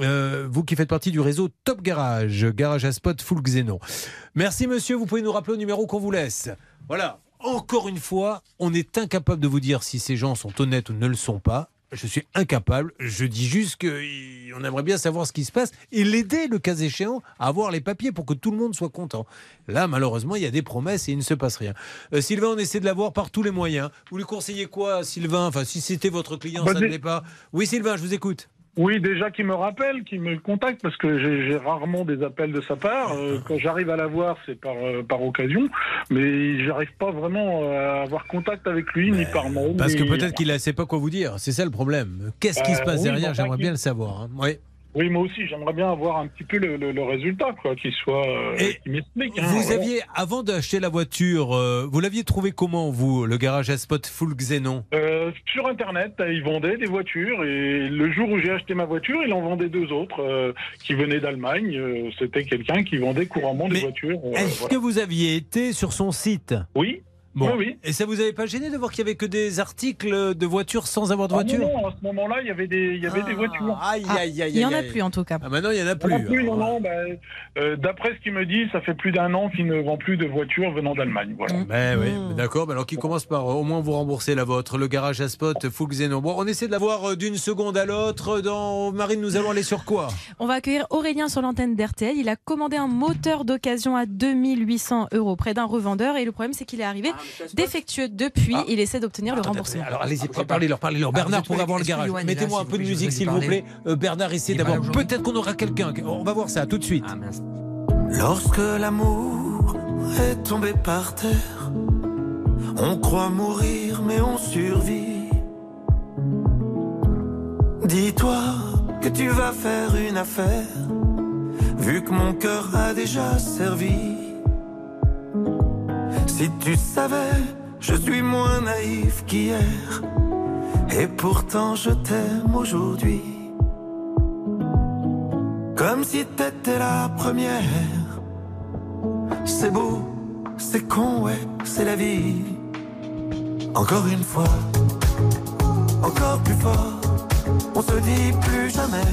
Euh, vous qui faites partie du réseau Top Garage, Garage à Spot Full Xenon. Merci monsieur, vous pouvez nous rappeler au numéro qu'on vous laisse. Voilà, encore une fois, on est incapable de vous dire si ces gens sont honnêtes ou ne le sont pas. Je suis incapable. Je dis juste qu'on aimerait bien savoir ce qui se passe et l'aider, le cas échéant, à avoir les papiers pour que tout le monde soit content. Là, malheureusement, il y a des promesses et il ne se passe rien. Euh, Sylvain, on essaie de l'avoir par tous les moyens. Vous lui conseillez quoi, Sylvain? Enfin, si c'était votre client, Bah, ça ne l'est pas. Oui, Sylvain, je vous écoute. Oui, déjà qui me rappelle, qui me contacte, parce que j'ai rarement des appels de sa part. Euh, quand j'arrive à la voir, c'est par, euh, par occasion, mais j'arrive pas vraiment à avoir contact avec lui, ni par mail. Parce que peut-être qu'il ne sait pas quoi vous dire. C'est ça le problème. Qu'est-ce qui se Euh, passe oui, derrière? bah, J'aimerais bien le savoir. hein. Oui. Oui, moi aussi, j'aimerais bien avoir un petit peu le, le- le résultat, quoi, qu'il soit, euh, m'explique. hein, Vous voilà. aviez, avant d'acheter la voiture, euh, vous l'aviez trouvé comment, vous, le garage à spot full Xenon? Euh, sur Internet, ils vendaient des voitures et le jour où j'ai acheté ma voiture, il en vendait deux autres euh, qui venaient d'Allemagne. C'était quelqu'un qui vendait couramment des voitures. Est-ce voilà. que vous aviez été sur son site? Oui. Bon. Oui, oui. Et ça vous avait pas gêné de voir qu'il y avait que des articles de voitures sans avoir de Ah voiture non, non, à ce moment-là, il y avait des, il y avait des voitures. Aïe, aïe, aïe, Il y en a aïe. plus en tout cas. Ah, maintenant, il y en a Il y en plus. a plus, non, bah, euh, D'après ce qu'il me dit, ça fait plus d'un an qu'il ne vend plus de voitures venant d'Allemagne. Voilà. Ben oui, mais d'accord. mais Alors qui commence par euh, au moins vous rembourser la vôtre. Le garage à spot, full Xenon. Bon, on essaie de la voir euh, d'une seconde à l'autre. Dans Marine, nous allons aller sur quoi? On va accueillir Aurélien sur l'antenne d'RTL. Il a commandé un moteur d'occasion à 2800 euros près d'un revendeur. Et le problème, c'est qu'il est arrivé défectueux depuis. Il essaie d'obtenir le remboursement. Alors allez-y, parlez-leur, parlez-leur. Ah, Bernard pour avoir le garage. Mettez-moi un peu de musique, s'il vous plaît. Euh, Bernard, essayez d'abord. Peut-être qu'on aura quelqu'un. On va voir ça tout de suite. Lorsque l'amour est tombé par terre, on croit mourir mais on survit. Dis-toi que tu vas faire une affaire, vu que mon cœur a déjà servi. Si tu savais, je suis moins naïf qu'hier, et pourtant je t'aime aujourd'hui. Comme si t'étais la première. C'est beau, c'est con, ouais, c'est la vie. Encore une fois, encore plus fort. On se dit plus jamais,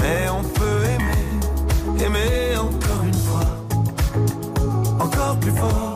mais on peut aimer, aimer encore une fois. Encore plus fort,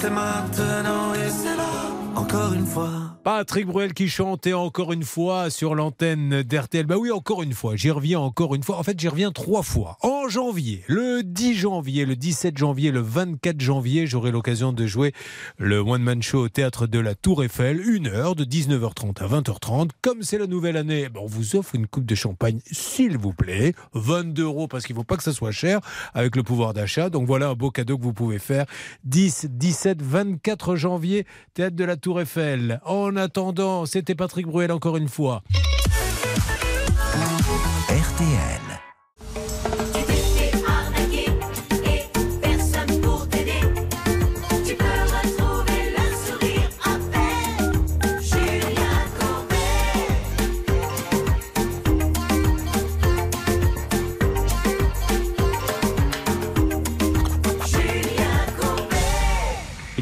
C'est maintenant et c'est là, encore une fois. Patrick Bruel qui chantait encore une fois sur l'antenne d'RTL. Bah oui, encore une fois. J'y reviens encore une fois. En fait, j'y reviens trois fois. En janvier, le 10 janvier, le 17 janvier, le 24 janvier, j'aurai l'occasion de jouer le One Man Show au théâtre de la Tour Eiffel. Une heure de 19h30 à 20h30. Comme c'est la nouvelle année, bah, on vous offre une coupe de champagne, s'il vous plaît. 22 euros parce qu'il ne faut pas que ça soit cher avec le pouvoir d'achat. Donc voilà un beau cadeau que vous pouvez faire. 10, 17, 24 janvier, théâtre de la Tour Eiffel. En attendant, c'était Patrick Bruel encore une fois.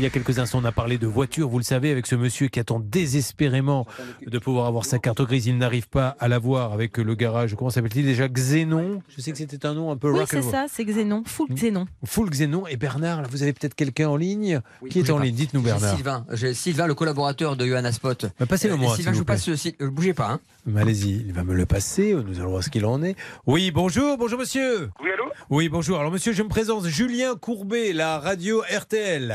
Y a quelques instants, on a parlé de voiture, vous le savez, avec ce monsieur qui attend désespérément de pouvoir avoir sa carte grise. Il n'arrive pas à l'avoir avec le garage. Comment s'appelle-t-il déjà? Xénon? Je sais que c'était un nom un peu Oui, c'est ça, c'est Xénon, full Xénon. Full Xénon. Et Bernard, là, vous avez peut-être quelqu'un en ligne qui est en pas. ligne Dites-nous, Bernard. Sylvain, Sylvain, le collaborateur de Johanna Spot. Bah, passez-le Euh, moi, Sylvain, s'il je vous passe site. euh, Bougez pas. Hein. Allez-y, il va me le passer. Nous allons voir ce qu'il en est. Oui, bonjour, bonjour monsieur. Oui, allô? Oui, bonjour. Alors monsieur, je me présente Julien Courbet, la radio RTL.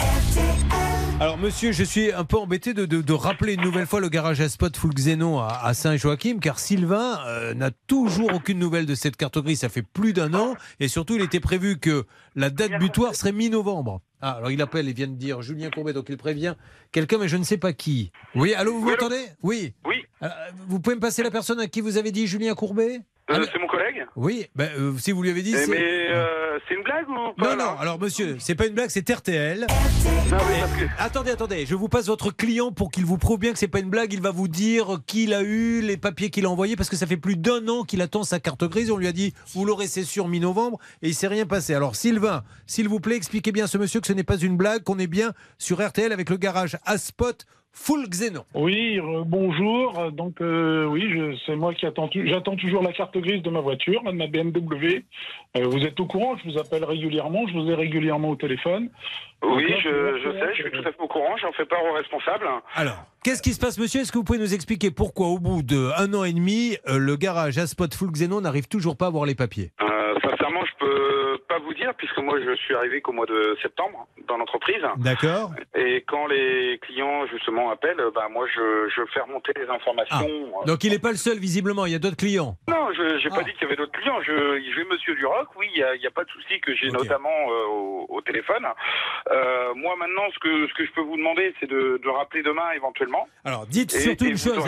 Alors monsieur, je suis un peu embêté de, de- de rappeler une nouvelle fois le garage à spot full Xénon à, à Saint-Joachim, car Sylvain euh, n'a toujours aucune nouvelle de cette carte grise. Ça fait plus d'un an, et surtout il était prévu que la date butoir serait mi-novembre. Ah, alors il appelle, il vient de dire Julien Courbet, donc il prévient quelqu'un, mais je ne sais pas qui. Oui, allô, vous m'entendez? Oui. Oui. Euh, vous pouvez me passer la personne à qui vous avez dit Julien Courbet? Euh, C'est mon collègue Oui, ben, euh, si vous lui avez dit. Eh, c'est- Mais euh, blague ou pas non, non, alors monsieur, c'est pas une blague, c'est RTL. Non, que- Attendez, attendez, je vous passe votre client pour qu'il vous prouve bien que c'est pas une blague. Il va vous dire qui il a eu, les papiers qu'il a envoyés, parce que ça fait plus d'un an qu'il attend sa carte grise. On lui a dit, vous l'aurez, c'est sûr, mi-novembre, et il s'est rien passé. Alors Sylvain, s'il vous plaît, expliquez bien à ce monsieur que ce n'est pas une blague, qu'on est bien sur RTL avec le garage à spot full Xénon. Oui, euh, bonjour. Donc euh, oui, je- c'est moi qui attends. tu- J'attends toujours la carte grise de ma voiture, de ma BMW. Euh, vous êtes au courant Je vous appelle régulièrement. Je vous ai régulièrement au téléphone. Oui, Donc là, je, sais, je suis tout à fait au courant, j'en fais part au responsable. Alors, qu'est-ce qui se passe, monsieur? Est-ce que vous pouvez nous expliquer pourquoi, au bout d'un an et demi, euh, le garage à spot full Xénon n'arrive toujours pas à avoir les papiers Euh, sincèrement, je peux pas vous dire, puisque moi je suis arrivé qu'au mois de septembre dans l'entreprise. D'accord Et quand les clients justement appellent, bah, moi je, je fais remonter les informations. Euh, Donc il n'est pas le seul, visiblement, il y a d'autres clients. Non, je n'ai Ah. pas dit qu'il y avait d'autres clients. Je, j'ai Monsieur Duroc, oui, il n'y a, pas de souci que j'ai notamment euh, au, au téléphone. Euh, moi maintenant, ce que, ce que je peux vous demander, c'est de, de rappeler demain éventuellement. Alors, dites Et- surtout et une chose.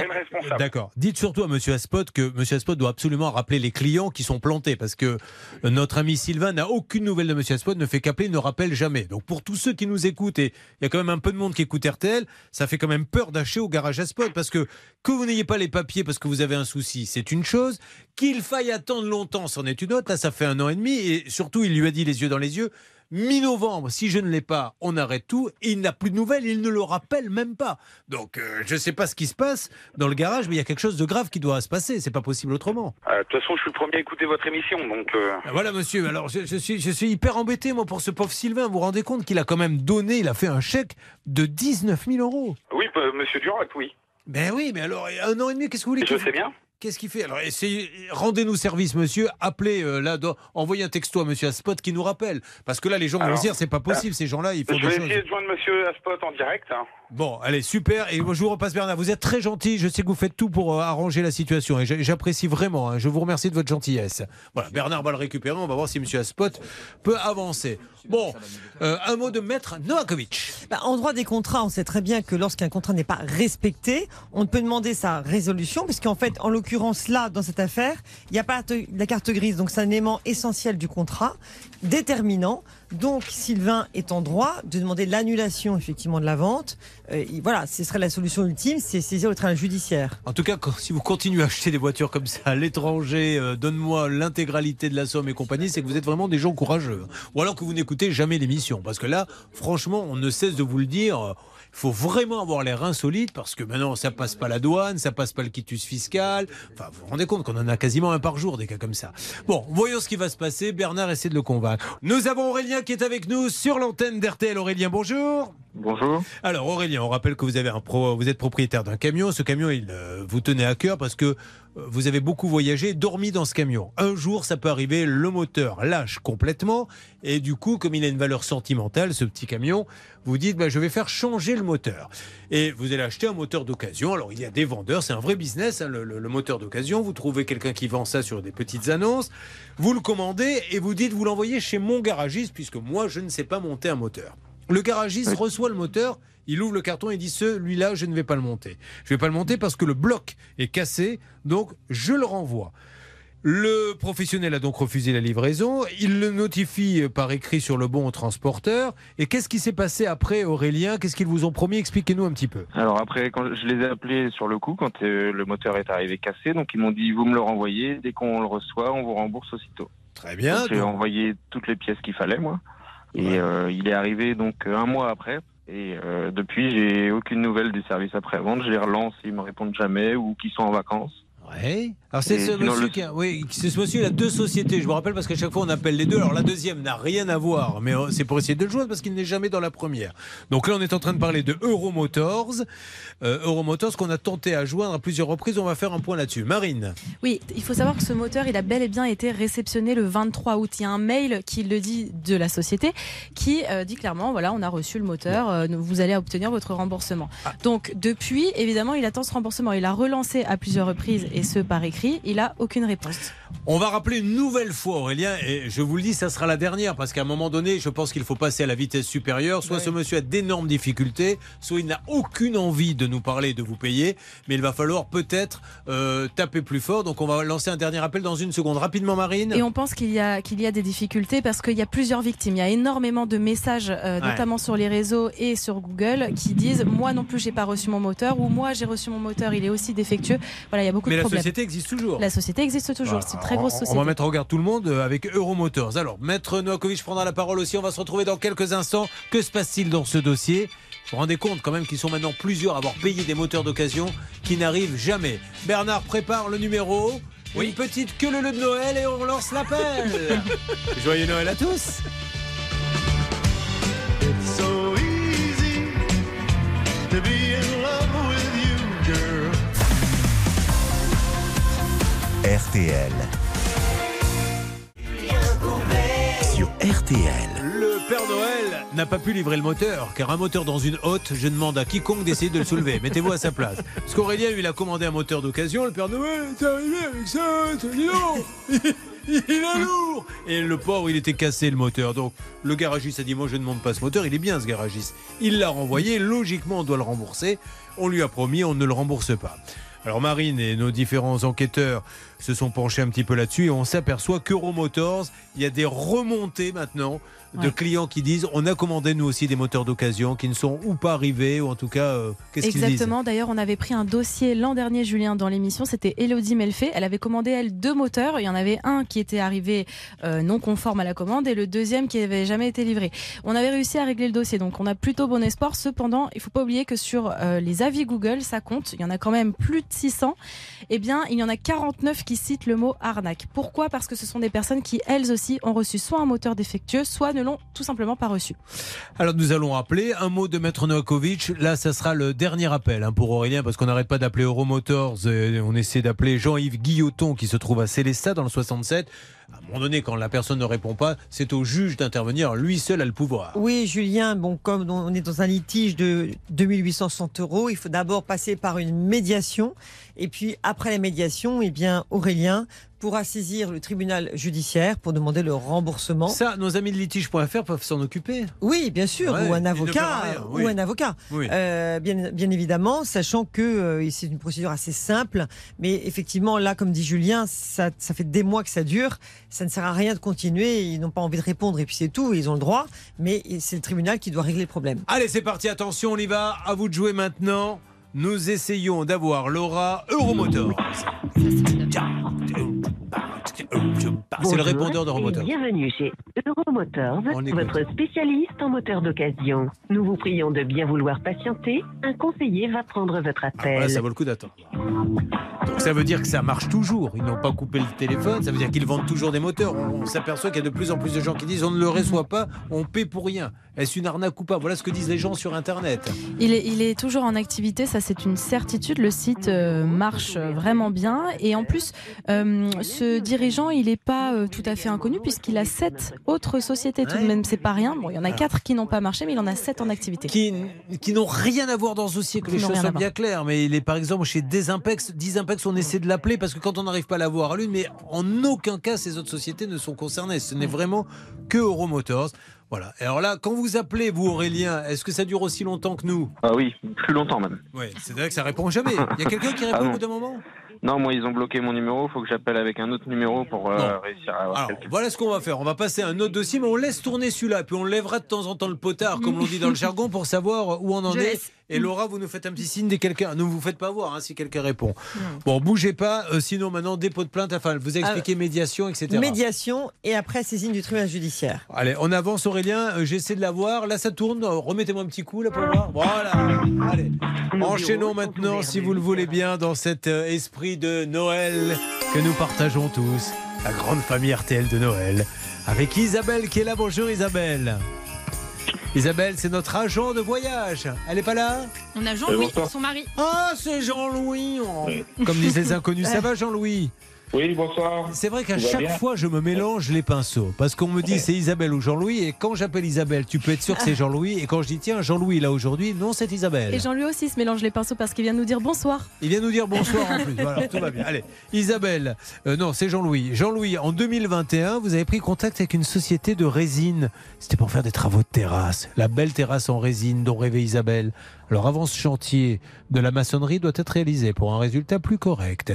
D'accord. Dites surtout à Monsieur Aspot que Monsieur Aspot doit absolument rappeler les clients qui sont plantés parce que notre ami Sylvain n'a aucune nouvelle de Monsieur Aspot, ne fait qu'appeler, ne rappelle jamais. Donc pour tous ceux qui nous écoutent et il y a quand même un peu de monde qui écoute RTL, ça fait quand même peur d'acheter au garage Aspot parce que que vous n'ayez pas les papiers parce que vous avez un souci, c'est une chose. Qu'il faille attendre longtemps, c'en est une autre. Là, ça fait un an et demi et surtout, il lui a dit les yeux dans les yeux. Mi-novembre, si je ne l'ai pas, on arrête tout. Et il n'a plus de nouvelles, il ne le rappelle même pas. Donc, euh, je ne sais pas ce qui se passe dans le garage, mais il y a quelque chose de grave qui doit se passer. C'est pas possible autrement. Euh, De toute façon, je suis le premier à écouter votre émission, donc. euh, Ah, Voilà, monsieur. Alors, je, je suis, je suis hyper embêté, moi, pour ce pauvre Sylvain. Vous vous rendez compte qu'il a quand même donné, il a fait un chèque de 19 000 euros. Oui, bah, Monsieur Duroc, oui. Ben oui, mais alors, un an et demi, qu'est-ce que vous voulez Je sais bien. Qu'est-ce qu'il fait? Alors, essayez, rendez-nous service, monsieur. Appelez euh, là, envoyez un texto à monsieur Aspot qui nous rappelle. Parce que là, les gens vont se dire, c'est pas possible, ces gens-là, ils font Je vais choses. essayer de joindre Monsieur Aspot en direct. hein. Bon, allez, super. Et moi, je vous repasse Bernard. Vous êtes très gentil. Je sais que vous faites tout pour euh, arranger la situation. Et j'a- j'apprécie vraiment. hein. Je vous remercie de votre gentillesse. Voilà, Bernard va le récupérer. On va voir si Monsieur Aspot peut avancer. Bon, euh, un mot de maître Novakovic. Bah, en droit des contrats, on sait très bien que lorsqu'un contrat n'est pas respecté, on peut demander sa résolution, puisqu'en fait, en l'occurrence, là, dans cette affaire, il n'y a pas de la carte grise, donc c'est un élément essentiel du contrat, déterminant. Donc Sylvain est en droit de demander l'annulation effectivement de la vente. Euh, il- voilà, ce serait la solution ultime, c'est saisir le tribunal judiciaire. En tout cas, si vous continuez à acheter des voitures comme ça à l'étranger, euh, donne-moi l'intégralité de la somme et compagnie, c'est que vous êtes vraiment des gens courageux. Ou alors que vous n'écoutez jamais l'émission. Parce que là, franchement, on ne cesse de vous le dire. Faut vraiment avoir les reins solides parce que maintenant, ça passe pas la douane, ça passe pas le quitus fiscal. Enfin, vous vous rendez compte qu'on en a quasiment un par jour, des cas comme ça. Bon, voyons ce qui va se passer. Bernard essaie de le convaincre. Nous avons Aurélien qui est avec nous sur l'antenne d'RTL. Aurélien, bonjour. Bonjour. Alors Aurélien, on rappelle que vous êtes propriétaire d'un camion. Ce camion, il euh, vous tenait à cœur parce que euh, vous avez beaucoup voyagé, dormi dans ce camion. Un jour, ça peut arriver, le moteur lâche complètement et du coup, comme il a une valeur sentimentale, ce petit camion, vous dites, bah, je vais faire changer le moteur. Et vous allez acheter un moteur d'occasion. Alors il y a des vendeurs, c'est un vrai business, hein, le- le moteur d'occasion. Vous trouvez quelqu'un qui vend ça sur des petites annonces, vous le commandez et vous dites, vous l'envoyez chez mon garagiste puisque moi, je ne sais pas monter un moteur. Le garagiste reçoit le moteur, il ouvre le carton et dit celui-là, je ne vais pas le monter. Je ne vais pas le monter parce que le bloc est cassé, donc je le renvoie. Le professionnel a donc refusé la livraison. Il le notifie par écrit sur le bon au transporteur. Et qu'est-ce qui s'est passé après, Aurélien? Qu'est-ce qu'ils vous ont promis? Expliquez-nous un petit peu. Alors après, quand je les ai appelés sur le coup, quand euh, le moteur est arrivé cassé, donc ils m'ont dit vous me le renvoyez, dès qu'on le reçoit, on vous rembourse aussitôt. Très bien. J'ai donc- envoyé toutes les pièces qu'il fallait, moi. Et euh, il est arrivé donc euh, un mois après. Et euh, depuis, j'ai aucune nouvelle du service après-vente. Je les relance, ils me répondent jamais ou qu'ils sont en vacances. Alors c'est ce monsieur le- qui a, oui, c'est ce monsieur il a deux sociétés. Je me rappelle parce qu'à chaque fois on appelle les deux. Alors la deuxième n'a rien à voir, mais euh, c'est pour essayer de le joindre parce qu'il n'est jamais dans la première. Donc là on est en train de parler de Euromotors. Euh, Euromotors qu'on a tenté à joindre à plusieurs reprises. On va faire un point là-dessus. Marine. Oui, il faut savoir que ce moteur, il a bel et bien été réceptionné le 23 août. Il y a un mail qui le dit de la société qui euh, dit clairement, voilà, on a reçu le moteur, euh, vous allez obtenir votre remboursement. Donc depuis, évidemment, il attend ce remboursement. Il a relancé à plusieurs reprises et ce par écrit, il a aucune réponse. On va rappeler une nouvelle fois Aurélien et je vous le dis, ça sera la dernière parce qu'à un moment donné, je pense qu'il faut passer à la vitesse supérieure. Soit ce monsieur a d'énormes difficultés, soit il n'a aucune envie de nous parler, de vous payer, mais il va falloir peut-être euh, taper plus fort. Donc on va lancer un dernier appel dans une seconde. Rapidement, Marine. Et on pense qu'il y a qu'il y a des difficultés parce qu'il y a plusieurs victimes. Il y a énormément de messages, euh, Ouais. notamment sur les réseaux et sur Google, qui disent moi non plus j'ai pas reçu mon moteur ou moi j'ai reçu mon moteur, il est aussi défectueux. Voilà, il y a beaucoup Mais de la société existe toujours. La société existe toujours. C'est une très grosse société. On va mettre en regard tout le monde euh, avec Euromotors. Alors, Maître Novakovic prendra la parole aussi. On va se retrouver dans quelques instants. Que se passe-t-il dans ce dossier Vous vous rendez compte quand même qu'ils sont maintenant plusieurs à avoir payé des moteurs d'occasion qui n'arrivent jamais. Bernard prépare le numéro. Une petite queue le de Noël et on lance l'appel. Joyeux Noël à tous. So easy to be in love with RTL. Sur RTL. Le Père Noël n'a pas pu livrer le moteur, car un moteur dans une hotte, je demande à quiconque d'essayer de le soulever. Mettez-vous à sa place. Parce qu'Aurélien, il a commandé un moteur d'occasion. Le Père Noël est arrivé avec ça, dis Il est lourd Et le pauvre, il était cassé le moteur. Donc, le garagiste a dit Moi, je ne monte pas ce moteur. Il est bien, ce garagiste. Il l'a renvoyé. Logiquement, on doit le rembourser. On lui a promis, on ne le rembourse pas. Alors Marine et nos différents enquêteurs se sont penchés un petit peu là-dessus et on s'aperçoit qu'Euromotors, il y a des remontées maintenant de Ouais. clients qui disent on a commandé nous aussi des moteurs d'occasion qui ne sont ou pas arrivés ou en tout cas euh, qu'est-ce qu'ils disent Exactement. D'ailleurs, on avait pris un dossier l'an dernier, Julien, dans l'émission. C'était Elodie Melfait. Elle avait commandé, elle, deux moteurs. Il y en avait un qui était arrivé euh, non conforme à la commande et le deuxième qui n'avait jamais été livré. On avait réussi à régler le dossier. Donc, on a plutôt bon espoir. Cependant, il faut pas oublier que sur euh, les avis Google, ça compte. Il y en a quand même plus de 600. Eh bien, il y en a 49 qui citent le mot arnaque. Pourquoi? Parce que ce sont des personnes qui, elles aussi, ont reçu soit un moteur défectueux, soit ne l'ont tout simplement pas reçu. Alors nous allons rappeler un mot de Maître Novakovic. Là, ça sera le dernier appel hein, pour Aurélien parce qu'on n'arrête pas d'appeler Euromotors. et on essaie d'appeler Jean-Yves Guilloton qui se trouve à Célestat dans le 67. À un moment donné, quand la personne ne répond pas, c'est au juge d'intervenir. Lui seul a le pouvoir. Oui, Julien, bon, comme on est dans un litige de 2860 euros, il faut d'abord passer par une médiation. Et puis, après la médiation, eh bien, Aurélien pourra saisir le tribunal judiciaire pour demander le remboursement. Ça, nos amis de litige.fr peuvent s'en occuper. Oui, bien sûr, Ouais, ou un avocat, ou un avocat. Oui. Euh, bien, bien évidemment, sachant que euh, c'est une procédure assez simple, mais effectivement, là, comme dit Julien, ça, ça fait des mois que ça dure. Ça ne sert à rien de continuer. Ils n'ont pas envie de répondre, et puis c'est tout. Ils ont le droit, mais c'est le tribunal qui doit régler le problème. Allez, c'est parti, attention, on y va. À vous de jouer maintenant. Nous essayons d'avoir Laura Euromotors. C'est le répondeur d'Euromotor. Bienvenue chez Euromotors, votre spécialiste en moteur d'occasion. Nous vous prions de bien vouloir patienter. Un conseiller va prendre votre appel. Voilà, ça vaut le coup d'attendre. Donc ça veut dire que ça marche toujours. Ils n'ont pas coupé le téléphone. Ça veut dire qu'ils vendent toujours des moteurs. On, on s'aperçoit qu'il y a de plus en plus de gens qui disent on ne le reçoit pas, on paie pour rien. Est-ce une arnaque ou pas? Voilà ce que disent les gens sur Internet. Il est, il est toujours en activité, ça c'est une certitude. Le site euh, marche vraiment bien. Et en plus, euh, ce dirigeant, il n'est pas euh, tout à fait inconnu puisqu'il a sept autres sociétés tout de même. C'est pas rien. Bon, il y en a quatre qui n'ont pas marché, mais il en a sept en activité. Qui, qui n'ont rien à voir dans ce dossier, que les choses soient bien claires. Mais il est par exemple chez Desimpex. Desimpex, on essaie de l'appeler parce que quand on n'arrive pas à l'avoir à l'une, mais en aucun cas ces autres sociétés ne sont concernées. Ce n'est vraiment que Euromotors. Voilà. Et alors là, quand vous appelez, vous Aurélien, est-ce que ça dure aussi longtemps que nous? Ah oui, plus longtemps même. Oui, c'est vrai que ça répond jamais. Il y a quelqu'un qui Ah répond au bout d'un moment? Non, moi ils ont bloqué mon numéro, faut que j'appelle avec un autre numéro pour euh, réussir à avoir Alors, voilà ce qu'on va faire. On va passer à un autre dossier, mais on laisse tourner celui-là. Puis on lèvera de temps en temps le potard, comme l'on dit dans le jargon, pour savoir où on en Je est. laisse. Et Laura, vous nous faites un petit signe dès quelqu'un. Ne vous faites pas voir hein, si quelqu'un répond. Bon, bougez pas. euh, sinon, maintenant, dépôt de plainte. Enfin, vous expliquez médiation, etc. Médiation et après saisine du tribunal judiciaire. Allez, on avance, Aurélien. Euh, J'essaie de la voir. Là, ça tourne. Euh, Remettez-moi un petit coup, là, pour voir. Voilà. Allez. Enchaînons maintenant, si vous le voulez bien, dans cet euh, esprit de Noël que nous partageons tous. La grande famille RTL de Noël. Avec Isabelle qui est là. Bonjour, Isabelle. Isabelle, c'est notre agent de voyage. Elle est pas là On a Jean-Louis, son mari. Ah, c'est Jean-Louis. Oh. Comme disent les inconnus. Ça va, Jean-Louis? Oui, bonsoir. C'est vrai qu'à chaque fois, je me mélange les pinceaux. Parce qu'on me dit c'est Isabelle ou Jean-Louis. Et quand j'appelle Isabelle, tu peux être sûr que c'est Jean-Louis. Et quand je dis tiens, Jean-Louis là aujourd'hui, non, c'est Isabelle. Et Jean-Louis aussi se mélange les pinceaux parce qu'il vient nous dire bonsoir. Il vient nous dire bonsoir en plus. Voilà, tout va bien. Allez, Isabelle. Euh, non, c'est Jean-Louis. Jean-Louis, en 2021, vous avez pris contact avec une société de résine. C'était pour faire des travaux de terrasse. La belle terrasse en résine dont rêvait Isabelle. Alors avant ce chantier de la maçonnerie doit être réalisé pour un résultat plus correct.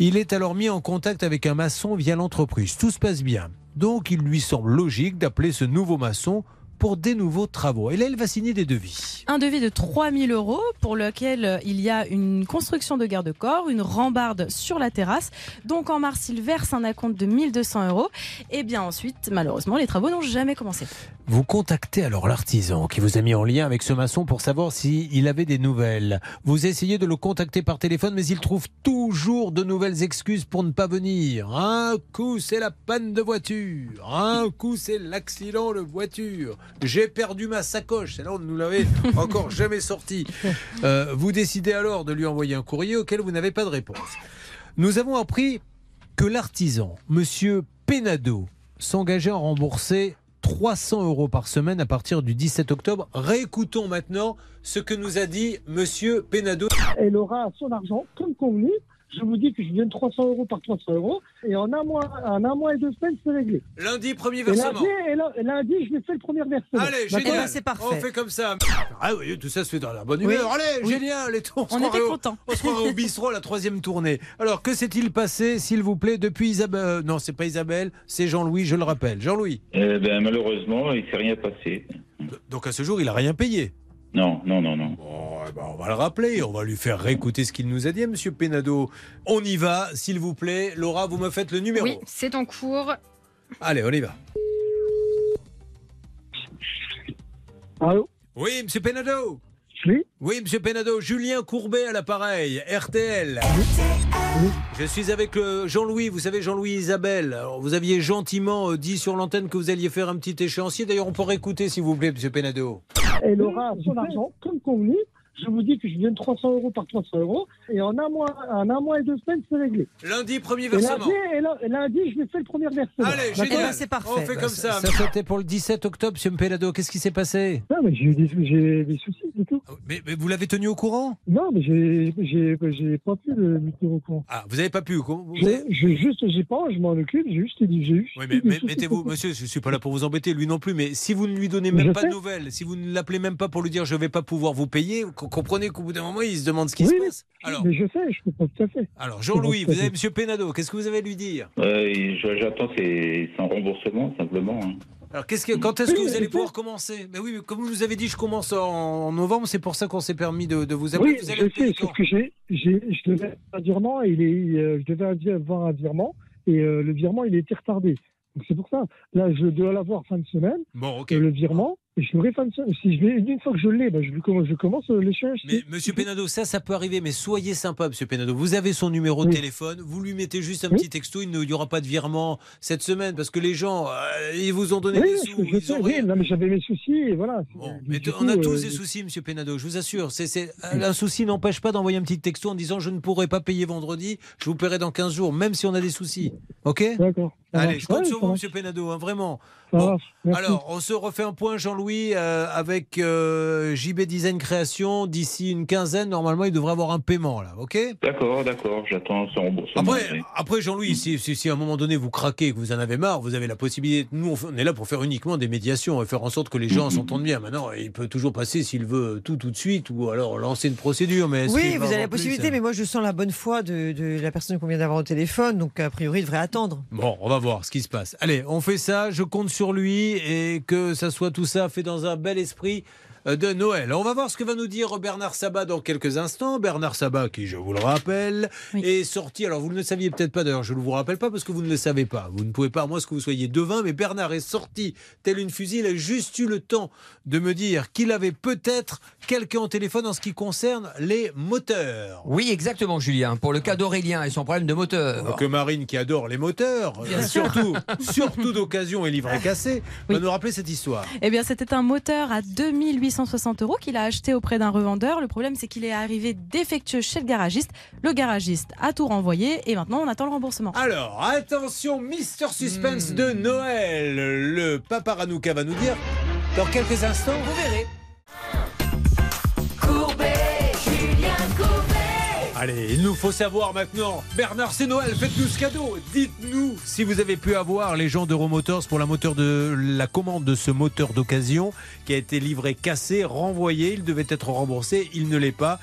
Il est alors mis en contact avec un maçon via l'entreprise. Tout se passe bien. Donc il lui semble logique d'appeler ce nouveau maçon pour des nouveaux travaux. Et là, il va signer des devis. Un devis de 3000 euros pour lequel euh, il y a une construction de garde-corps, une rambarde sur la terrasse. Donc en mars, il verse un acompte de 1200 euros. Et bien ensuite, malheureusement, les travaux n'ont jamais commencé. Vous contactez alors l'artisan qui vous a mis en lien avec ce maçon pour savoir s'il avait des nouvelles. Vous essayez de le contacter par téléphone, mais il trouve toujours de nouvelles excuses pour ne pas venir. Un coup, c'est la panne de voiture. Un coup, c'est l'accident de voiture. J'ai perdu ma sacoche. C'est là on ne nous l'avait encore jamais sorti. Euh, vous décidez alors de lui envoyer un courrier auquel vous n'avez pas de réponse. Nous avons appris que l'artisan, monsieur Penado, s'engageait à rembourser 300 euros par semaine à partir du 17 octobre. Réécoutons maintenant ce que nous a dit monsieur Penado. Elle aura son argent comme convenu. Je vous dis que je viens 300 euros par 300 euros et en un mois, en un mois et deux semaines, c'est réglé. Lundi, premier versement. lundi, et là- et lundi, je vais faire le premier versement. Allez, D'accord génial. On fait comme ça. Ah oui, tout ça se fait dans la bonne Oui. humeur. Allez, Oui. génial. Et tout, on se On était au- contents. On se croirait au bistrot à la troisième tournée. Alors, que s'est-il passé, s'il vous plaît, depuis Isabelle euh, Non, c'est pas Isabelle, c'est Jean-Louis, je le rappelle. Jean-Louis. Eh ben, malheureusement, il s'est rien passé. Donc à ce jour, il a rien payé. Non, non, non, non. eh ben, on va le rappeler, on va lui faire réécouter ce qu'il nous a dit, Monsieur Penado. On y va, s'il vous plaît. Laura, vous me faites le numéro. Oui, c'est en cours. Allez, on y va. Allô? Oui, Monsieur Penado Oui? Oui, Monsieur Penado, Julien Courbet à l'appareil, RTL. Je suis avec le Jean-Louis, vous savez Jean-Louis Isabelle. Alors, vous aviez gentiment euh, dit sur l'antenne que vous alliez faire un petit échéancier. D'ailleurs, on peut réécouter, s'il vous plaît, Monsieur Penado. Elle aura son argent comme convenu. Je vous dis que je viens de 300 euros par 300 euros. Et en un mois, en un mois et deux semaines, c'est réglé. Lundi, premier Et versement. lundi, et là- et lundi, je vais faire le premier versement. Allez, génial. c'est parfait. On fait comme ça. ça, c'était pour le 17 octobre, M. Mpelado. Qu'est-ce qui s'est passé? Non, mais j'ai eu des, j'ai des soucis, c'est tout. mais, mais vous l'avez tenu au courant? Non, mais j'ai, j'ai, j'ai pas pu le tenir au courant. Ah, vous n'avez pas pu comment- vous J'ai, avez- j'ai juste, j'ai pas, je m'en occupe, j'ai juste dit, j'ai eu. Oui, mais, mettez-vous, monsieur, je suis pas là pour vous embêter, lui non plus, mais si vous ne lui donnez même je pas sais. de nouvelles, si vous ne l'appelez même pas pour lui dire je vais pas pouvoir vous payer, comprenez qu'au bout d'un moment, il se demande ce qui Oui, se oui. passe. Alors, Mais je sais, je comprends tout à fait. alors Jean-Louis, Je vous avez monsieur Pénado, qu'est-ce que vous avez à lui dire? Euh, J'attends un remboursement simplement. hein. Alors, que, quand est-ce que vous allez pouvoir commencer? Mais oui, mais comme vous nous avez dit, je commence en, en novembre, c'est pour ça qu'on s'est permis de, de vous appeler. Oui, vous allez je sais, sauf que j'ai, j'ai, je devais avoir un virement, et il est, euh, je devais avoir un virement, et euh, le virement, il a été retardé. Donc c'est pour ça. Là, je dois l'avoir fin de semaine, Bon, ok. et le virement, je de semaine. Si je l'ai, une fois que je l'ai, ben, je, je commence euh, l'échange. Mais Monsieur Pénado, ça, ça peut arriver, mais soyez sympa, Monsieur Pénado. Vous avez son numéro de téléphone, vous lui mettez juste un Oui. petit texto, il n'y aura pas de virement cette semaine, parce que les gens, euh, ils vous ont donné Oui, des sous, je ils sais, ont rien. non, mais j'avais mes soucis, et voilà. Mais on a tous euh, des soucis, Monsieur Pénado, je vous assure. C'est, un souci n'empêche pas d'envoyer un petit texto en disant je ne pourrai pas payer vendredi, je vous paierai dans 15 jours, même si on a des soucis. Ok? D'accord. Allez, je compte Ouais, sur vous. Monsieur Pénado, hein, vraiment. Bon, alors, on se refait un point, Jean-Louis, euh, avec euh, JB Design Création. D'ici une quinzaine, normalement, il devrait avoir un paiement, là, ok? D'accord, d'accord, j'attends son remboursement. après, après Jean-Louis, si, si, si à un moment donné vous craquez, que vous en avez marre, vous avez la possibilité. Nous, on est là pour faire uniquement des médiations et faire en sorte que les gens s'entendent bien. Maintenant, il peut toujours passer s'il veut tout tout de suite ou alors lancer une procédure. Mais Oui, vous avez la possibilité, hein mais moi je sens la bonne foi de, de la personne qu'on vient d'avoir au téléphone, donc a priori il devrait attendre. Bon, on va voir ce qui se passe. Allez, on fait ça. Je compte sur lui et que ça soit tout ça fait dans un bel esprit de Noël. On va voir ce que va nous dire Bernard Sabat dans quelques instants. Bernard Sabat, qui, je vous le rappelle, est sorti. Alors, vous ne le saviez peut-être pas d'ailleurs, je ne vous rappelle pas parce que vous ne le savez pas. Vous ne pouvez pas, à moins que vous soyez devin, mais Bernard est sorti tel une fusille. Il a juste eu le temps de me dire qu'il avait peut-être quelqu'un au téléphone en ce qui concerne les moteurs. Oui, exactement, Julien. Pour le cas d'Aurélien et son problème de moteur. Que Marine, qui adore les moteurs, Bien euh, surtout, surtout d'occasion et livret cassé, va nous rappeler cette histoire. Eh bien, c'était un moteur à 2860 euros qu'il a acheté auprès d'un revendeur. Le problème, c'est qu'il est arrivé défectueux chez le garagiste. Le garagiste a tout renvoyé et maintenant, on attend le remboursement. Alors, attention, Mister Hmm. Suspense de Noël. Le papa Ranouka va nous dire dans quelques instants. Vous verrez. Courbet. Allez, il nous faut savoir maintenant. Bernard, c'est Noël, faites-nous ce cadeau. Dites-nous si vous avez pu avoir les gens d'Euromotors pour la, moteur de, la commande de ce moteur d'occasion qui a été livré cassé, renvoyé. Il devait être remboursé, il ne l'est pas.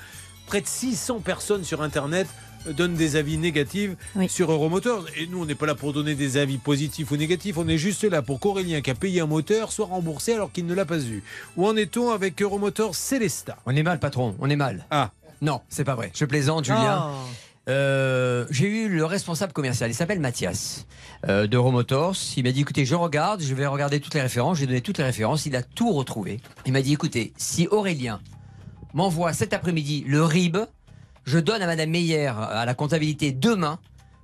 Près de 600 personnes sur Internet donnent des avis négatifs sur Euromotors. Et nous, on n'est pas là pour donner des avis positifs ou négatifs. On est juste là pour qu'Aurélien, qui a payé un moteur, soit remboursé alors qu'il ne l'a pas eu. Où en est-on avec Euromotors Célesta? On est mal, patron, on est mal. Ah. Non, c'est pas vrai. Je plaisante, Julien. Euh, j'ai eu le responsable commercial, il s'appelle Mathias euh, d'Euromotors. Il m'a dit écoutez, je regarde, je vais regarder toutes les références. J'ai donné toutes les références, il a tout retrouvé. Il m'a dit écoutez, si Aurélien m'envoie cet après-midi le RIB, je donne à Madame Meyer à la comptabilité demain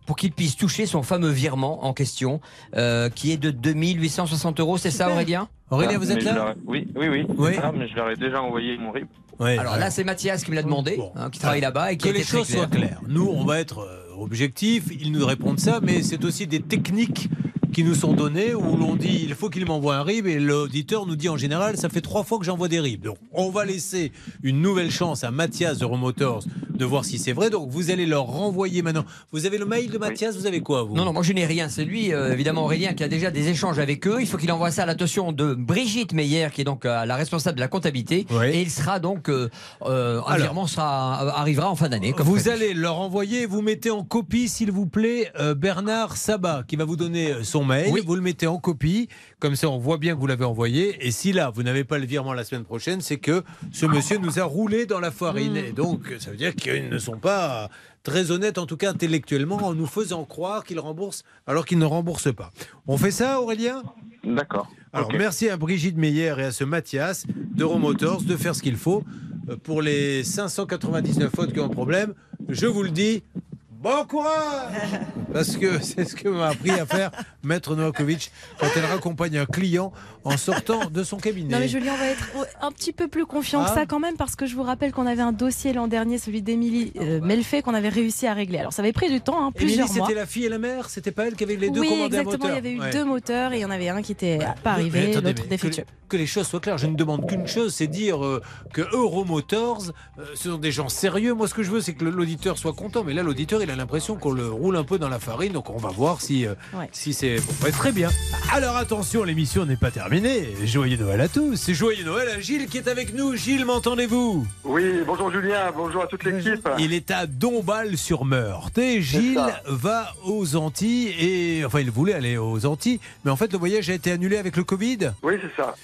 pour qu'il puisse toucher son fameux virement en question, euh, qui est de 2860 euros. C'est ça, Aurélien? Aurélien, vous Mais êtes là Oui, oui, oui. Oui. Ah, mais je leur ai déjà envoyé mon RIB. Alors là, c'est Mathias qui me l'a demandé, hein, qui travaille là-bas et qui que a les été très choses soient clair. claires. Nous, on va être euh, objectifs, ils nous répondent ça, mais c'est aussi des techniques qui nous sont données où l'on dit il faut qu'il m'envoie un RIB et l'auditeur nous dit en général ça fait trois fois que j'envoie des RIB. Donc on va laisser une nouvelle chance à Mathias de Remotors de voir si c'est vrai. Donc vous allez leur renvoyer maintenant. Vous avez le mail de Mathias, vous avez quoi vous? Non, non, moi je n'ai rien. C'est lui, euh, évidemment, Aurélien, qui a déjà des échanges avec eux. Il faut qu'il envoie ça à l'attention de Brigitte Meyer, qui est donc euh, la responsable de la comptabilité. Et il sera donc, euh, euh, un virement sera, arrivera en fin d'année. Vous prévu. allez leur envoyer, vous mettez en copie, s'il vous plaît, euh, Bernard Sabat, qui va vous donner euh, son mail. Vous le mettez en copie, comme ça on voit bien que vous l'avez envoyé. Et si là, vous n'avez pas le virement la semaine prochaine, c'est que ce monsieur nous a roulé dans la farine. Et donc, ça veut dire qu'ils ne sont pas très honnêtes, en tout cas intellectuellement, en nous faisant croire qu'ils remboursent alors qu'ils ne remboursent pas. On fait ça, Aurélien? D'accord. alors merci à Brigitte Meyer et à ce Mathias d'Euromotors de faire ce qu'il faut. Euh, Pour les 599 fautes qui ont un problème, je vous le dis, bon courage Parce que c'est ce que m'a appris à faire Maître Novakovic quand elle raccompagne un client en sortant de son cabinet. Non mais Julien, on va être un petit peu plus confiant Ah. que ça quand même parce que je vous rappelle qu'on avait un dossier l'an dernier, celui d'Émilie euh, Melfait, qu'on avait réussi à régler. Alors ça avait pris du temps, hein, Émilie, plusieurs mois. c'était la fille et la mère? C'était pas elle qui avait les deux oui, commandés à exactement. Il y avait eu Ouais. deux moteurs et il y en avait un qui était pas Mais arrivé, attendez, l'autre défectueux. Que, que les choses soient claires, je ne demande qu'une chose, c'est dire euh, que Euromotors, euh, ce sont des gens sérieux. Moi, ce que je veux, c'est que l'auditeur soit content. Mais là, l'auditeur, il a l'impression qu'on le roule un peu dans la farine. Donc, on va voir si, euh, Ouais. si c'est. Bon, ouais, très bien. Alors, attention, l'émission n'est pas terminée. Joyeux Noël à tous. C'est joyeux Noël à Gilles qui est avec nous. Gilles, m'entendez-vous? Oui, bonjour Julien, bonjour à toute l'équipe. Il est à Dombasle-sur-Meurthe. Et Gilles va aux Antilles. Et enfin, il voulait aller aux Antilles. Mais en fait, le voyage a été annulé avec le Covid. Oui, c'est ça.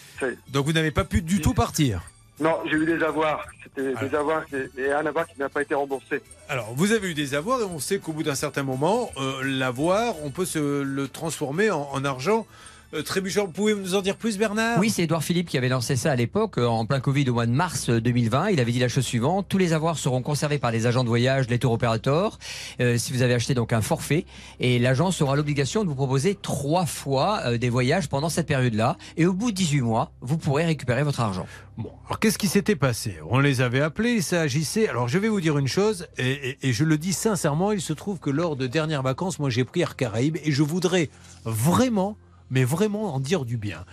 Donc, vous n'avez pas pu du tout partir. Non, j'ai eu des avoirs. C'était des avoirs qui- et un avoir qui n'a pas été remboursé. Alors, vous avez eu des avoirs et on sait qu'au bout d'un certain moment, euh, l'avoir, on peut se le transformer en, en argent trébuchant. Vous pouvez nous en dire plus, Bernard? Oui, c'est Édouard Philippe qui avait lancé ça à l'époque, euh, en plein Covid au mois de mars euh, 2020. Il avait dit la chose suivante tous les avoirs seront conservés par les agents de voyage, les tour opérateurs, euh, si vous avez acheté donc un forfait. Et l'agence aura l'obligation de vous proposer trois fois euh, des voyages pendant cette période-là. Et au bout de 18 mois, vous pourrez récupérer votre argent. Bon, alors qu'est-ce qui s'était passé? On les avait appelés, il s'agissait. Alors, je vais vous dire une chose, et, et- et je le dis sincèrement, il se trouve que lors de dernières vacances, moi j'ai pris Air Caraïbes et je voudrais vraiment, mais vraiment en dire du bien.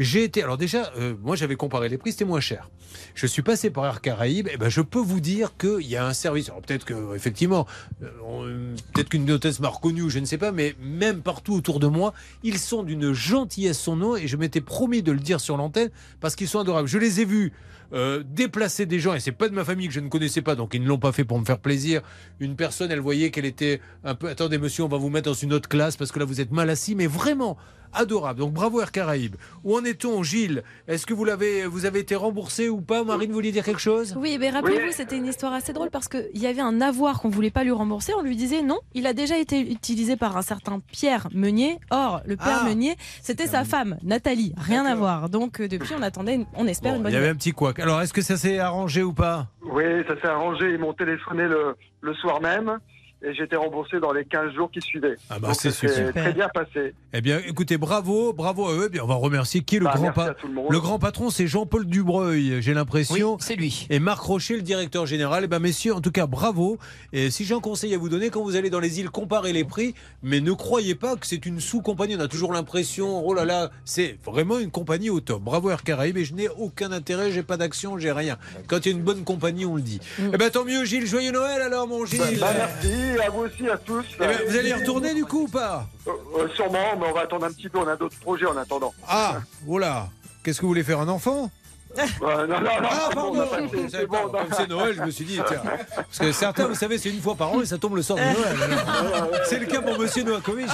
J'ai été, alors déjà, euh, moi j'avais comparé les prix, c'était moins cher. Je suis passé par Air Caraïbes, et ben je peux vous dire qu'il y a un service. Alors peut-être que effectivement, euh, peut-être qu'une hôtesse m'a reconnu, je ne sais pas, mais même partout autour de moi, ils sont d'une gentillesse sans nom et je m'étais promis de le dire sur l'antenne parce qu'ils sont adorables. Je les ai vus euh, déplacer des gens et c'est pas de ma famille que je ne connaissais pas, donc ils ne l'ont pas fait pour me faire plaisir. Une personne, elle voyait qu'elle était un peu. Attendez, monsieur, on va vous mettre dans une autre classe parce que là vous êtes mal assis, mais vraiment adorable. Donc bravo Air Caraïbes. Où en est-on, Gilles Est-ce que vous l'avez, vous avez été remboursé ou pas Marine, vous vouliez dire quelque chose Oui, mais rappelez-vous, c'était une histoire assez drôle parce qu'il y avait un avoir qu'on voulait pas lui rembourser. On lui disait non, il a déjà été utilisé par un certain Pierre Meunier. Or, le Pierre Ah. Meunier, c'était sa femme, Nathalie. Rien à voir. Donc, euh, depuis, on attendait, une- on espère une bonne Il y avait un petit couac. Alors est-ce que ça s'est arrangé ou pas? Oui, ça s'est arrangé. Ils m'ont téléphoné le, le soir même et j'ai été remboursé dans les 15 jours qui suivaient. Ah bah, c'est ça s'est super. très bien passé. Eh bien, écoutez, bravo, bravo à eux. Eh bien, on va remercier qui est le Bah, grand merci pa- à tout le grand patron, c'est Jean-Paul Dubreuil, j'ai l'impression. Oui, c'est lui. Et Marc Rocher, le directeur général. Eh bien, messieurs, en tout cas, bravo. Et si j'ai un conseil à vous donner, quand vous allez dans les îles, comparez les prix, mais ne croyez pas que c'est une sous-compagnie. On a toujours l'impression, oh là là, c'est vraiment une compagnie au top. Bravo Air Caraïbes. Et je n'ai aucun intérêt, j'ai pas d'action, j'ai rien. Quand il y a une bonne compagnie, on le dit. Eh bien, tant mieux, Gilles. Joyeux Noël alors, mon Gilles. Bah, bah, merci, à vous aussi, à tous. Eh ben, vous allez y retourner du coup ou pas Euh, euh, Sûrement, mais on va attendre un petit peu. On a d'autres projets en attendant. Ah, voilà. Qu'est-ce que vous voulez faire, un enfant? Non, non, non, Ah, c'est pardon bon. Comme Noël, je me suis dit, tiens. Parce que certains, vous savez, c'est une fois par an et ça tombe le soir de Noël. alors. C'est le cas pour Monsieur Novakovic.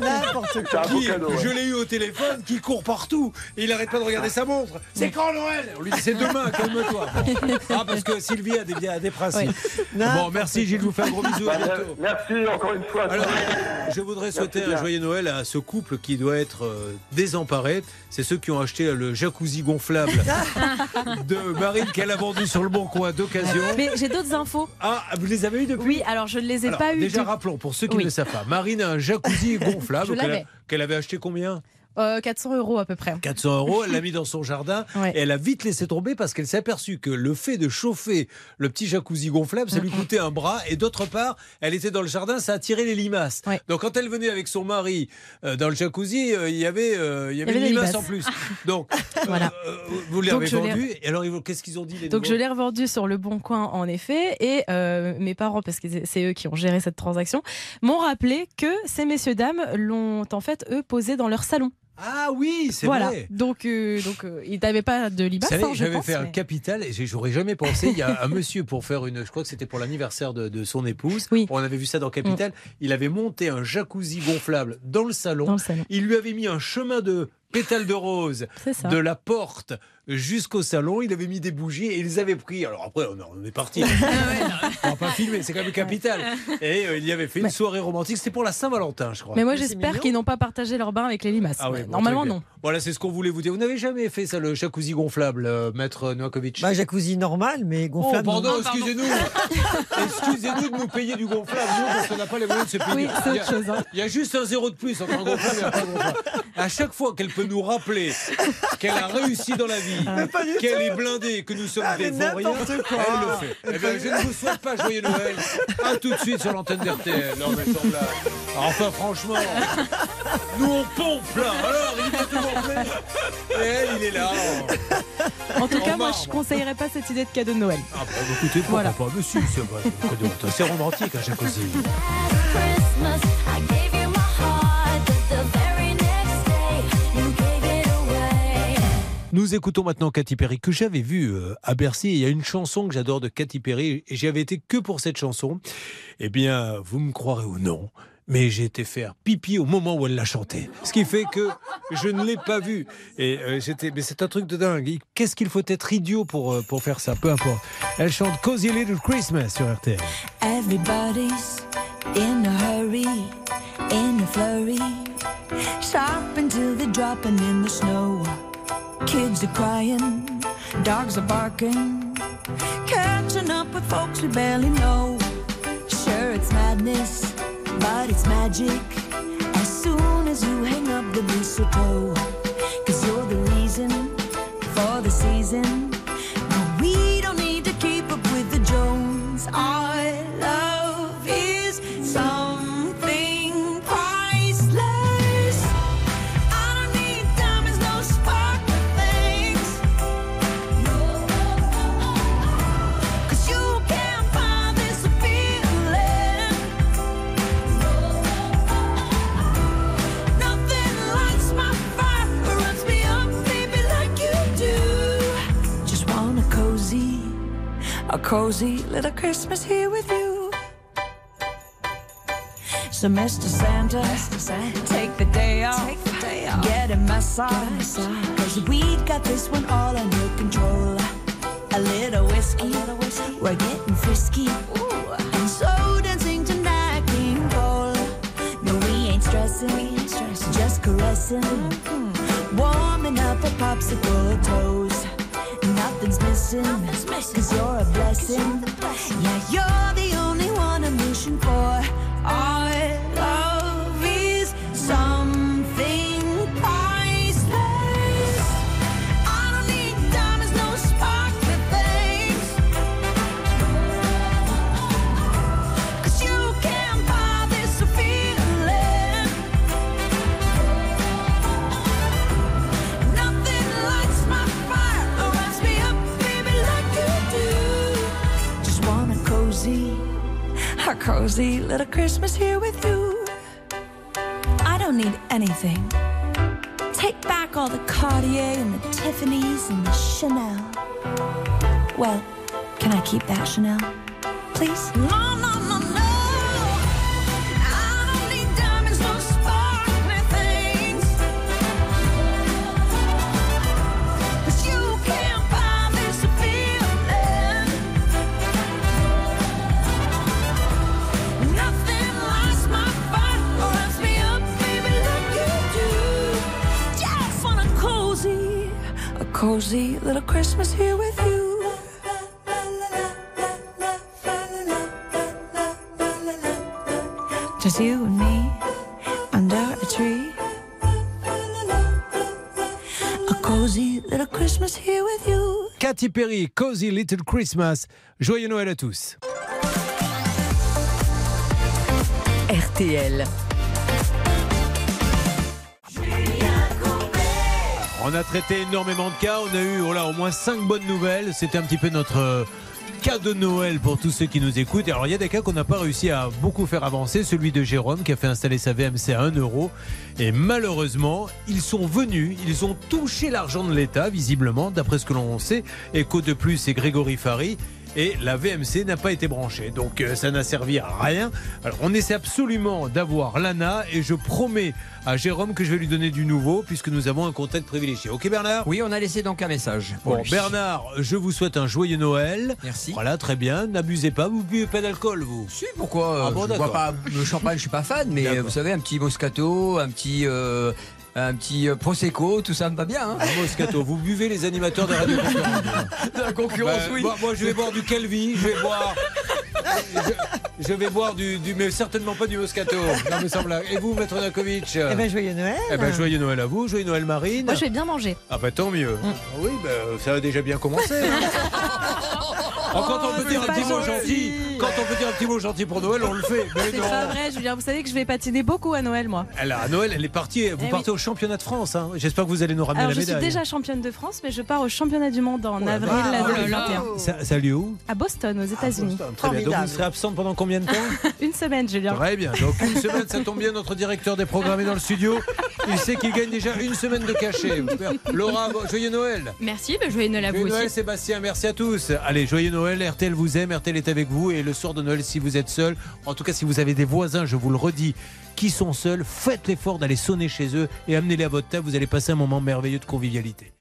N'importe beau Qui, je l'ai eu au téléphone, qui court partout. Et il arrête pas de regarder sa montre. C'est quand Noël? On lui dit, c'est demain, calme-toi. Ah, parce que Sylvie a des, a des principes. Bon, merci Gilles, je vous fais un gros bisou. À Bah, bientôt. Merci encore une fois. Alors, je voudrais souhaiter un joyeux Noël à ce couple qui doit être euh, désemparé. C'est ceux qui ont acheté le jacuzzi gonflable de Marine qu'elle a vendu sur le bon coin d'occasion. Mais j'ai d'autres infos. Ah, vous les avez eu depuis Oui, alors je ne les ai Alors, pas eu. Déjà, rappelons, pour ceux qui Oui. ne le savent pas, Marine a un jacuzzi gonflable qu'elle avait acheté combien? Euh, 400 euros à peu près. 400 euros, elle l'a mis dans son jardin Ouais. et elle a vite laissé tomber parce qu'elle s'est aperçue que le fait de chauffer le petit jacuzzi gonflable, ça lui coûtait un bras et d'autre part, elle était dans le jardin, ça attirait les limaces. Donc quand elle venait avec son mari euh, dans le jacuzzi, euh, il y avait, euh, il y avait une limace en plus. Donc Voilà. euh, vous les Donc, avez je l'ai- vendu et alors qu'est-ce qu'ils ont dit les Donc je l'ai revendu sur le bon coin en effet et euh, mes parents parce que c'est- c'est eux qui ont géré cette transaction m'ont rappelé que ces messieurs dames l'ont en fait eux posé dans leur salon. Ah oui, c'est voilà. vrai. Donc euh, donc euh, ils n'avaient pas de libasse hein, j'avais fait un capital et j'aurais jamais pensé. Il y a un monsieur pour faire une, je crois que c'était pour l'anniversaire de, de son épouse. On avait vu ça dans Capital. Il avait monté un jacuzzi gonflable dans le salon. Dans le salon. Il lui avait mis un chemin de pétales de rose de la porte jusqu'au salon. Il avait mis des bougies et ils avaient pris. Alors après, on on est parti. Ah on va pas filmer, c'est quand même capital. Et euh, il y avait fait une soirée romantique. C'était pour la Saint-Valentin, je crois. Mais moi, j'espère qu'ils n'ont pas partagé leur bain avec les limaces. Ah bon, Normalement, non. Voilà, c'est ce qu'on voulait vous dire. Vous n'avez jamais fait ça, le jacuzzi gonflable, euh, maître Novakovic Bah, jacuzzi normal, mais Oh, gonflable. pardon, non. excusez-nous. excusez-nous de nous payer du gonflable, nous, parce qu'on n'a pas les moyens de se payer. Oui, c'est il, y a, autre chose, hein. il y a juste un zéro de plus entre un gonflable et un pas gonflable. À chaque fois qu'elle peut nous rappeler qu'elle a réussi dans la vie, Mais pas du qu'elle tout. est blindée, que nous sommes Ah, des mais vauriens, quoi. elle le fait. Eh bien, je ne vous souhaite pas joyeux Noël. À tout de suite sur l'antenne d'RTL. Non, mais blague. Enfin, franchement, nous on pompe là. Alors, il va tout gonfler. Et elle, il est là. En tout En cas, moi, je conseillerais pas cette idée de cadeau de Noël. Ah, bah, écoutez, pourquoi Voilà. pas Mais si, c'est vrai, c'est- c'est romantique, un jacuzzi. Nous écoutons maintenant Katy Perry, que j'avais vu euh, à Bercy. Il y a une chanson que j'adore de Katy Perry, et j'y avais été que pour cette chanson. Eh bien, vous me croirez ou non, mais j'ai été faire pipi au moment où elle l'a chantée. Ce qui fait que je ne l'ai pas vue. Et euh, j'étais, mais c'est un truc de dingue. Qu'est-ce qu'il faut être idiot pour, euh, pour faire ça? Peu importe. Elle chante Cozy Little Christmas sur RTL. Everybody's in a hurry, in a flurry. They're dropping in the snow. Kids are crying, dogs are barking. Catching up with folks we barely know. Sure, it's madness, but it's magic. As soon as you hang up the mistletoe, cause you're the reason for the season. No, we don't need to keep up with the Jones. Our a cozy little Christmas here with you. So, Mr. Santa, take the day off, get a massage, cause we got this one all under control. A little whiskey, we're getting frisky, and so dancing tonight, King Cole. No, we ain't stressing, just caressing, warming up a popsicle toes. Nothing's missing, cause you're a blessing. Yeah, you're the only one I'm wishing for. Our cozy little Christmas here with you. I don't need anything. Take back all the Cartier and the Tiffany's and the Chanel. Well, can I keep that Chanel? Please? Cozy little Christmas here with you. Just you and me under a tree. A cozy little Christmas here with you. Katy Perry, Cozy Little Christmas. Joyeux Noël à tous. RTL. On a traité énormément de cas, on a eu oh là, au moins 5 bonnes nouvelles. C'était un petit peu notre euh, cadeau de Noël pour tous ceux qui nous écoutent. Alors il y a des cas qu'on n'a pas réussi à beaucoup faire avancer. Celui de Jérôme qui a fait installer sa VMC à 1 euro. Et malheureusement, ils sont venus, ils ont touché l'argent de l'État, visiblement, d'après ce que l'on sait. Écho de plus, c'est Grégory Fary. Et la VMC n'a pas été branchée. Donc euh, ça n'a servi à rien. Alors on essaie absolument d'avoir l'ANA et je promets à Jérôme que je vais lui donner du nouveau puisque nous avons un contact privilégié. Ok Bernard? Oui, on a laissé donc un message. Bon, lui. Bernard, je vous souhaite un joyeux Noël. Merci. Voilà, très bien. N'abusez pas, vous buvez pas d'alcool, vous Si, pourquoi? Ah bon, Je bois pas le champagne, je suis pas fan, mais D'accord. vous savez, un petit Moscato, un petit, euh, un petit euh, Prosecco, tout ça me va bien. hein. Un Moscato, vous buvez les animateurs des radios concurrentes. De la concurrence, Bah, oui. moi, moi, je vais boire du Calvi, je vais boire. Je, je vais boire du, du- mais certainement pas du Moscato. Non, mais sans blague. Et vous, Maître Nakovic Eh ben, joyeux Noël. Eh ben, joyeux Noël à vous, joyeux Noël Marine. Moi, je vais bien manger. Ah bah tant mieux. Ah oui, bah, ça a déjà bien commencé. Oh, quand on peut dire un petit mot gentil. quand on peut dire un petit mot gentil pour Noël, on le fait. Mais C'est pas vrai, Julien. Vous savez que je vais patiner beaucoup à Noël, moi. Elle a- à Noël, elle est partie. Vous Eh partez oui. au championnat de France. hein. J'espère que vous allez nous ramener Alors, la je suis médaille. déjà championne de France, mais je pars au championnat du monde en avril Ah, là, oh là de là. 21. Ça, ça a lieu où? À Boston, aux États-Unis. Très bien. Donc vous serez absente pendant combien de temps? Une semaine, Julien. Très bien. Donc une semaine, ça tombe bien. Notre directeur des programmes est dans le studio. Il sait qu'il gagne déjà une semaine de cachet. Laura, joyeux Noël. Merci, bah, joyeux Noël à vous Joyeux Noël aussi. Sébastien, merci à tous. Allez, joyeux Noël, RTL vous aime, RTL est avec vous et le soir de Noël si vous êtes seul, en tout cas si vous avez des voisins, je vous le redis, qui sont seuls, faites l'effort d'aller sonner chez eux et amenez-les à votre table, vous allez passer un moment merveilleux de convivialité.